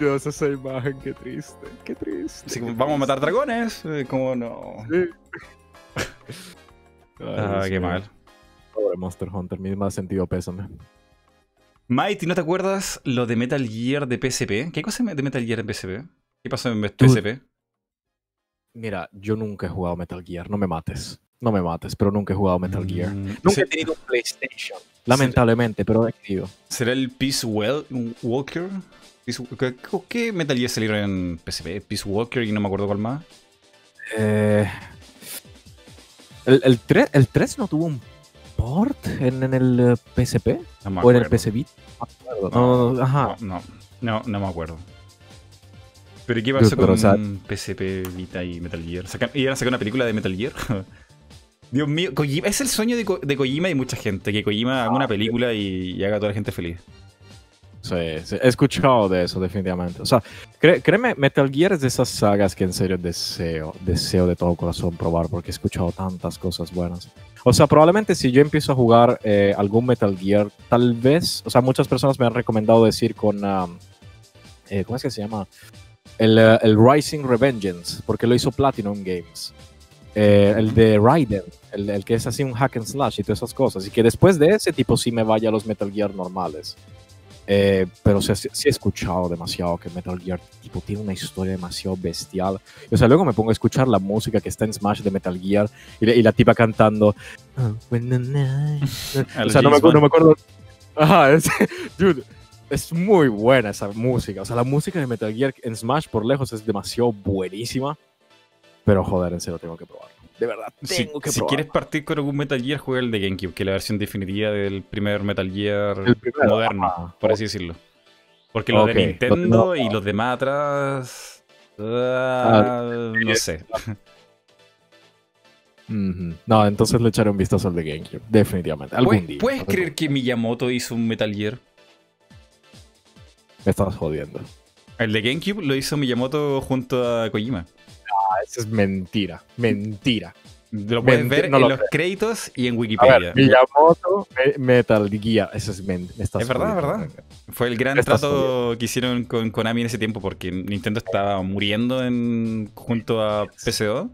Dios, esa imagen, qué triste, qué triste. Qué vamos a matar dragones. Eh, Como no. Sí. <laughs> Ay, Ah, qué mal. Pobre Monster Hunter, mi más sentido pésame. Mighty, ¿no te acuerdas lo de Metal Gear de PSP? ¿Qué cosa de Metal Gear en PSP? ¿Qué pasó en. PSP? Mira, yo nunca he jugado Metal Gear, no me mates. No me mates, pero nunca he jugado Metal Gear. Mm, Nunca ¿se- he tenido un PlayStation. Lamentablemente, pero he tenido. ¿Será el Peace Well- Walker? ¿Qué, qué- Metal Gear salieron en PSP? Peace Walker y no me acuerdo cuál más. Eh, el, el, 3, el 3 no tuvo un port en, en el eh, PSP No me o en el Vita. No me acuerdo. No, no, ajá. No, no, no, no me acuerdo. ¿Pero qué pasó con o sea- PSP, Vita y Metal Gear? ¿Sacan- ¿Iban a sacar una película de Metal Gear? <laughs> Dios mío, Kojima- es el sueño de, Ko- de Kojima y mucha gente, que Kojima haga una película y, y haga a toda la gente feliz. Sí, sí, he escuchado de eso definitivamente. O sea, cre- créeme, Metal Gear es de esas sagas que en serio deseo, deseo de todo corazón probar porque he escuchado tantas cosas buenas. O sea, probablemente si yo empiezo a jugar eh, algún Metal Gear, tal vez, o sea, muchas personas me han recomendado decir con, um, eh, ¿cómo es que se llama? El, eh, el Rising Revengeance, porque lo hizo Platinum Games. Eh, el de Raiden, el, el que es así un hack and slash y todas esas cosas. Y que después de ese tipo sí me vaya a los Metal Gear normales. Eh, pero sí, sí he escuchado demasiado que Metal Gear tipo, tiene una historia demasiado bestial. O sea, luego me pongo a escuchar la música que está en Smash de Metal Gear y, la- y la tipa cantando. "Oh, when the night-" <laughs> A o sea, no me, no me acuerdo. Ajá, es, <laughs> dude, es muy buena esa música. O sea, la música de Metal Gear en Smash por lejos es demasiado buenísima. Pero joder, en serio, tengo que probarlo. De verdad, Si, que quieres partir con algún Metal Gear, juega el de GameCube, que es la versión definitiva del primer Metal Gear primero, moderno, ajá. por así decirlo. Porque los de Nintendo y los demás atrás. ah, no sé. <laughs> No, entonces le echaré un vistazo al de GameCube. Definitivamente. Algún ¿Puedes, día. puedes creer que Miyamoto hizo un Metal Gear? Me estás jodiendo. El de GameCube lo hizo Miyamoto junto a Kojima. Ah, eso es mentira. Mentira. Lo puedes Menti- ver no en lo los créditos y en A Wikipedia. ver, Miyamoto, Me- Metal Gear. Eso es mentira. Es verdad, verdad. Fue el gran estás trato que hicieron con Konami en ese tiempo porque Nintendo estaba muriendo en, junto a PC2.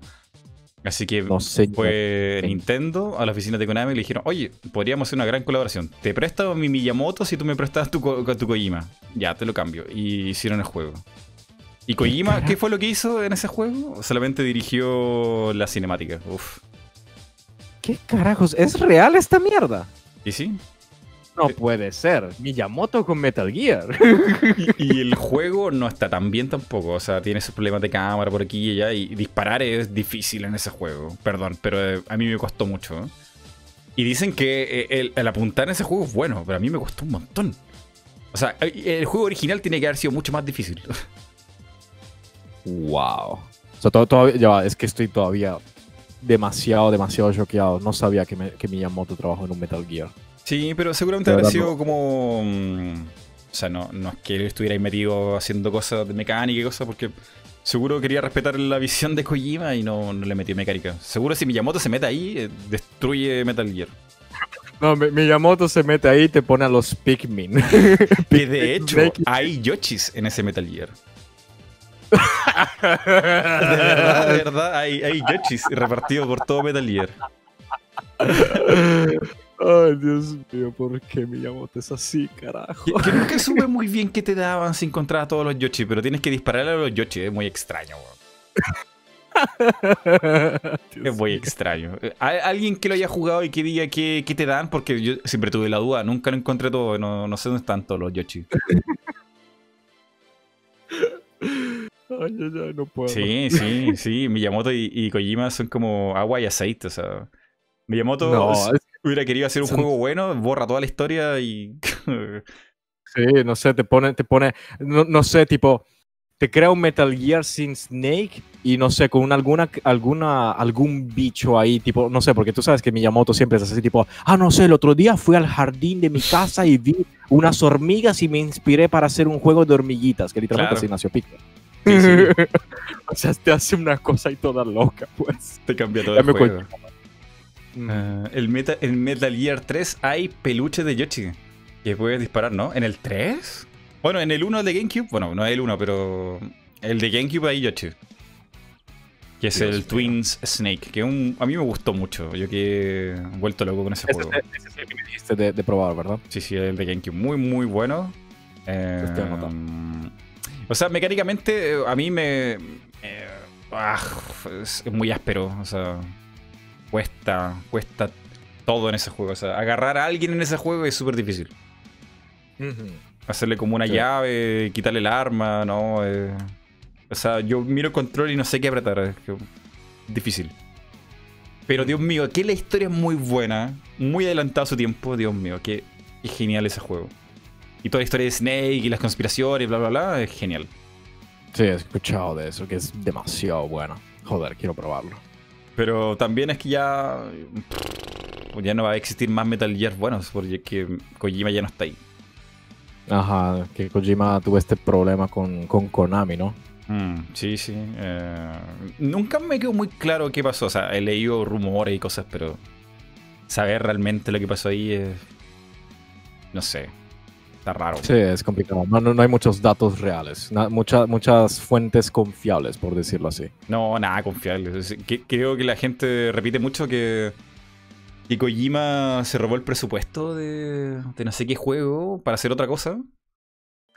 Así que No sé. fue. Nintendo a la oficina de Konami y le dijeron, oye, podríamos hacer una gran colaboración. Te presto mi Miyamoto si tú me prestas tu, tu Kojima. Ya, te lo cambio. Y hicieron el juego. ¿Y Kojima qué fue lo que hizo en ese juego? Solamente dirigió la cinemática. Uf. ¿Qué carajos? ¿Es real esta mierda? ¿Y sí? No puede ser. Miyamoto con Metal Gear. Y, y el juego no está tan bien tampoco. O sea, tiene sus problemas de cámara por aquí y allá. Y disparar es difícil en ese juego. Perdón, pero eh, a mí me costó mucho. Y dicen que eh, el, el apuntar en ese juego es bueno, pero a mí me costó un montón. O sea, eh, el juego original tiene que haber sido mucho más difícil. <laughs> wow. O sea, todo- todavía, ya va, es que estoy todavía demasiado, demasiado choqueado. No sabía que, me- que Miyamoto trabajó en un Metal Gear. Sí, pero seguramente habrá sido como. mm, o sea, no, no es que él estuviera ahí metido haciendo cosas de mecánica y cosas, porque seguro quería respetar la visión de Kojima y no, no le metió mecánica. Seguro si Miyamoto se mete ahí, eh, destruye Metal Gear. No, Mi- Miyamoto se mete ahí y te pone a los Pikmin. Que de <laughs> hecho, hay Yoshis en ese Metal Gear. De verdad, de verdad, hay, hay Yoshis repartidos por todo Metal Gear. Ay, Dios mío, ¿por qué Miyamoto es así, carajo? Que, que nunca supe muy bien qué te daban si encontrabas a todos los Yoshis, pero tienes que dispararle a los Yoshis, es muy extraño. <laughs> Es muy extraño. ¿Hay alguien que lo haya jugado y que diga qué, qué te dan? Porque yo siempre tuve la duda, nunca lo encontré todo, no, no sé dónde están todos los Yoshi. <laughs> Ay, ay, ay, no puedo. Sí, sí, sí. Miyamoto y, y Kojima son como agua y aceite, o sea. Miyamoto No, es- hubiera querido hacer un son- juego bueno, borra toda la historia y. <laughs> sí, no sé, te pone, te pone, no, no sé, tipo, te crea un Metal Gear sin Snake y no sé, con una- alguna, alguna, algún bicho ahí, tipo, no sé, porque tú sabes que Miyamoto siempre es así, tipo, ah, no sé, el otro día fui al jardín de mi casa y vi unas hormigas y me inspiré para hacer un juego de hormiguitas, que literalmente Claro. así nació Pixar. <laughs> O sea, te hace una cosa y toda loca, pues. Te cambia todo Ya el me juego. Ah, el Meta, en Metal Gear 3 hay peluches de Yoshi que puedes disparar, ¿no? ¿En el 3? Bueno, en el 1 de GameCube, bueno, no es el 1, pero el de GameCube hay Yoshi. Que es Dios el mío. Twins Snake, que un- a mí me gustó mucho. Yo que he vuelto loco con ese Ese, juego. es- ese es el que me dijiste de, de probar, ¿verdad? Sí, sí, el de GameCube. Muy, muy bueno. Eh. O sea, mecánicamente eh, a mí me... eh, ah, es, muy áspero. O sea, cuesta, cuesta todo en ese juego. O sea, agarrar a alguien en ese juego es súper difícil. Hacerle como una Sí. llave, quitarle el arma, ¿no? Eh, o sea, yo miro el control y no sé qué apretar. Es que- difícil. Pero Dios mío, que la historia es muy buena, muy adelantada a su tiempo. Dios mío, qué, qué genial ese juego. Y toda la historia de Snake y las conspiraciones, bla, bla, bla, es genial. Sí, he escuchado de eso, que es demasiado bueno. Joder, quiero probarlo. Pero también es que ya. Ya no va a existir más Metal Gear buenos, porque que Kojima ya no está ahí. Ajá, que Kojima tuvo este problema con, con Konami, ¿no? Mm, sí, sí. eh, nunca me quedó muy claro qué pasó. O sea, he leído rumores y cosas, pero saber realmente lo que pasó ahí es. No sé. Está raro. Sí, es complicado. No, no, no hay muchos datos reales, mucha- muchas fuentes confiables, por decirlo así. No, nada confiable. Creo que la gente repite mucho que, que Kojima se robó el presupuesto de, de no sé qué juego para hacer otra cosa.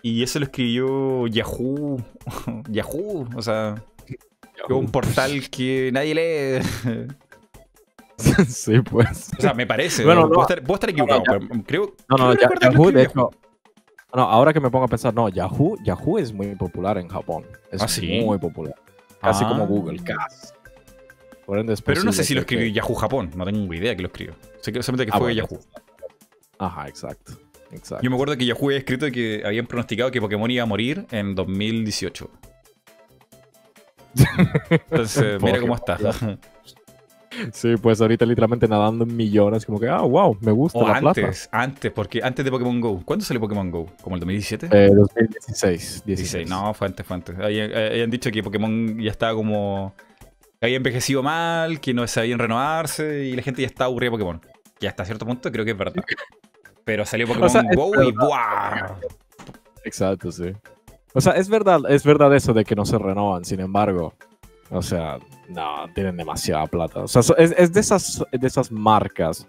Y eso lo escribió Yahoo. <laughs> Yahoo. O sea, un portal que nadie lee. <laughs> sí, pues. O sea, me parece. Bueno, ¿no? no. Puedo, estar, puedo estar equivocado, No, no, pero creo, No, no, Yahoo, de hecho. No, ahora que me pongo a pensar, no, Yahoo, Yahoo es muy popular en Japón. Es ¿Ah, sí? muy popular. Casi Ah. como Google, casi. Por ende Pero no sé si lo escribió que- Yahoo Japón. No tengo idea que lo escribió. Sé que solamente que Ah, fue bueno, Yahoo. Ajá, exacto. exacto. Yo me acuerdo que Yahoo había escrito que habían pronosticado que Pokémon iba a morir en 2018. <laughs> Entonces, mira cómo está. Sí, pues ahorita literalmente nadando en millones, como que, ah, wow, me gusta O la plata. antes, antes, porque antes de Pokémon Go. ¿Cuándo salió Pokémon Go? ¿Como el 2017? Eh, 2016, 16. 16. No, fue antes, fue antes. Habían, eh, dicho que Pokémon ya estaba como. que había envejecido mal, que no sabían renovarse y la gente ya estaba aburrida de Pokémon. Y hasta cierto punto creo que es verdad. <laughs> Pero salió Pokémon sea, Go y. ¡buah! Exacto, sí. O sea, es verdad, es verdad eso de que no se renovan, sin embargo. O sea, no, tienen demasiada plata. O sea, es, es de, esas, de esas marcas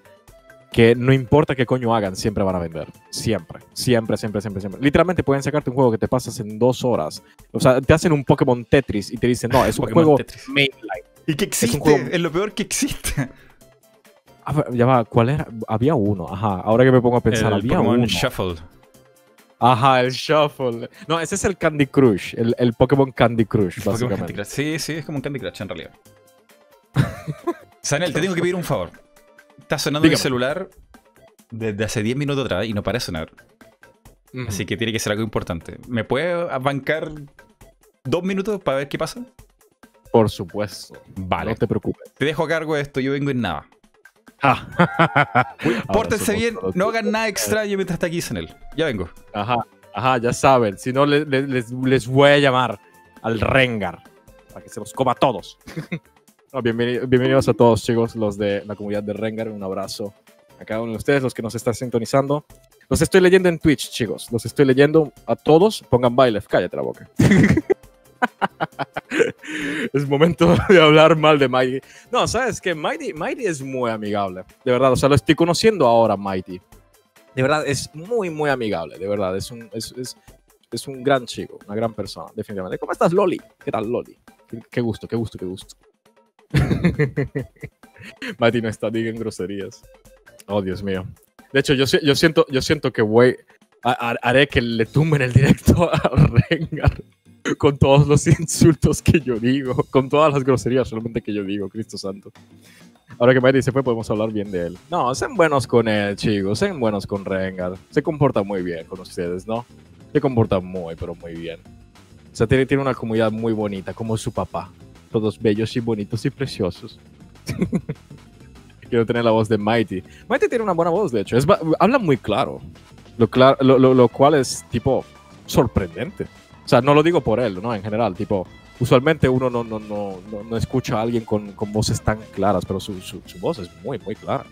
que no importa qué coño hagan, siempre van a vender. Siempre, siempre, siempre, siempre, siempre. Literalmente pueden sacarte un juego que te pasas en dos horas. O sea, te hacen un Pokémon Tetris y te dicen, no, es un Pokémon juego Tetris. mainline. Y que existe, un juego- es lo peor que existe. Ah, ya va, ¿cuál era? Había uno, ajá. Ahora que me pongo a pensar, el había Pokémon uno. Shuffle. Ajá, el Shuffle. No, ese es el Candy Crush, el, el Pokémon Candy Crush, Candy básicamente. Crush. Sí, sí, es como un Candy Crush en realidad. <laughs> Sanel, te tengo que pedir un favor. Está sonando mi Dígame. celular desde hace 10 minutos atrás y no para de sonar. Así que tiene que ser algo importante. ¿Me puedes bancar dos minutos para ver qué pasa? Por supuesto. Vale. No te preocupes. Te dejo a cargo de esto, yo vengo en nada. Ah. <laughs> Pórtense bien, no hagan nada extraño mientras está aquí Sanel. Ya vengo. Ajá, ajá, ya saben. Si no, le- le- les, les voy a llamar al Rengar para que se los coma a todos. <laughs> No, bienveni- bienvenidos a todos, chicos, los de la comunidad de Rengar. Un abrazo a cada uno de ustedes, los que nos están sintonizando. Los estoy leyendo en Twitch, chicos. Los estoy leyendo a todos. Pongan baile, cállate la boca. <laughs> <laughs> es momento de hablar mal de Mighty. No, sabes que Mighty, Mighty es muy amigable. De verdad, o sea, lo estoy conociendo ahora, Mighty. De verdad, es muy, muy amigable. De verdad, es un, es, es, es un gran chico, una gran persona, definitivamente. ¿Cómo estás, Loli? ¿Qué tal, Loli? Qué, qué gusto, qué gusto, qué gusto. <laughs> Mighty no está, digan groserías. Oh, Dios mío. De hecho, yo, yo, siento, yo siento que ha- haré que le tumben el directo <laughs> a Rengar con todos los <laughs> insultos que yo digo, con todas las groserías solamente que yo digo, Cristo Santo. Ahora que Mighty se fue, podemos hablar bien de él. No, sean buenos con él, chicos, sean buenos con Rengar. Se comporta muy bien con ustedes, ¿no? Se comporta muy, pero muy bien. O sea, tiene, una comunidad muy bonita, como su papá. Todos bellos y bonitos y preciosos. <laughs> Quiero tener la voz de Mighty. Mighty tiene una buena voz, de hecho. Habla muy claro. Lo, clar- lo, lo- lo cual es, tipo, sorprendente. O sea, no lo digo por él, ¿no? En general, tipo, usualmente uno no, no, no, no, escucha a alguien con, con, voces tan claras, pero su, su, voz es muy, muy clara.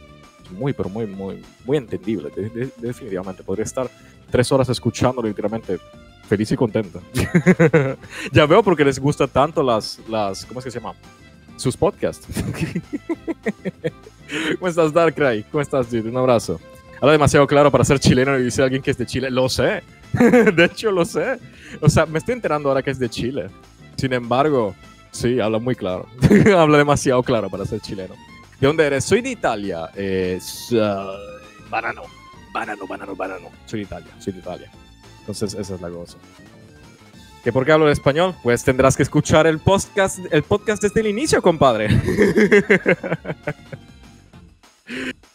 muy, pero muy, muy, muy entendible. definitivamente. Podría estar tres horas escuchándolo literalmente feliz y contenta. <laughs> ya veo porque les gusta tanto las, las ¿cómo es que se llama? Sus podcasts. <laughs> ¿Cómo estás, Darkrai? ¿Cómo estás, dude? Un abrazo. Habla demasiado claro para ser chileno y dice alguien que es de Chile. Lo sé. <laughs> de hecho, lo sé. O sea, me estoy enterando ahora que es de Chile. Sin embargo, sí, habla muy claro. <laughs> habla demasiado claro para ser chileno. ¿De dónde eres? Soy de Italia. Es, uh, banano. Banano, banano, banano. Soy de Italia. Soy de Italia. Entonces, esa es la cosa. ¿Que por qué hablo en español? Pues tendrás que escuchar el podcast, el podcast desde el inicio, compadre. <laughs>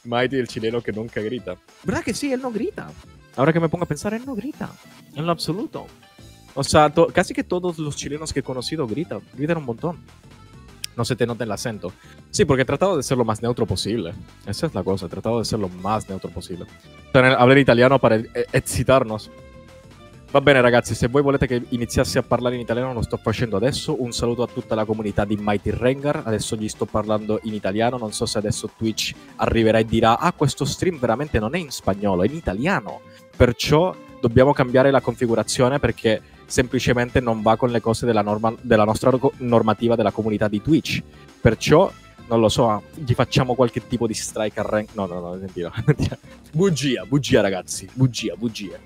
Mighty, el chileno que nunca grita. ¿Verdad que sí? Él no grita. Ahora que me pongo a pensar, él no grita. En lo absoluto. O sea, casi que todos los chilenos que he conocido gritan. Gritan un montón. No se te nota el acento. Sí, porque he tratado de ser lo más neutro posible. Esa es la cosa. He tratado de ser lo más neutro posible. Hablar italiano para e-, excitarnos. Va bene ragazzi, se voi volete che iniziassi a parlare in italiano lo sto facendo adesso. Un saluto a tutta la comunità di Mighty Rengar. Adesso gli sto parlando in italiano. Non so se adesso Twitch arriverà e dirà ah questo stream veramente non è in spagnolo, è in italiano. Perciò dobbiamo cambiare la configurazione perché semplicemente non va con le cose della, norma, della nostra normativa della comunità di Twitch. Perciò non lo so, gli facciamo qualche tipo di strike a rank. No, no, no, <laughs> mentira. bugia, bugia ragazzi, bugia, bugia.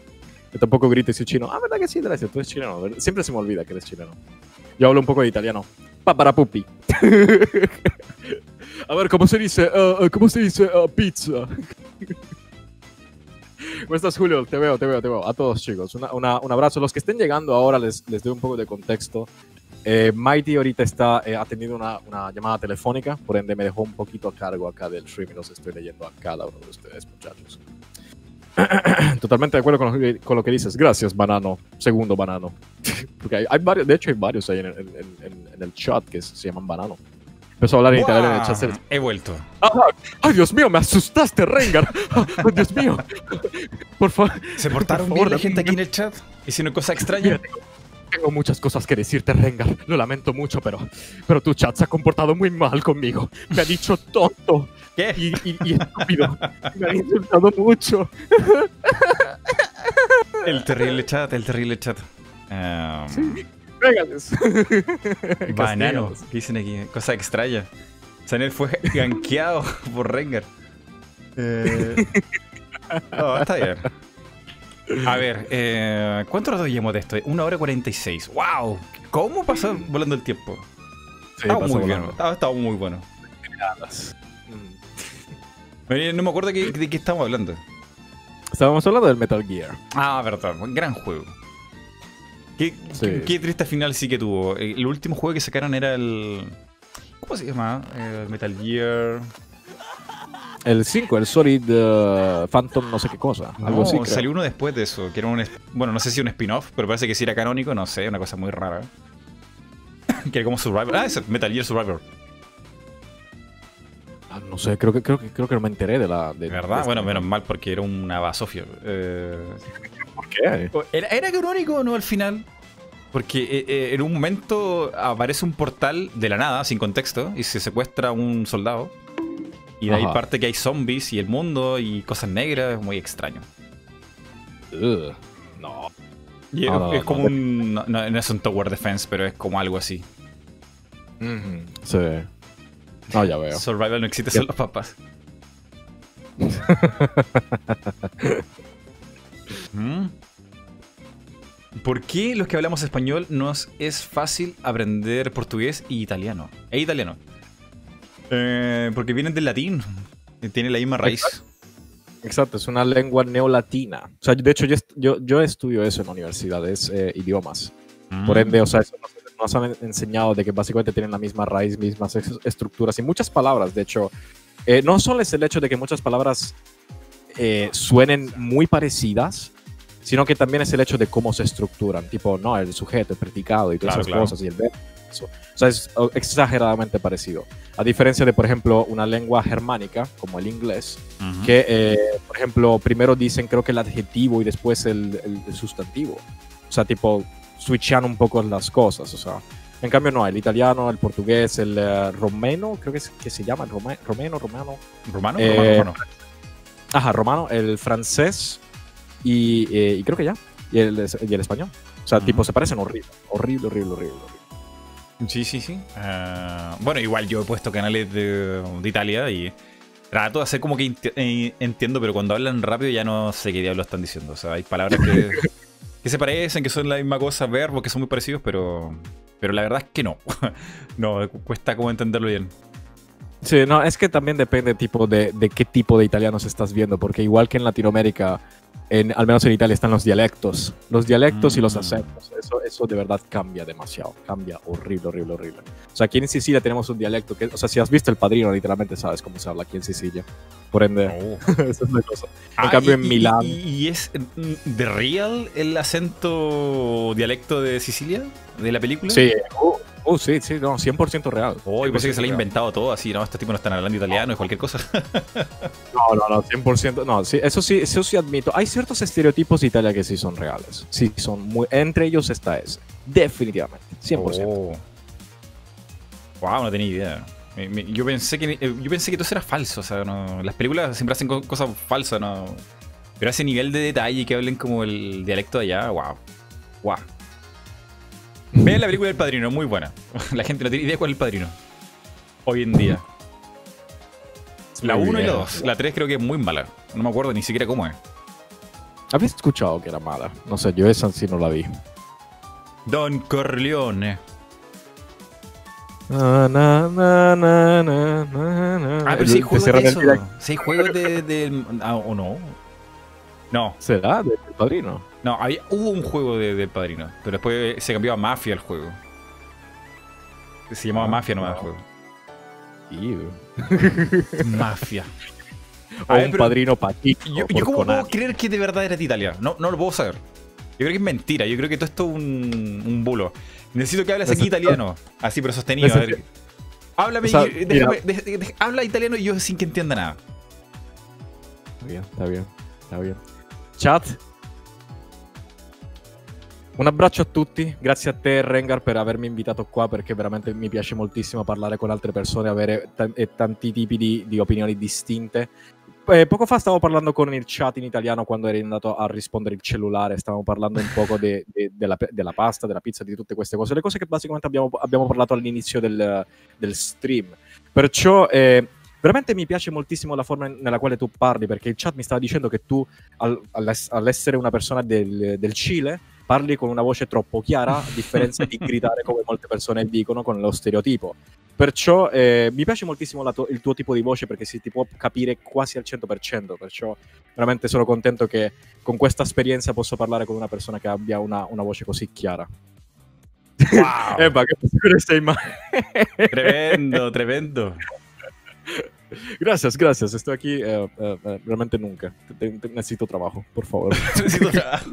Yo tampoco grites chino. Ah, ¿verdad que sí, Dresia? Tú eres chileno. Siempre se me olvida que eres chileno. Yo hablo un poco de italiano. Paparapupi. <laughs> A ver, ¿cómo se dice? Uh, uh, ¿Cómo se dice uh, pizza? <laughs> ¿Cómo estás, Julio? Te veo, te veo, te veo. A todos, chicos. Una, una, un abrazo. Los que estén llegando ahora les, les doy un poco de contexto. Eh, Mighty ahorita está eh, una, una, llamada telefónica, por ende me dejó un poquito a cargo acá del stream y los estoy leyendo a cada uno de ustedes, muchachos. <clears throat> Totalmente de acuerdo con lo, que, con lo, que, dices. Gracias, banano. Segundo banano. <laughs> Porque hay, varios, de hecho hay varios ahí en, en, el chat que se llaman banano. Empezó a hablar en italiano en el chat. He vuelto. ¡Ay, Dios mío! ¡Me asustaste, Rengar! ¡Ay, Dios mío! Por favor. ¿Se portaron bien la gente aquí en el chat? ¿Hicieron cosas extrañas? Tengo muchas cosas que decirte, Rengar. Lo lamento mucho, pero, pero tu chat se ha comportado muy mal conmigo. Me ha dicho tonto. ¿Qué? Y, y, estúpido. Me ha insultado mucho. El terrible chat, el terrible chat. Um, sí. Régales. <laughs> Banano. ¿Qué dicen aquí? Cosa extraña. Sanel fue <laughs> gankeado por Rengar. Eh... No, está bien. A ver, eh, ¿cuánto rato llevamos de esto? Una hora cuarenta y seis. ¡Wow! ¿Cómo pasó volando el tiempo? Sí, estaba muy bueno. Estaba, muy bueno. No me acuerdo de qué estábamos hablando. Estábamos hablando del Metal Gear. Ah, verdad. Gran juego. Qué, qué, triste final sí que tuvo. El último juego que sacaron era el. ¿Cómo se llama? El Metal Gear. El 5, el Solid uh, Phantom, no sé qué cosa. algo así. Salió uno después de eso, que era un. Bueno, no sé si un spin-off, pero parece que sí era canónico, no sé, una cosa muy rara. <coughs> que era como Survivor. Ah, es Metal Gear Survivor. Ah, no sé, creo que, creo que creo que no me enteré de la. De, ¿Verdad? Bueno, menos mal porque era una basofia. Eh... ¿Por qué? Era, era canónico, ¿no? Al final. Porque eh, eh, en un momento aparece un portal de la nada, sin contexto, y se secuestra un soldado. Y de ahí parte que hay zombies y el mundo y cosas negras, es muy extraño. no. es, como un. No, es un Tower Defense, pero es como algo así. Sí. No, ya veo. Survival no existe, son los papás. <laughs> ¿Mm? ¿Por qué los que hablamos español nos es fácil aprender portugués y italiano? E italiano. Eh, porque vienen del latín. Tiene la misma raíz. Exacto. es una lengua neolatina. O sea, de hecho, yo, yo, estudio eso en universidades, eh, idiomas. Por ende, o sea, eso nos, han enseñado de que básicamente tienen la misma raíz, mismas estructuras y muchas palabras. De hecho, eh, no solo es el hecho de que muchas palabras suenen muy parecidas, sino que también es el hecho de cómo se estructuran, tipo, no, el sujeto, el predicado y todas esas cosas, y el verbo. O sea, es exageradamente parecido. A diferencia de, por ejemplo, una lengua germánica, como el inglés, que, eh, por ejemplo, primero dicen creo que el adjetivo y después el, el, sustantivo. O sea, tipo, switchan un poco las cosas, o sea. En cambio no, el italiano, el portugués, el eh, romeno, creo que, es, que se llama, el rome- romeno, romano. ¿Romano? Eh, ¿Romano? romano? Ajá, romano, el francés y, eh, y creo que ya, y el, y el español. O sea, Ujú. tipo, se parecen horrible, horrible, horrible, horrible. horrible. Sí, sí, sí. Ah, bueno, igual yo he puesto canales de, de Italia y trato de hacer como que eh, entiendo, pero cuando hablan rápido ya no sé qué diablos están diciendo. O sea, hay palabras que, <laughs> que se parecen, que son la misma cosa, verbos que son muy parecidos, pero, pero la verdad es que no. <laughs> no, cu- cuesta como entenderlo bien. Sí, no, es que también depende tipo de, de qué tipo de italianos estás viendo, porque igual que en Latinoamérica, en, al menos en Italia están los dialectos, los dialectos y los Mm. acentos, eso, eso de verdad cambia demasiado, cambia horrible, horrible, horrible. O sea, aquí en Sicilia tenemos un dialecto que, o sea, si has visto El Padrino, literalmente sabes cómo se habla aquí en Sicilia. Por ende, <laughs> esa es la cosa. En Ah, cambio, y- en Milán... Y, y es mm, de real el acento dialecto de Sicilia? ¿De la película? Sí, uh, uh, sí, sí, no, 100% real. Oh, yo pensé que se le 100% había real. inventado todo así, no, estos tipos no están hablando italiano y cualquier cosa. <laughs> No, no, no, 100%. No, sí, eso sí, eso sí admito. Hay ciertos estereotipos de Italia que sí son reales. Sí, son muy. Entre ellos está ese. Definitivamente. 100%. Oh. Wow, no tenía idea. Yo pensé que eh, yo pensé que todo eso era falso, o sea, no, las películas siempre hacen co- cosas falsas, no. Pero ese nivel de detalle que hablen como el dialecto de allá, wow. Wow. Vean la película del padrino, muy buena. <laughs> La gente no tiene idea cuál es el padrino. Hoy en día. La Muy 1 y la bien. 2. La 3 creo que es muy mala. No me acuerdo ni siquiera cómo es. Había escuchado que era mala. No sé, yo esa sí no la vi. Don Corleone. Na, na, na, na, na. Ah, pero si hay juegos de eso. Si hay juegos de. de- ah, ¿O no? No, ¿Será? ¿Del padrino? No, había, hubo un juego de, de Padrino, pero después se cambió a Mafia el juego. Se llamaba Ah, Mafia nomás el no. juego. Ew. <laughs> Mafia. O A un pero- padrino patito. Yo, yo cómo puedo creer que de verdad era de Italia. No, no lo puedo saber. Yo creo que es mentira. Yo creo que todo esto es un, un bulo. Necesito que hables aquí italiano. Así, pero sostenido. A ver. Háblame, O sea, y- déjame- de- de- de- habla italiano y yo sin que entienda nada. Está bien, está bien, está bien. Chat. Un abbraccio a tutti, grazie a te Rengar per avermi invitato qua perché veramente mi piace moltissimo parlare con altre persone, avere e tanti tipi di, di opinioni distinte. Eh, poco fa stavo parlando con il chat in italiano quando eri andato a rispondere il cellulare, stavamo parlando un poco de- de- della, della pasta, della pizza, di tutte queste cose, le cose che basicamente abbiamo, abbiamo parlato all'inizio del, del stream. Perciò eh, veramente mi piace moltissimo la forma nella quale tu parli, perché il chat mi stava dicendo che tu, al- all'ess- all'essere una persona del, del Cile, parli con una voce troppo chiara, a differenza di gridare come molte persone dicono con lo stereotipo. Perciò eh, mi piace moltissimo tu- il tuo tipo di voce perché si ti può capire quasi al 100%, perciò veramente sono contento che con questa esperienza posso parlare con una persona che abbia una, una voce così chiara. ¡Wow! <laughs> Ma che sei mai? tremendo, tremendo. Gracias, gracias. Estoy aquí eh, eh, eh, realmente nunca. Necesito trabajo, por favor. <laughs> Necesito trabajo.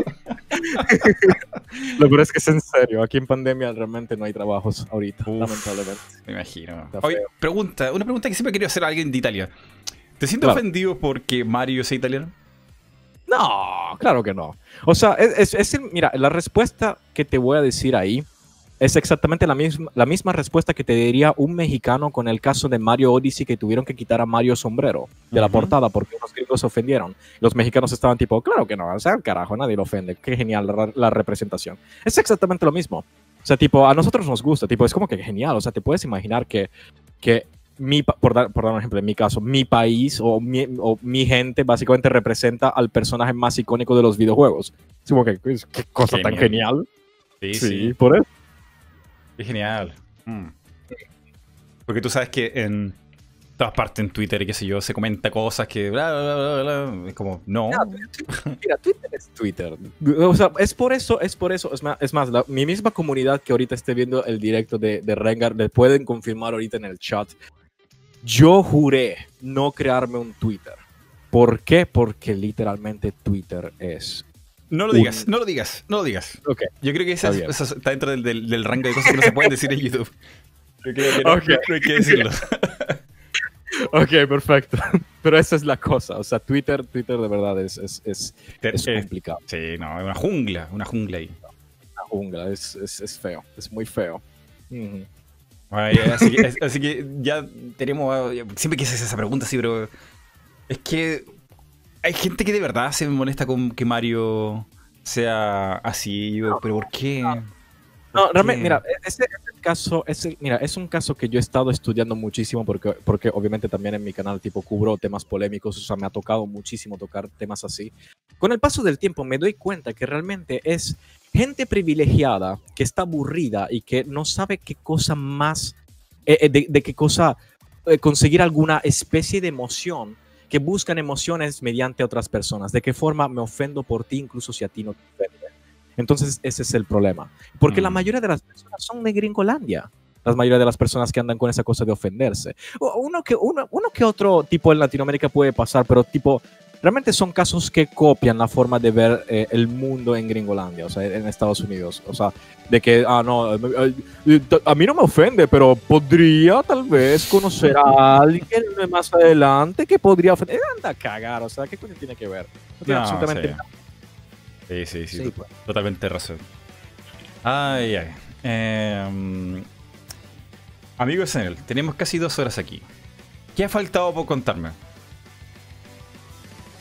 <laughs> Lo peor es que es en serio. Aquí en pandemia realmente no hay trabajos ahorita, Uf. lamentablemente. Me imagino. Oye, pregunta, una pregunta que siempre querido hacer a alguien de Italia. ¿Te sientes Claro. ofendido porque Mario sea italiano? No, claro que no. O sea, es, es- es mira, la respuesta que te voy a decir ahí es exactamente la misma, la misma respuesta que te diría un mexicano con el caso de Mario Odyssey que tuvieron que quitar a Mario Sombrero de la portada porque los gringos se ofendieron. Los mexicanos estaban tipo, claro que no, o sea, carajo, nadie lo ofende. Qué genial la, la representación. Es exactamente lo mismo. O sea, tipo, a nosotros nos gusta, tipo, es como que genial. O sea, te puedes imaginar que, que mi, por, dar, por dar un ejemplo, en mi caso, mi país o mi, o mi gente básicamente representa al personaje más icónico de los videojuegos. Es como que, qué cosa tan Genial. genial. Sí, Sí, por eso. Es genial. Mm. Porque tú sabes que en todas partes, en Twitter y qué sé yo, se comenta cosas que bla, bla, bla, bla, bla. Es como, no. Mira, Twitter es Twitter. O sea, es por eso, es por eso. Es más, es más la- mi misma comunidad que ahorita esté viendo el directo de, de Rengar, le pueden confirmar ahorita en el chat. Yo juré no crearme un Twitter. ¿Por qué? Porque literalmente Twitter es. No lo digas, no lo digas, no lo digas. Ok. Yo creo que eso está dentro del, del- del rango de cosas que no se pueden decir en YouTube. Yo creo que no, Ok. no hay que decirlo. <laughs> Ok, perfecto. <laughs> Pero esa es la cosa. O sea, Twitter, Twitter de verdad es, es, es, es Eh, complicado. sí, no, es una jungla, una jungla ahí. Una jungla. Es, es, es feo, es muy feo. Ay, así, que, así que ya tenemos. Siempre quise hacer esa pregunta, sí, pero. Es que. Hay gente que de verdad se molesta con que Mario sea así. yo, pero ¿por qué? No, ¿Por realmente, qué? mira, ese, ese caso, ese, mira, es un caso que yo he estado estudiando muchísimo porque, porque obviamente también en mi canal tipo cubro temas polémicos, o sea, me ha tocado muchísimo tocar temas así. Con el paso del tiempo me doy cuenta que realmente es gente privilegiada que está aburrida y que no sabe qué cosa más, eh, eh, de, de qué cosa eh, conseguir alguna especie de emoción que buscan emociones mediante otras personas. ¿De qué forma me ofendo por ti incluso si a ti no te ofende? Entonces ese es el problema. Porque la Mm. mayoría de las personas son de Gringolandia. La mayoría de las personas que andan con esa cosa de ofenderse. Uno que, uno, uno que otro tipo en Latinoamérica puede pasar, pero tipo, realmente son casos que copian la forma de ver eh, el mundo en Gringolandia, o sea, en Estados Unidos. O sea, de que, ah, no, eh, eh, a mí no me ofende, pero podría tal vez conocer a alguien más adelante que podría ofender. Anda a cagar, o sea, ¿qué coño tiene que ver? No tiene No, absolutamente sí. nada. Sí, sí, sí. Sí, pues. Totalmente razón. Ay, ay. Em, amigo Senel, tenemos casi dos horas aquí. ¿Qué ha faltado por contarme?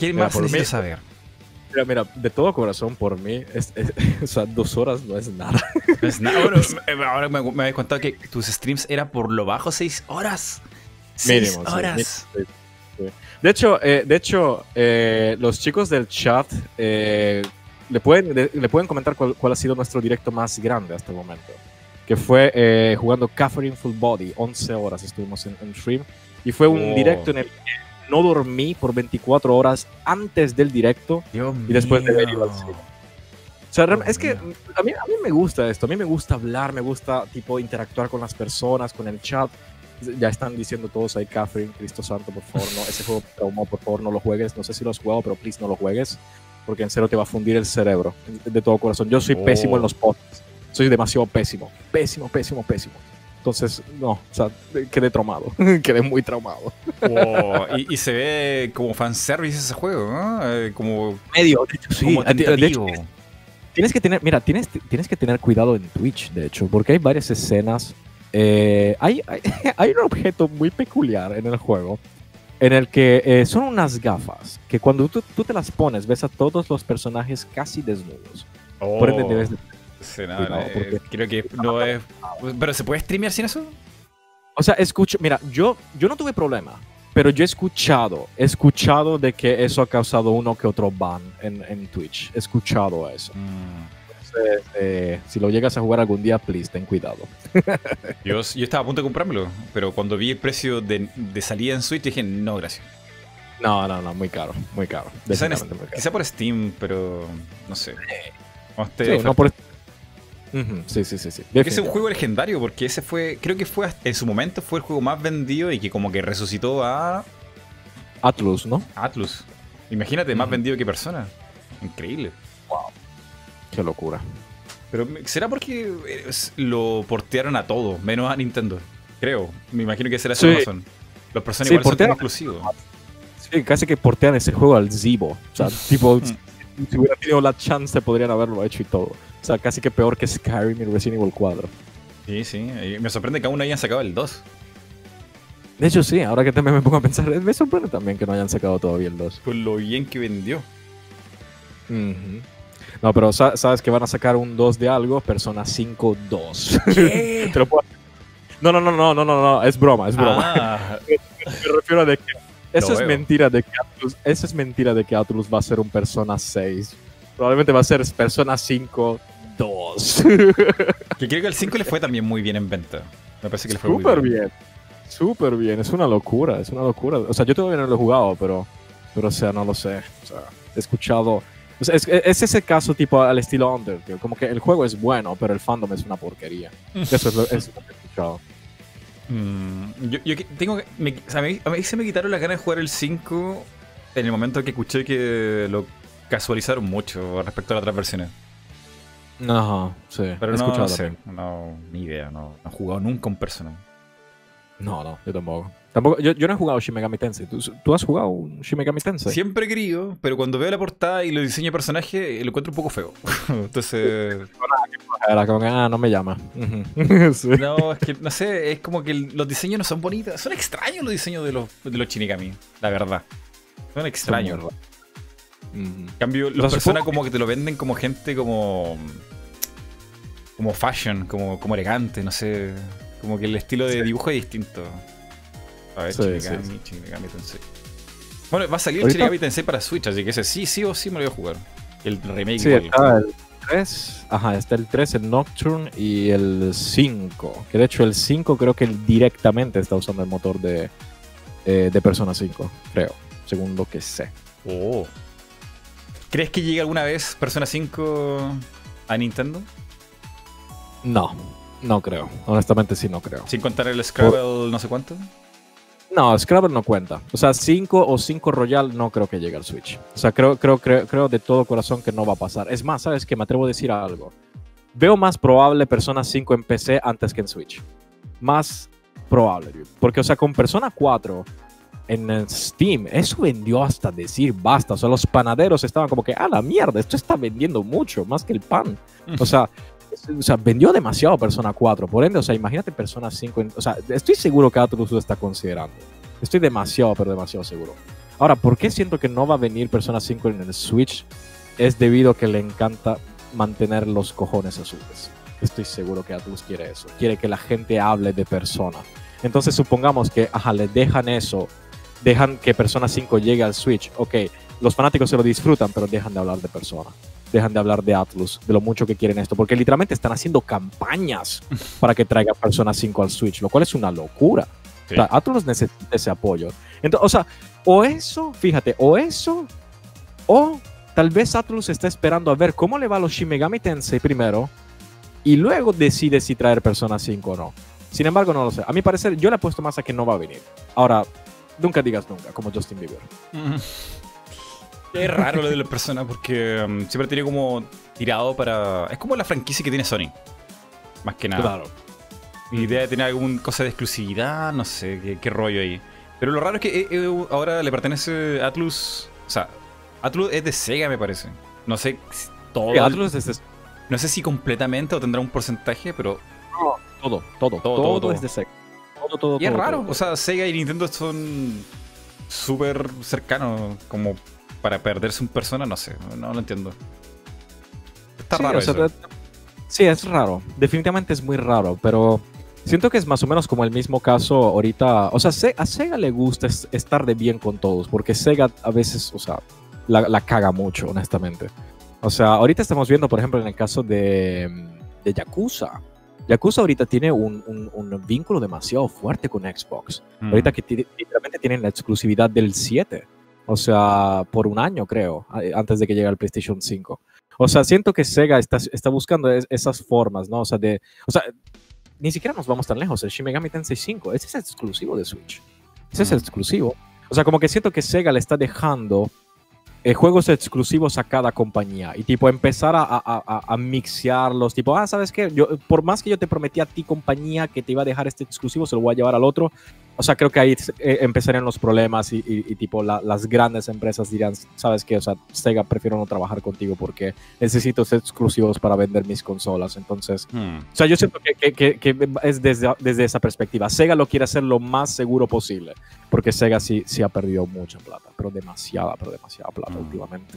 ¿Qué Mira, más mí- saber? Mira, mira, de todo corazón por mí, es, es- <laughs> o sea, dos horas no es nada. No es nada. Bueno, eh, ahora me, me habéis contado que tus streams era por lo bajo seis horas. Seis Mínimo, horas. mínimo, sí, sí. De hecho, eh, de hecho eh, los chicos del chat eh, le, pueden, le, le pueden comentar cuál, cuál ha sido nuestro directo más grande hasta el momento. Que fue eh, jugando Catherine Full Body. 11 horas estuvimos en, en stream. Y fue un Oh. directo en el que no dormí por 24 horas antes del directo. Dios Y después de mío. al cine. O sea, es que a mí, a mí me gusta esto, a mí me gusta hablar, me gusta tipo interactuar con las personas, con el chat. Ya están diciendo todos ahí, Catherine, Cristo Santo, por favor, no, ese juego traumó, por favor, no lo juegues. No sé si lo has jugado, pero please no lo juegues, porque en serio te va a fundir el cerebro, de todo corazón. Yo soy Oh. pésimo en los podcasts, soy demasiado pésimo, pésimo, pésimo, pésimo. Entonces, no, o sea, quedé traumado, <laughs> quedé muy traumado. Oh, y, y se ve como fanservice ese juego, ¿no? Eh, como, Medio, de hecho, sí. como De hecho. Tienes que tener, mira, tienes, tienes que tener cuidado en Twitch, de hecho, porque hay varias escenas. eh, hay, hay, <laughs> hay un objeto muy peculiar en el juego en el que eh, son unas gafas que cuando tú, tú te las pones ves a todos los personajes casi desnudos. Por ende Oh, debes de- sí, no, cuidado, eh, creo que no es... ¿Pero se puede streamear sin eso? O sea, escucho, mira, yo, yo no tuve problema, pero yo he escuchado, he escuchado de que eso ha causado uno que otro ban en, en Twitch. He escuchado eso. Entonces, eh, si lo llegas a jugar algún día, please, ten cuidado. <laughs> Yo, yo estaba a punto de comprármelo, pero cuando vi el precio de, de salida en Switch dije, no, gracias. No, no, no, muy caro, muy caro. Quizá, muy caro. por Steam, pero no sé. Sí, no oferta. Ujú, sí, sí, sí, sí. Es un juego legendario, porque ese fue, creo que fue en su momento fue el juego más vendido y que como que resucitó a Atlus, ¿no? Atlus. Imagínate, más vendido que persona. Increíble. Qué locura. Pero ¿será porque es- lo portearon a todo, menos a Nintendo? Creo. Me imagino que será esa Sí. razón. Los personas Sí, igual son exclusivos. Sí, casi que portean ese juego al Zibo. O sea, <laughs> tipo, si hubiera tenido la chance podrían haberlo hecho y todo. O sea, casi que peor que Skyrim y Resident Evil 4. Sí, sí. Y me sorprende que aún no hayan sacado el 2. De hecho, sí, ahora que también me pongo a pensar, <laughs> me sorprende también que no hayan sacado todavía el 2. Con lo bien que vendió. Ujú. No, pero sa- sabes que van a sacar un 2 de algo, Persona 5 2. ¿Qué? <laughs> Te lo puedo- No, no, no, no, no, no, no, es broma, es broma. Ah, <laughs> Me refiero a de que eso es mentira de que Atlus, eso es mentira de que Atlus va a ser un Persona 6. Probablemente va a ser Persona 5 2. <laughs> que creo que el 5 le fue también muy bien en venta. Me parece que le fue muy Súper bien. Súper bien, es una locura, es una locura. O sea, yo todavía no lo he jugado, pero, pero o sea, no lo sé. O sea, he escuchado. o sea, es, es ese caso tipo al estilo Undertale, como que el juego es bueno, pero el fandom es una porquería. <laughs> Eso es lo, eso es lo que he escuchado. Mm, yo, yo tengo que- me- o sea, a, mí, a mí se me quitaron las ganas de jugar el 5 en el momento que escuché que lo casualizaron mucho respecto a las otras versiones. Ajá, sí. Pero he no, escuchado no sé, no, ni idea, no, no he jugado nunca un Persona. No, no, yo tampoco. Tampoco, yo, yo no he jugado Shin Megami Tensei. ¿Tú, tú has jugado un Shin Megami Tensei? Siempre he querido, pero cuando veo la portada y los diseños de personaje, lo encuentro un poco feo. <laughs> Entonces, Era como que, ah, no me llama. <laughs> Sí. No, es que no sé, es como que los diseños no son bonitos. Son extraños los diseños de los, de los Shinigami, la verdad. Son extraños. Son muy Ujú. En cambio, los personas como que te lo venden como gente como. Como fashion, como, como elegante, no sé. Como que el estilo de dibujo es distinto. A ver, Sí, Shinigami, sí, Shinigami Tensei. Bueno, va a salir Shinigami Tensei para Switch, así que ese sí, sí o sí me lo voy a jugar. El remake Sí, igual. está el 3, ajá, está el 3, el Nocturne y el 5. Que de hecho el 5 creo que directamente está usando el motor de, eh, de Persona 5, creo, según lo que sé. Oh. ¿Crees que llegue alguna vez Persona 5 a Nintendo? No, no creo. Honestamente sí, no creo. Sin contar el Scrabble no sé cuánto. No, Scrabble no cuenta. O sea, 5 o 5 Royal no creo que llegue al Switch. O sea, creo, creo, creo, creo de todo corazón que no va a pasar. Es más, ¿sabes qué? Me atrevo a decir algo. Veo más probable Persona 5 en PC antes que en Switch. Más probable. dude. Porque, o sea, con Persona 4 en Steam, eso vendió hasta decir basta. O sea, los panaderos estaban como que, ah, la mierda, esto está vendiendo mucho, más que el pan. O sea, o sea, vendió demasiado Persona 4. Por ende, o sea, imagínate Persona 5. en- o sea, estoy seguro que Atlus lo está considerando. Estoy demasiado, pero demasiado seguro. Ahora, ¿por qué siento que no va a venir Persona 5 en el Switch? Es debido a que le encanta mantener los cojones azules. Estoy seguro que Atlus quiere eso. Quiere que la gente hable de Persona. Entonces, supongamos que, ajá, le dejan eso. Dejan que Persona 5 llegue al Switch. Ok, los fanáticos se lo disfrutan, pero dejan de hablar de Persona dejan de hablar de Atlus, de lo mucho que quieren esto, porque literalmente están haciendo campañas <laughs> para que traiga Persona 5 al Switch, lo cual es una locura. Sí. O sea, Atlus necesita ese apoyo. Entonces, o sea, o eso, fíjate, o eso, o tal vez Atlus está esperando a ver cómo le va a los Shin Megami Tensei primero y luego decide si traer Persona 5 o no. Sin embargo, no lo sé. A mi parecer, yo le apuesto más a que no va a venir. Ahora, nunca digas nunca, como Justin Bieber. Mm. Es raro lo de la persona porque um, siempre tiene como tirado para. Es como la franquicia que tiene Sony. Más que nada. Claro. Mi idea de tener alguna cosa de exclusividad, no sé qué, qué rollo ahí. Pero lo raro es que eh, eh, ahora le pertenece a Atlus. O sea, Atlus es de Sega, me parece. No sé si todo. Atlus es, es No sé si completamente o tendrá un porcentaje, pero. todo, todo, todo, todo, todo. es de Sega. Todo, todo, Y es raro. O sea, Sega y Nintendo son súper cercanos. Como para perderse un persona, no sé. No, lo entiendo. Está Sí, raro o sea, eso. sí, es raro. Definitivamente es muy raro, pero siento que es más o menos como el mismo caso ahorita. O sea, Se- a Sega le gusta es- estar de bien con todos, porque Sega a veces, o sea, la, la caga mucho, honestamente. O sea, ahorita estamos viendo, por ejemplo, en el caso de, de Yakuza. Yakuza ahorita tiene un, un- un vínculo demasiado fuerte con Xbox. Mm. Ahorita que literalmente tienen la exclusividad del 7. O sea, por un año creo, antes de que llegue el PlayStation 5. O sea, siento que Sega está, está buscando es- esas formas, ¿no? O sea, de, o sea, ni siquiera nos vamos tan lejos. El Shin Megami Tensei 5, ese es exclusivo de Switch. Ese es Mm. exclusivo. O sea, como que siento que Sega le está dejando eh, juegos exclusivos a cada compañía y tipo empezar a, a, a, a mixearlos, tipo, ah, ¿sabes qué? Yo, por más que yo te prometí a ti compañía que te iba a dejar este exclusivo, se lo voy a llevar al otro. O sea, creo que ahí eh, empezarían los problemas y, y- y, tipo la- las grandes empresas dirían, ¿sabes qué? O sea, Sega, prefiero no trabajar contigo porque necesito esos exclusivos para vender mis consolas. Entonces, Mm. o sea, yo siento que, que- que- que es desde, desde esa perspectiva. Sega lo quiere hacer lo más seguro posible, porque Sega sí, sí ha perdido mucha plata, pero demasiada, pero demasiada plata Mm. últimamente.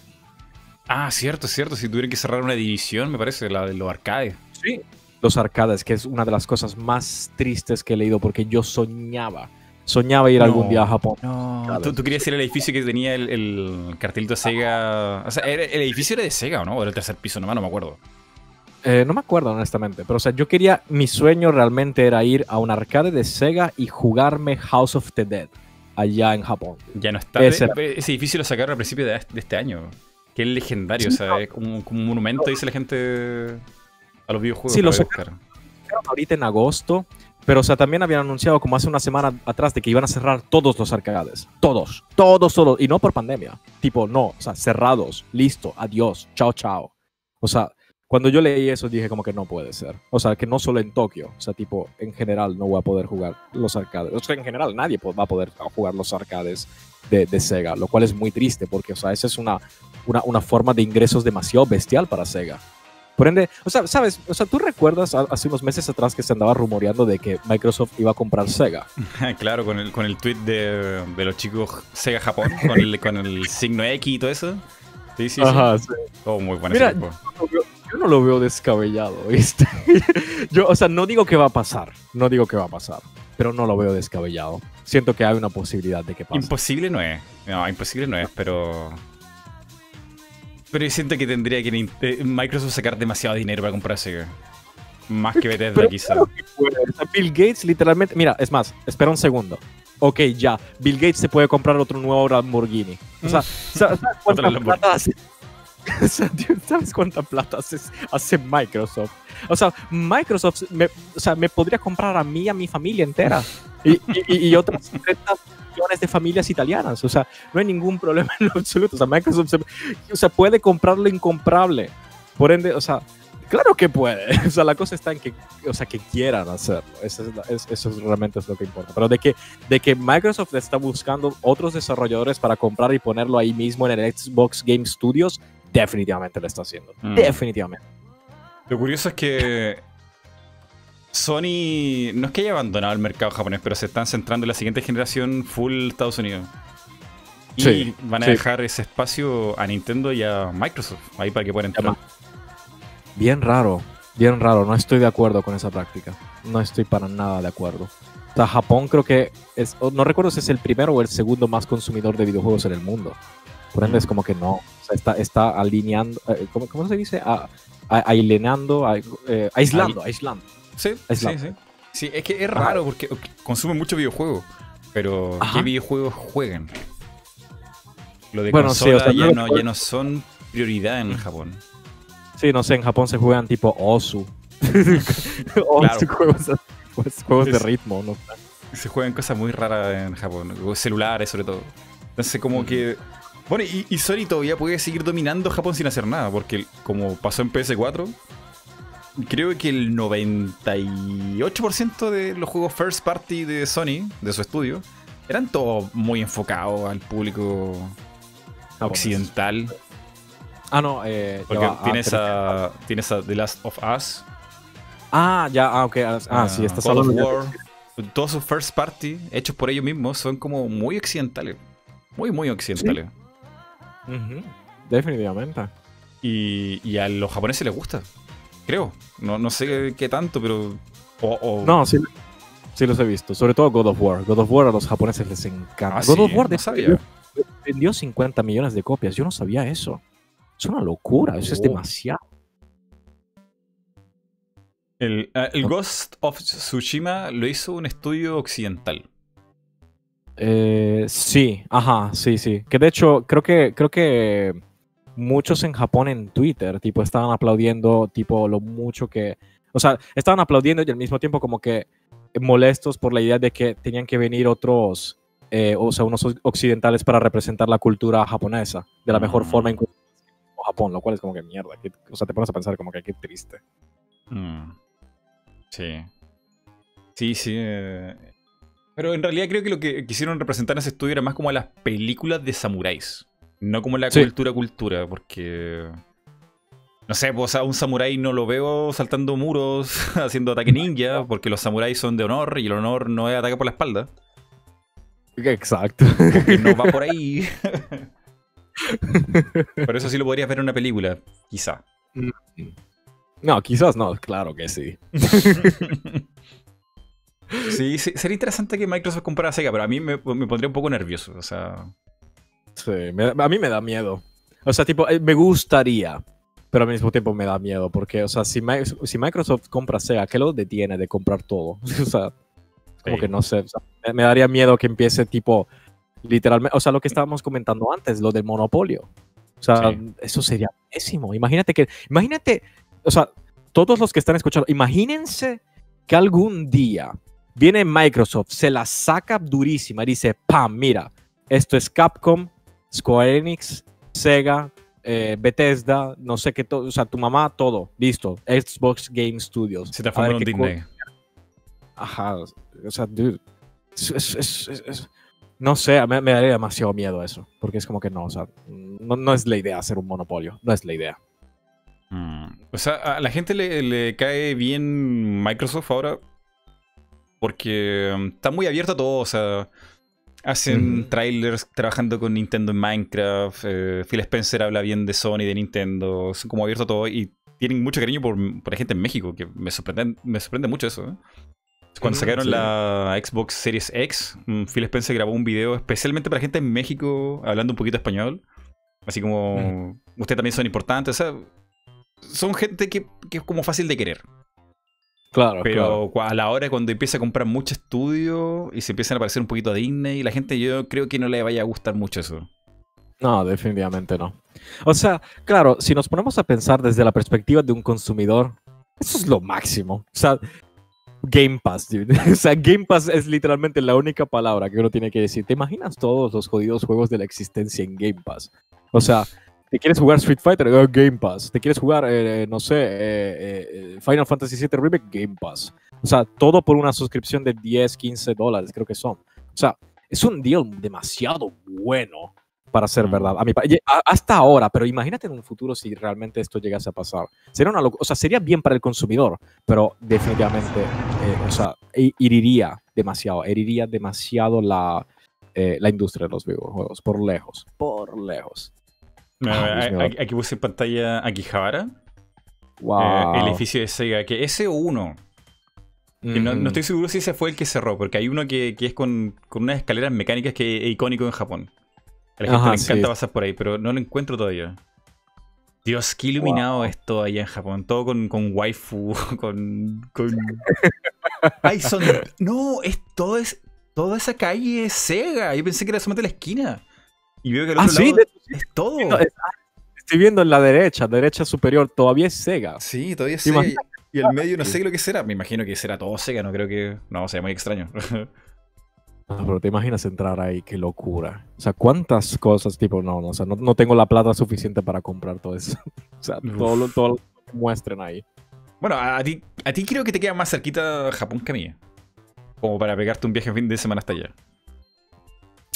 Ah, cierto, cierto. Si tuvieran que cerrar una división, me parece, la de los arcades. Sí. Los arcades, que es una de las cosas más tristes que he leído, porque yo soñaba, soñaba ir No. algún día a Japón. No. ¿Tú, tú querías ir al edificio que tenía el, el cartelito de Sega. O sea, el edificio era de Sega, ¿o no? O era el tercer piso, nomás no me acuerdo. Eh, no me acuerdo honestamente, pero o sea, yo quería, mi sueño realmente era ir a un arcade de Sega y jugarme House of the Dead allá en Japón. Ya no está. Ese Ese, edificio lo sacaron al principio de, de este año. Que es legendario, Sí, o sea, no. es como, como un monumento, dice la gente, a los videojuegos. Sí, lo para sacaron. ahorita en agosto, pero o sea, también habían anunciado como hace una semana atrás de que iban a cerrar todos los arcades. Todos, todos, todos. Y no por pandemia. Tipo, no, o sea, cerrados, listo, adiós, chao, chao. O sea, cuando yo leí eso dije como que no puede ser. O sea, que no solo en Tokio, o sea, tipo, en general no voy a poder jugar los arcades. O sea, en general nadie va a poder jugar los arcades de, de Sega, lo cual es muy triste porque, o sea, esa es una, una, una forma de ingresos demasiado bestial para Sega. Por ende, o sea, ¿sabes? O sea, ¿tú recuerdas hace unos meses atrás que se andaba rumoreando de que Microsoft iba a comprar Sega? <laughs> claro, con el, con el tweet de, de los chicos Sega Japón, con el, <laughs> con el signo X y todo eso. Sí, sí, sí. sí. Oh, muy bueno Mira, veo- yo no lo veo descabellado, ¿viste? <laughs> yo, o sea, no digo que va a pasar, no digo que va a pasar, pero no lo veo descabellado. Siento que hay una posibilidad de que pase. Imposible no es. No, imposible no es, pero. Pero yo siento que tendría que eh, Microsoft sacar demasiado dinero para comprar Sega. Más que Bethesda, Pero quizá. claro que Bill Gates literalmente, mira, es más, espera un segundo. Ok, ya, Bill Gates se puede comprar otro nuevo Lamborghini. O sea, <laughs> ¿sabes cuánta plata hace? <laughs> ¿Sabes cuánta plata hace, hace Microsoft? O sea, Microsoft me, o sea, me podría comprar a mí a mi familia entera. Y, y- y- otras <laughs> 30 millones de familias italianas. O sea, no hay ningún problema en lo absoluto. O sea, Microsoft se- o sea, puede comprar lo incomprable. Por ende, o sea, claro que puede. <laughs> O sea, la cosa está en que, o sea, que quieran hacerlo. Eso, es, eso es realmente es lo que importa. Pero de que, de que Microsoft está buscando otros desarrolladores para comprar y ponerlo ahí mismo en el Xbox Game Studios, definitivamente lo está haciendo. Mm. Definitivamente. Lo curioso es que Sony no es que haya abandonado el mercado japonés, pero se están centrando en la siguiente generación full Estados Unidos. Y Sí, van a sí. dejar ese espacio a Nintendo y a Microsoft ahí para que puedan entrar. Bien raro, bien raro. No estoy de acuerdo con esa práctica. No estoy para nada de acuerdo. O sea, Japón creo que es, o no recuerdo si es el primero o el segundo más consumidor de videojuegos en el mundo. Por ende, es como que no. O sea, está, está alineando, eh, ¿cómo, cómo se dice? A, a- ailenando, a- eh, aislando, aislando. Sí, Es sí, sí. Sí, es que es raro porque ok, consumen muchos videojuegos. Pero, Ajá. ¿qué videojuegos juegan? Lo de Bueno, sí, consola o sea, ya, no ya no son prioridad en Japón. Sí, no sé, en Japón se juegan tipo Osu. <laughs> Osu, juegos, pues, juegos de ritmo, ¿no? Se juegan cosas muy raras en Japón, celulares sobre todo. Entonces como que... Bueno, y, y Sony todavía puede seguir dominando Japón sin hacer nada, porque como pasó en PS4, creo que el 98% de los juegos first party de Sony, de su estudio, eran todos muy enfocados al público occidental. Ah, no, eh, Porque va, ah, tienes, pero- a, tienes a The Last of Us, Ah, ya, ah, ok. Ah, ah, sí, a estás hablando de- War. Todos sus first party, hechos por ellos mismos, son como muy occidentales. Muy, muy occidentales. Definitivamente. Y, y a los japoneses les gusta. Creo. No, no sé qué tanto, pero. O, o- No, sí, sí los he visto. Sobre todo God of War. God of War a los japoneses les encanta. Ah, God sí, of War no de- sabía. vendió 50 millones de copias. Yo no sabía eso. Es una locura. Eso es Oh. demasiado. El, ah, el Ghost of Tsushima lo hizo un estudio occidental. Eh, sí, ajá, sí, sí. Que de hecho, creo que, creo que muchos en Japón en Twitter, tipo, estaban aplaudiendo, tipo, lo mucho que. O sea, estaban aplaudiendo y al mismo tiempo como que molestos por la idea de que tenían que venir otros, eh, o sea, unos occidentales para representar la cultura japonesa de la mejor Mm. forma en Japón, lo cual es como que mierda. que- o sea, te pones a pensar como que qué triste. Mm. Sí. Sí, sí. eh. Pero en realidad creo que lo que quisieron representar en ese estudio era más como las películas de samuráis. No como la Sí. cultura cultura, porque... No sé, pues, o sea, un samurái no lo veo saltando muros, <laughs> haciendo ataque ninja, porque los samuráis son de honor y el honor no es ataque por la espalda. Exacto. que no va por <laughs> ahí. Pero eso sí lo podrías ver en una película, quizá. No, quizás no, claro que sí. <laughs> Sí, sí, sería interesante que Microsoft comprara Sega, pero a mí me, me pondría un poco nervioso. O sea, Sí, me- a mí me da miedo. O sea, tipo, eh, me gustaría, pero al mismo tiempo me da miedo, porque, o sea, si, si Microsoft compra Sega, ¿qué lo detiene de comprar todo? <laughs> O sea, como Sí. que no sé, o sea, me, me daría miedo que empiece tipo, literalmente, o sea, lo que estábamos comentando antes, lo del monopolio. O sea, Sí. eso sería pésimo. Imagínate que, imagínate, o sea, todos los que están escuchando, imagínense que algún día viene Microsoft, se la saca durísima y dice, pam, mira, esto es Capcom, Square Enix, Sega, eh, Bethesda, no sé qué, todo, o sea, tu mamá, todo, listo, Xbox Game Studios. se te fue un Disney. Ajá, o sea, dude, es- es- es- es- es- no sé, me, me daría demasiado miedo eso, porque es como que no, o sea, no, no es la idea hacer un monopolio, no es la idea. Mm. O sea, a la gente le, le cae bien Microsoft ahora porque um, está muy abierto a todo. O sea, hacen trailers trabajando con Nintendo en Minecraft. eh, Phil Spencer habla bien de Sony, de Nintendo. Son como abierto a todo y tienen mucho cariño por, por la gente en México, que me sorprende, me sorprende mucho eso. ¿eh? Cuando sacaron sí. la Xbox Series X, mm, Phil Spencer grabó un video especialmente para gente en México hablando un poquito español. Así como, ustedes también son importantes. O sea, son gente que, que es como fácil de querer. Claro, Pero a la hora cuando empieza a comprar mucho estudio y se empiezan a parecer un poquito a Disney, la gente yo creo que no le vaya a gustar mucho eso. No, definitivamente no. O sea, claro, si nos ponemos a pensar desde la perspectiva de un consumidor, eso es lo máximo. O sea, Game Pass, dude. <laughs> O sea, Game Pass es literalmente la única palabra que uno tiene que decir. ¿Te imaginas todos los jodidos juegos de la existencia en Game Pass? O sea, ¿te quieres jugar Street Fighter? Eh, Game Pass. ¿Te quieres jugar, eh, no sé, eh, eh, eh, Final Fantasy VII Remake? Game Pass. O sea, todo por una suscripción de 10, 15 dólares, creo que son. O sea, es un deal demasiado bueno para ser Mm. verdad. A mi hasta ahora, pero imagínate en un futuro si realmente esto llegase a pasar. Sería una o sea, sería bien para el consumidor, pero definitivamente, eh, o sea, heriría demasiado, heriría demasiado la, eh, la industria de los videojuegos, por lejos, por lejos. Ah, aquí, aquí puse en pantalla Akihabara, Wow. eh, el edificio de Sega, que ese uno, que no, estoy seguro si ese fue el que cerró, porque hay uno que, que es con, con unas escaleras mecánicas que es icónico en Japón. A la gente Ajá, le encanta sí. pasar por ahí, pero no lo encuentro todavía. Dios, qué iluminado es todo allá en Japón. Todo con, con waifu, <laughs> con. con... <laughs> Ay, son. No, es todo es. Toda esa calle es Sega. Yo pensé que era solamente la esquina. Y veo que al Ah, otro sí, lado de- es todo. no, es- estoy viendo en la derecha, derecha superior, todavía es Sega. Sí, todavía es ¿Te Sega. Y el medio no sé lo que será. Me imagino que será todo Sega, no creo que. No, sería muy extraño. <laughs> Ah, pero te imaginas entrar ahí, qué locura. O sea, cuántas cosas, tipo, no, no, o sea, no, no tengo la plata suficiente para comprar todo eso. <laughs> o sea, todo lo, todo lo que muestren ahí. bueno, a, a ti, a ti creo que te queda más cerquita Japón que a mí. Como para pegarte un viaje en fin de semana hasta allá.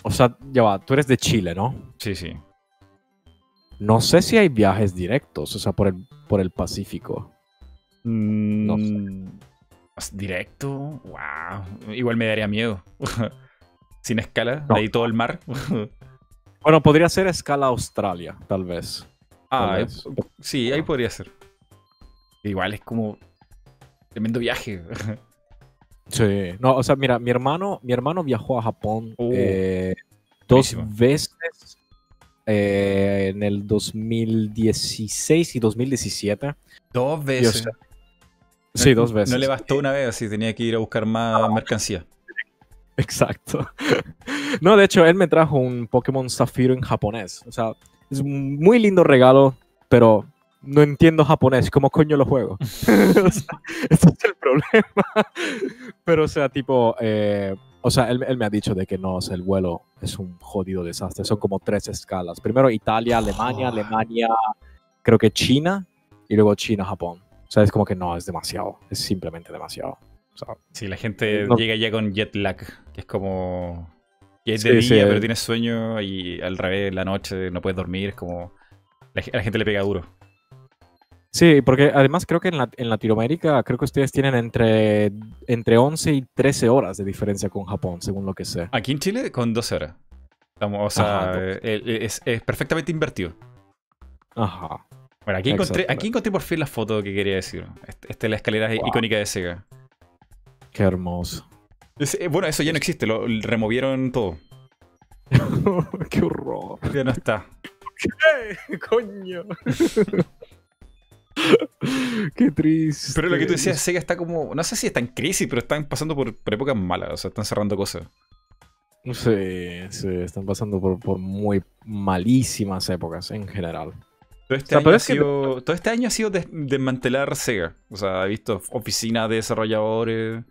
O sea, ya va, tú eres de Chile, ¿no? Sí, sí. No sé si hay viajes directos, o sea, por el, por el Pacífico. No sé. Mm, Directo, wow. Igual me daría miedo. <laughs> Sin escala, No. de ahí todo el mar. <laughs> Bueno, podría ser escala Australia, tal vez. ah, Tal vez. sí, ahí podría ser. Igual es como tremendo viaje. <laughs> Sí. No, o sea, mira, mi hermano, mi hermano viajó a Japón Oh, eh, dos veces eh, en el 2016 y 2017. Dos Y, o veces. sea, sí, dos veces. No le bastó una vez, así tenía que ir a buscar más mercancía. Exacto. <laughs> No, de hecho, él me trajo un Pokémon Zafiro en japonés. O sea, es un muy lindo regalo, pero no entiendo japonés. ¿Cómo coño lo juego? <laughs> <laughs> O sea, ese es el problema. Pero, o sea, tipo, eh, o sea, él, él me ha dicho de que no, o sea, el vuelo es un jodido desastre. Son como tres escalas. Primero Italia, Alemania, Oh. Alemania, creo que China, y luego China, Japón. O sea, es como que no, es demasiado. Es simplemente demasiado. O sea, Sí, la gente No. llega ya con jet lag, que es como. que es Sí, de día, sí, pero eh. tienes sueño y al revés, la noche no puedes dormir, es como. La, la gente le pega duro. Sí, porque además creo que en, la- en Latinoamérica, creo que ustedes tienen entre, entre 11 y 13 horas de diferencia con Japón, según lo que sé. Aquí en Chile, con 12 horas. Estamos, o sea, Ajá, eh, eh, es, es perfectamente invertido. Ajá. Bueno, aquí encontré, aquí encontré por fin la foto que quería decir. Este- Esta es la escalera Wow. icónica de Sega. Qué hermoso. Es- eh, bueno, eso ya no existe, lo removieron todo. <laughs> Qué horror. Ya no está. <laughs> Coño. <laughs> <laughs> Qué triste. Pero lo que tú decías, Sega está como. No sé si está en crisis, pero están pasando por, por épocas malas. O sea, están cerrando cosas. Sí, sí, están pasando por, por muy malísimas épocas en general. Todo este, O sea, año, pero ha es que- sido, todo este año ha sido des- desmantelar Sega. O sea, he visto oficinas de desarrolladores.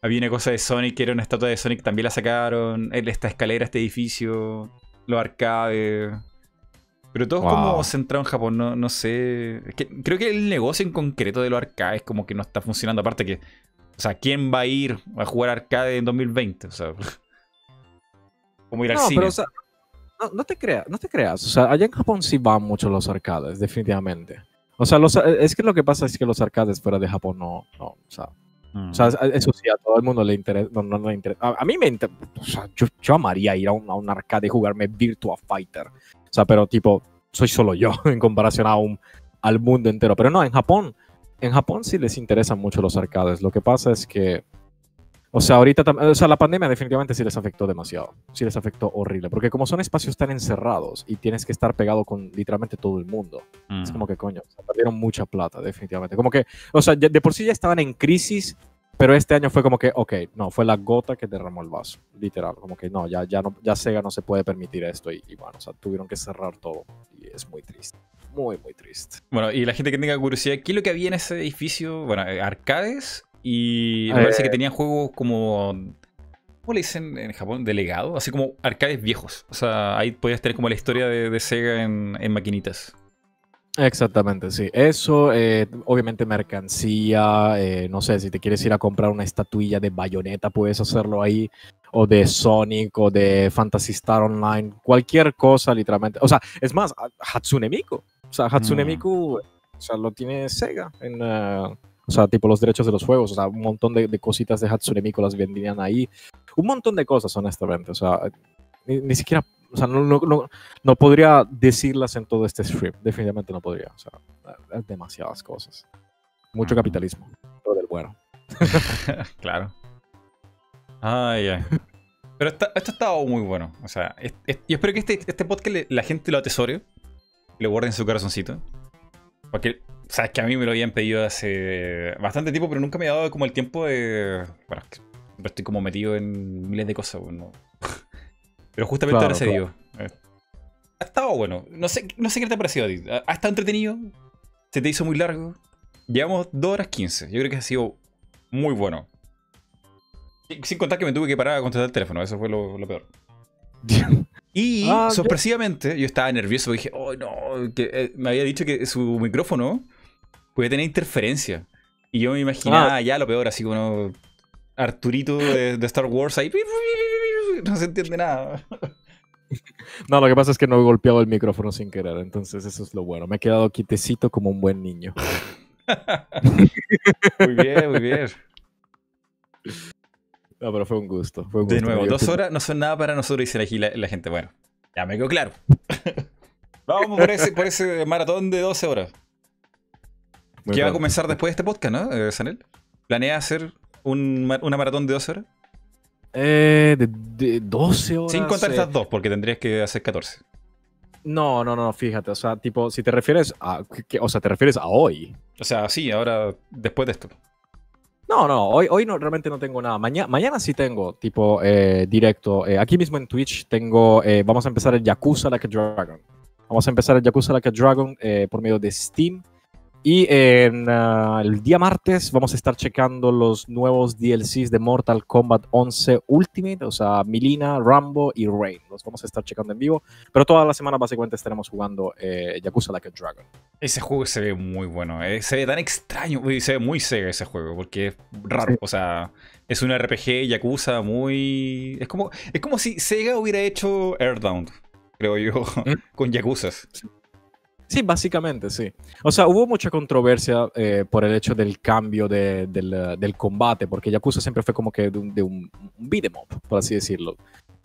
Había una cosa de Sonic que era una estatua de Sonic, también la sacaron. Esta escalera, este edificio, los arcades. Pero todo es como Wow. centrado en Japón, no, no sé. Es que creo que el negocio en concreto de los arcades como que no está funcionando. Aparte que, o sea, ¿quién va a ir a jugar arcade en 2020? O sea, <laughs> como ir al No, cine. pero o sea, no, no te creas, no te creas. O sea, allá en Japón sí van mucho los arcades, definitivamente. O sea, los, es que lo que pasa es que los arcades fuera de Japón no, no o sea, Mm. o sea, eso sí, a todo el mundo le interesa. No, no, no le interesa. A, a mí me interesa. O sea, yo, yo amaría ir a un, a un arcade y jugarme Virtua Fighter. O sea, pero tipo, soy solo yo <laughs> en comparación a un, al mundo entero. Pero no, en Japón, en Japón sí les interesan mucho los arcades. Lo que pasa es que. O sea, ahorita o sea, la pandemia definitivamente sí les afectó demasiado. Sí les afectó horrible. Porque como son espacios tan encerrados y tienes que estar pegado con literalmente todo el mundo. Mm. Es como que coño, o sea, perdieron mucha plata, definitivamente. Como que, o sea, de por sí ya estaban en crisis, pero este año fue como que, ok, no, fue la gota que derramó el vaso, literal. Como que no, ya, ya, no, ya Sega no se puede permitir esto y, y bueno, o sea, tuvieron que cerrar todo y es muy triste. Muy, muy triste. Bueno, y la gente que tenga curiosidad, ¿qué es lo que había en ese edificio? Bueno, eh, arcades y me Eh. parece que tenían juegos como. ¿Cómo le dicen en Japón? Delegado, así como arcades viejos. O sea, ahí podías tener como la historia de, de Sega en, en maquinitas. Exactamente, sí. Eso, eh, obviamente mercancía, eh, no sé, si te quieres ir a comprar una estatuilla de Bayonetta, puedes hacerlo ahí, o de Sonic, o de Fantasy Star Online, cualquier cosa, literalmente. O sea, es más, Hatsune Miku. O sea, Hatsune Mm. Miku, o sea, lo tiene Sega en... eh, o sea, tipo los derechos de los juegos, o sea, un montón de, de cositas de Hatsune Miku las vendían ahí. Un montón de cosas, honestamente. O sea, ni, ni siquiera, o sea, no, no, no, no podría decirlas en todo este stream. Definitivamente no podría. O sea, es demasiadas cosas. Mucho capitalismo. Todo del bueno. <laughs> claro. Ay, ay. Pero esta- esto ha estado muy bueno. O sea, es- es- yo espero que este, este podcast le- la gente lo atesore. Lo guarde en su corazoncito. Porque, sabes que a mí me lo habían pedido hace bastante tiempo, pero nunca me ha dado como el tiempo de. Bueno, es que estoy como metido en miles de cosas. bueno. Pero justamente Claro, ahora se dio. Eh, Ha estado bueno. No sé, no sé qué te ha parecido a ti. ¿Ha estado entretenido? ¿Se te hizo muy largo? Llevamos 2 horas 15. Yo creo que ha sido muy bueno. Sin- contar que me tuve que parar a contestar el teléfono, eso fue lo, lo peor. <laughs> Y Ah, sorpresivamente, yo estaba nervioso porque dije, oh no, que eh, me había dicho que su micrófono puede tener interferencia. Y yo me imaginaba Ah. ya lo peor, así como Arturito de, de Star Wars ahí. <laughs> No se entiende nada. No, lo que pasa es que no he golpeado el micrófono sin querer. Entonces, eso es lo bueno. Me he quedado quitecito como un buen niño. <laughs> Muy bien, muy bien. No, pero fue un gusto. Fue un De gusto. nuevo, dos horas no son nada para nosotros, dice aquí la, la gente. Bueno, ya me quedó claro. <laughs> Vamos por ese, por ese maratón de 12 horas. Muy que va a comenzar después de este podcast, ¿no, Sanel? ¿Planea hacer un una maratón de 12 horas? Eh, de, de 12 horas. Sin contar eh, estas dos, porque tendrías que hacer 14. No, no, no, fíjate. O sea, tipo, si te refieres a. que- o sea, te refieres a hoy. O sea, sí, ahora, después de esto. No, no, hoy, hoy no, realmente no tengo nada. Mañana, mañana sí tengo, tipo, eh, directo. Eh, aquí mismo en Twitch tengo, eh, vamos a empezar el Yakuza Like a Dragon. Vamos a empezar el Yakuza Like a Dragon por medio de Steam. Y en ah, el día martes vamos a estar checando los nuevos DLCs de Mortal Kombat 11 Ultimate, o sea, Milina, Rambo y Rain. Los vamos a estar checando en vivo. Pero toda la semana básicamente estaremos jugando eh, Yakuza Like a Dragon. Ese juego se ve muy bueno. eh, Se ve tan extraño. Se ve muy Sega ese juego, porque es raro. Sí. O sea, es un RPG Yakuza muy. Es como, es como si Sega hubiera hecho Airbound, creo yo, ¿Mm? <laughs> con Yakuzas. Sí, básicamente, sí. O sea, hubo mucha controversia eh, por el hecho del cambio de- del, eh, del combate, porque Yakuza siempre fue como que de un, de un, 'em por así decirlo.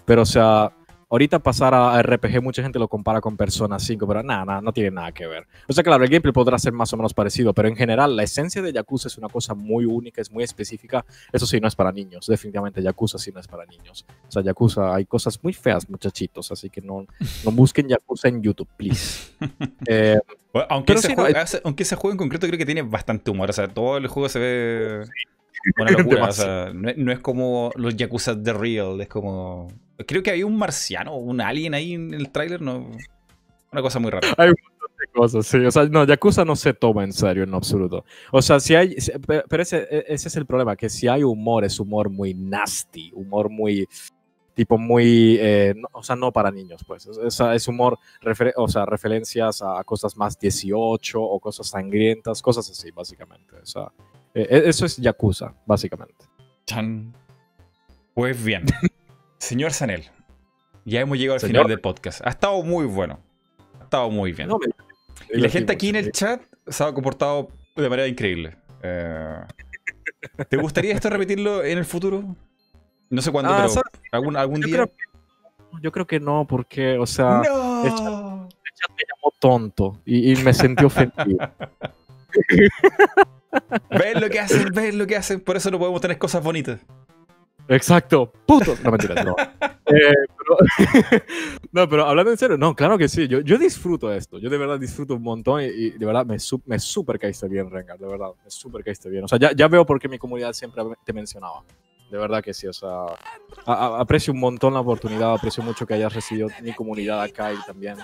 Pero, o sea, ahorita pasar a RPG, mucha gente lo compara con Persona 5, pero nada, nada, no tiene nada que ver. O sea, claro, el gameplay podrá ser más o menos parecido, pero en general, la esencia de Yakuza es una cosa muy única, es muy específica. Eso sí, no es para niños. Definitivamente, Yakuza sí no es para niños. O sea, Yakuza, hay cosas muy feas, muchachitos, así que no, no busquen Yakuza en YouTube, please. <laughs> Eh, Bueno, aunque, ese sí, no, juego, ese- aunque ese juego en concreto creo que tiene bastante humor. O sea, todo el juego se ve una locura. o sea, <laughs> no, es- no es como los Yakuza de Real. Es como. Creo que había un marciano, un alien ahí en el tráiler. No, una cosa muy rara. Hay un montón de cosas, sí. O sea, no, Yakuza no se toma en serio en absoluto. O sea, si hay. Pero ese, e- ese es el problema, que si hay humor, es humor muy nasty, humor muy. Tipo muy. eh, no- o sea, no para niños, pues. Es, es- humor, refer- o sea, referencias a cosas más 18 o cosas sangrientas, cosas así, básicamente. O sea, eh, eso es Yakuza, básicamente. Chan. Pues bien. <laughs> Señor Sanel, ya hemos llegado al Señor. final del podcast. Ha estado muy bueno. Ha estado muy bien. No, me- y la gente aquí en el chat se ha comportado de manera increíble. Eh, ¿Te gustaría esto repetirlo en el futuro? No sé cuándo, Ah, pero ¿sabes? algún, algún Yo día. creo, que, yo creo que no, porque, o sea, ¡No! el chat me llamó tonto y, y me sentí ofendido. <laughs> Ven lo que hacen, ven lo que hacen. Por eso no podemos tener cosas bonitas. Exacto, putos. No, mentira, no. <laughs> Eh, pero, <laughs> no, pero hablando en serio, no, claro que sí. Yo, yo disfruto esto. Yo de verdad disfruto un montón y, y de verdad me, su- me super caíste bien, Rengar. De verdad, me super caíste bien. O sea, ya, ya veo por qué mi comunidad siempre te mencionaba. De verdad que sí. O sea, aprecio un montón la oportunidad. Aprecio mucho que hayas recibido mi comunidad acá y también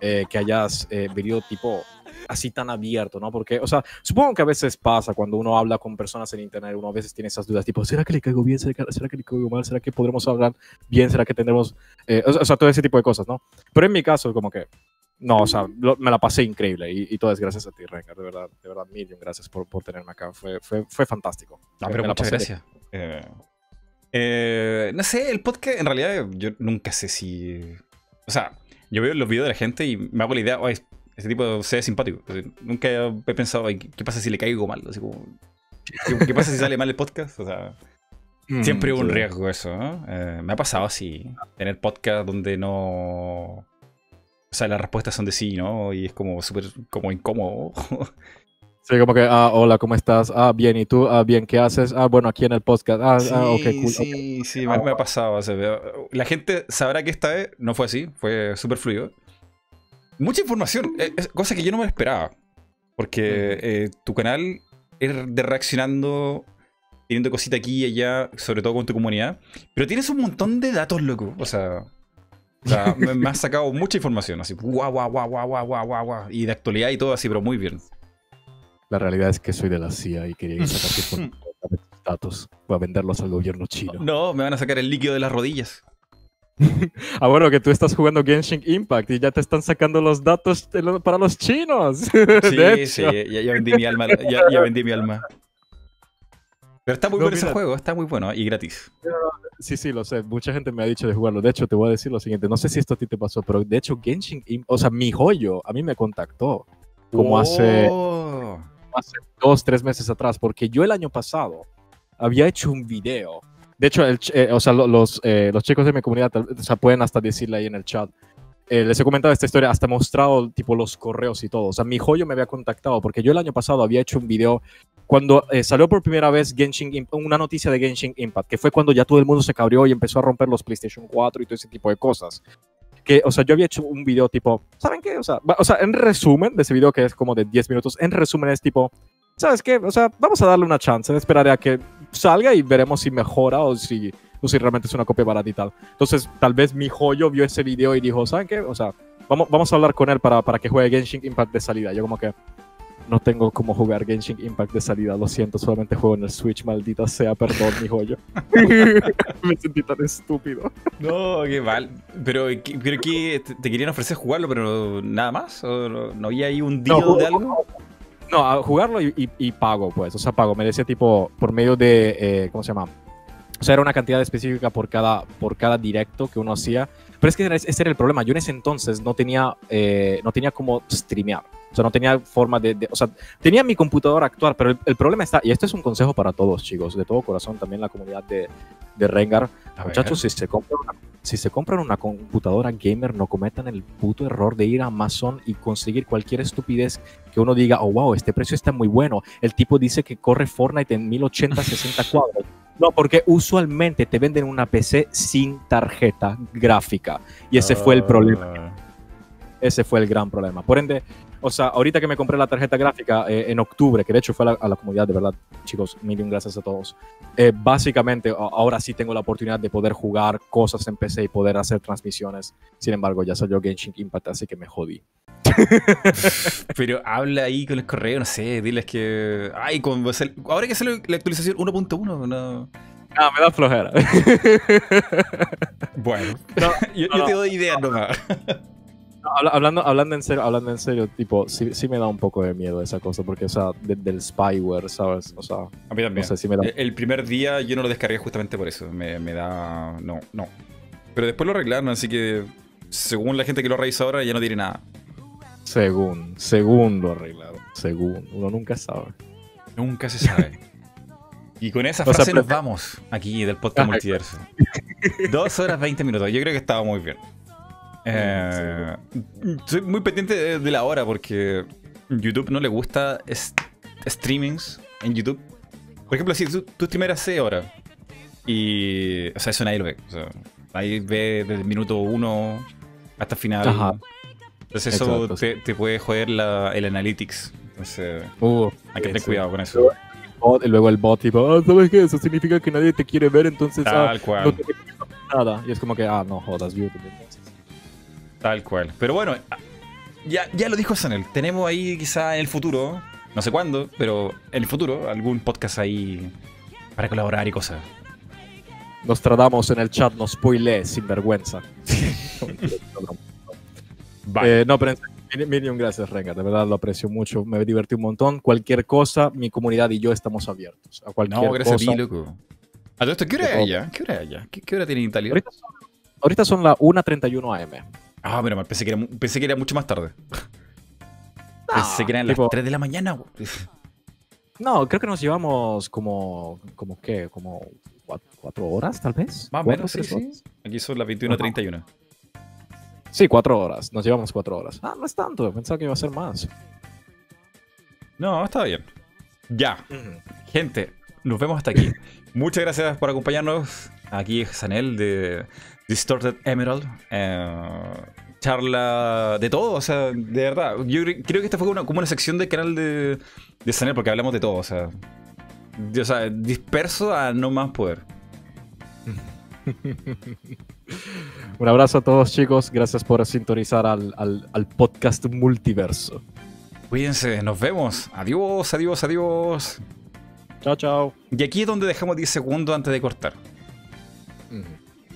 eh, que hayas eh, venido tipo así tan abierto, ¿no? Porque, o sea, supongo que a veces pasa cuando uno habla con personas en internet, uno a veces tiene esas dudas, tipo, ¿será que le caigo bien? ¿Será que, le caigo mal? ¿Será que podremos hablar bien? ¿Será que tendremos...? eh, o, o sea, todo ese tipo de cosas, ¿no? Pero en mi caso, como que, no, o sea, lo- me la pasé increíble y, y todo es gracias a ti, Rengar, de verdad, de verdad, mil gracias por, por tenerme acá, fue, fue, fue fantástico. No, pero me la muchas pasé gracias. Eh, eh, no sé, el podcast, en realidad, yo nunca sé si. O sea, yo veo los videos de la gente y me hago la idea, "Oye, ese tipo se ve simpático. Nunca he pensado, "Ay, ¿qué pasa si le caigo mal? Así como, ¿qué, qué pasa si sale mal el podcast? O sea, Mm, siempre hay un riesgo eso, ¿no? Eh, me ha pasado así, tener podcast donde no. O sea, las respuestas son de sí, ¿no? Y es como súper como incómodo. <laughs> Sí, como que, ah, hola, ¿cómo estás? Ah, bien, ¿y tú? Ah, bien, ¿qué haces? Ah, bueno, aquí en el podcast. Ah, ah ok, cool. Sí, sí, me, me ha pasado. o sea, la gente sabrá que esta vez no fue así, fue súper fluido. Mucha información, eh, cosa que yo no me esperaba. Porque eh, tu canal es de reaccionando, teniendo cositas aquí y allá, sobre todo con tu comunidad. Pero tienes un montón de datos, loco. O sea, o sea, me, me, has sacado mucha información, así, guau, guau, guau, guau, guau, guau, guau, y de actualidad y todo así, pero muy bien. La realidad es que soy de la CIA y quería sacar <laughs> datos para venderlos al gobierno chino. No, me van a sacar el líquido de las rodillas. <laughs> ah, bueno, que tú estás jugando Genshin Impact y ya te están sacando los datos lo, para los chinos. <laughs> Sí, sí, ya, ya, vendí mi alma. Ya, ya vendí mi alma. Pero está muy No, bueno ese mira. juego, está muy bueno y gratis. Sí, sí, lo sé. Mucha gente me ha dicho de jugarlo. De hecho, te voy a decir lo siguiente. No sé si esto a ti te pasó, pero de hecho Genshin o sea, mi joyo a mí me contactó como hace, Oh. hace dos, tres meses atrás, porque yo el año pasado había hecho un video. De hecho, el eh, o sea, lo- los, eh, los chicos de mi comunidad o sea, pueden hasta decirle ahí en el chat. Eh, les he comentado esta historia, hasta he mostrado tipo los correos y todo. O sea, mi joyo me había contactado porque yo el año pasado había hecho un video cuando eh, salió por primera vez Genshin una noticia de Genshin Impact, que fue cuando ya todo el mundo se cabrió y empezó a romper los PlayStation 4 y todo ese tipo de cosas. Que, o sea, yo había hecho un video tipo, ¿saben qué? O sea, o sea, en resumen de ese video que es como de 10 minutos, en resumen es tipo, ¿sabes qué? O sea, vamos a darle una chance, esperaré a que salga y veremos si mejora o si, o si realmente es una copia barata y tal. Entonces, tal vez mi joyo vio ese video y dijo, ¿saben qué? O sea, vamos, vamos a hablar con él para, para que juegue Genshin Impact de salida. Yo como que no tengo cómo jugar Genshin Impact de salida, lo siento, solamente juego en el Switch, maldita sea, perdón, mi joyo. <laughs> Me sentí tan estúpido. No, qué mal. Pero, ¿qué- pero qué? ¿Te, querían ofrecer jugarlo, pero nada más? ¿O no, no había ahí un deal No, de algo? No, a jugarlo y, y- y pago, pues. O sea, pago. Me decía tipo por medio de. eh, ¿Cómo se llama? O sea, era una cantidad específica por cada, por cada directo que uno hacía. Pero es que ese era el problema. Yo en ese entonces no tenía, eh, no tenía como streamear. O sea, no tenía forma de, de- O sea, tenía mi computadora actual, pero el, el problema está. Y esto es un consejo para todos, chicos, de todo corazón, también la comunidad de, de Rengar. A ver. Muchachos, si se, compran una, si se compran una computadora gamer, no cometan el puto error de ir a Amazon y conseguir cualquier estupidez que uno diga, oh, wow, este precio está muy bueno. El tipo dice que corre Fortnite en 1080, 60 cuadros. No, porque usualmente te venden una PC sin tarjeta gráfica. Y ese fue el problema. Ah. Ese fue el gran problema. Por ende, o sea, ahorita que me compré la tarjeta gráfica eh, en octubre, que de hecho fue a la, a la comunidad, de verdad, chicos, mil gracias a todos. Eh, básicamente, ahora sí tengo la oportunidad de poder jugar cosas en PC y poder hacer transmisiones. Sin embargo, ya salió Genshin Impact, así que me jodí. <laughs> Pero habla ahí con el correo, no sé, diles que. Ay, con, ahora que sale la actualización 1.1, no. Ah, me da flojera. Bueno, No, <laughs> yo, no, yo te doy ideas nomás. <laughs> Habla- hablando, hablando en serio, hablando en serio, tipo, sí, sí me da un poco de miedo esa cosa, porque, o sea, de- del spyware, ¿sabes? O sea, A mí también. no sé si me da... El- primer día yo no lo descargué justamente por eso. Me, me da. No, no. Pero después lo arreglaron, así que según la gente que lo revisado ahora ya no tiene nada. Según, según lo arreglaron. Según, uno nunca sabe. Nunca se sabe. <laughs> Y con esa O sea, frase nos vamos aquí del podcast multiverso. Dos horas 20 minutos. Yo creo que estaba muy bien. Eh, soy muy pendiente de, de la hora porque YouTube no le gusta streamings en YouTube. Por ejemplo, si tú, tú streameras 6 horas y. O sea, eso nadie lo ve. O sea, ahí ve desde el minuto 1 hasta el final. Ajá. Entonces, eso Exacto, te, te puede joder la- el analytics. Entonces, Uh, hay que tener sí. cuidado con eso. y luego el bot tipo, ah, ¿sabes qué? Eso significa que nadie te quiere ver, entonces ah, Tal cual. no te nada. Y es como que, ah, no jodas, YouTube. entonces. Tal cual. Pero bueno, ya, ya lo dijo Sanel. Tenemos ahí quizá en el futuro, no sé cuándo, pero en el futuro, algún podcast ahí para colaborar y cosas. Nos tratamos en el chat, nos spoilé sin vergüenza. Vale. <laughs> Eh, no, pero Minion, gracias, Renga. De verdad lo aprecio mucho. Me divertí un montón. Cualquier cosa, mi comunidad y yo estamos abiertos. A cualquier no, gracias cosa. a ti, loco. A todo esto, ¿qué hora es allá? ¿Qué hora es allá? ¿Qué, qué hora tiene en Italia? Ahorita son, ahorita son las 1.31 am. Ah, pero mal, pensé que, era, pensé que era mucho más tarde. <laughs> pensé que eran tipo- las 3 de la mañana. <laughs> No, creo que nos llevamos como, como ¿qué? Como cuatro, cuatro horas, tal vez. Más o ¿Cuatro, menos, sí, sí. Aquí son las 21.31. Sí, cuatro horas. Nos llevamos cuatro horas. Ah, no es tanto. Pensaba que iba a ser más. No, está bien. Ya. Gente, nos vemos hasta aquí. <laughs> Muchas gracias por acompañarnos. Aquí es Sanel de Distorted Emerald. Eh, charla de todo, o sea, de verdad. Yo cre- creo que esta fue una- como una sección del canal de, de Sanel porque hablamos de todo, o sea. de- o sea, disperso a no más poder. <laughs> Un abrazo a todos, chicos. Gracias por sintonizar al, al- al podcast multiverso. Cuídense, nos vemos. Adiós, adiós, adiós. Chao, chao. Y aquí es donde dejamos 10 segundos antes de cortar.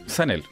Sanel,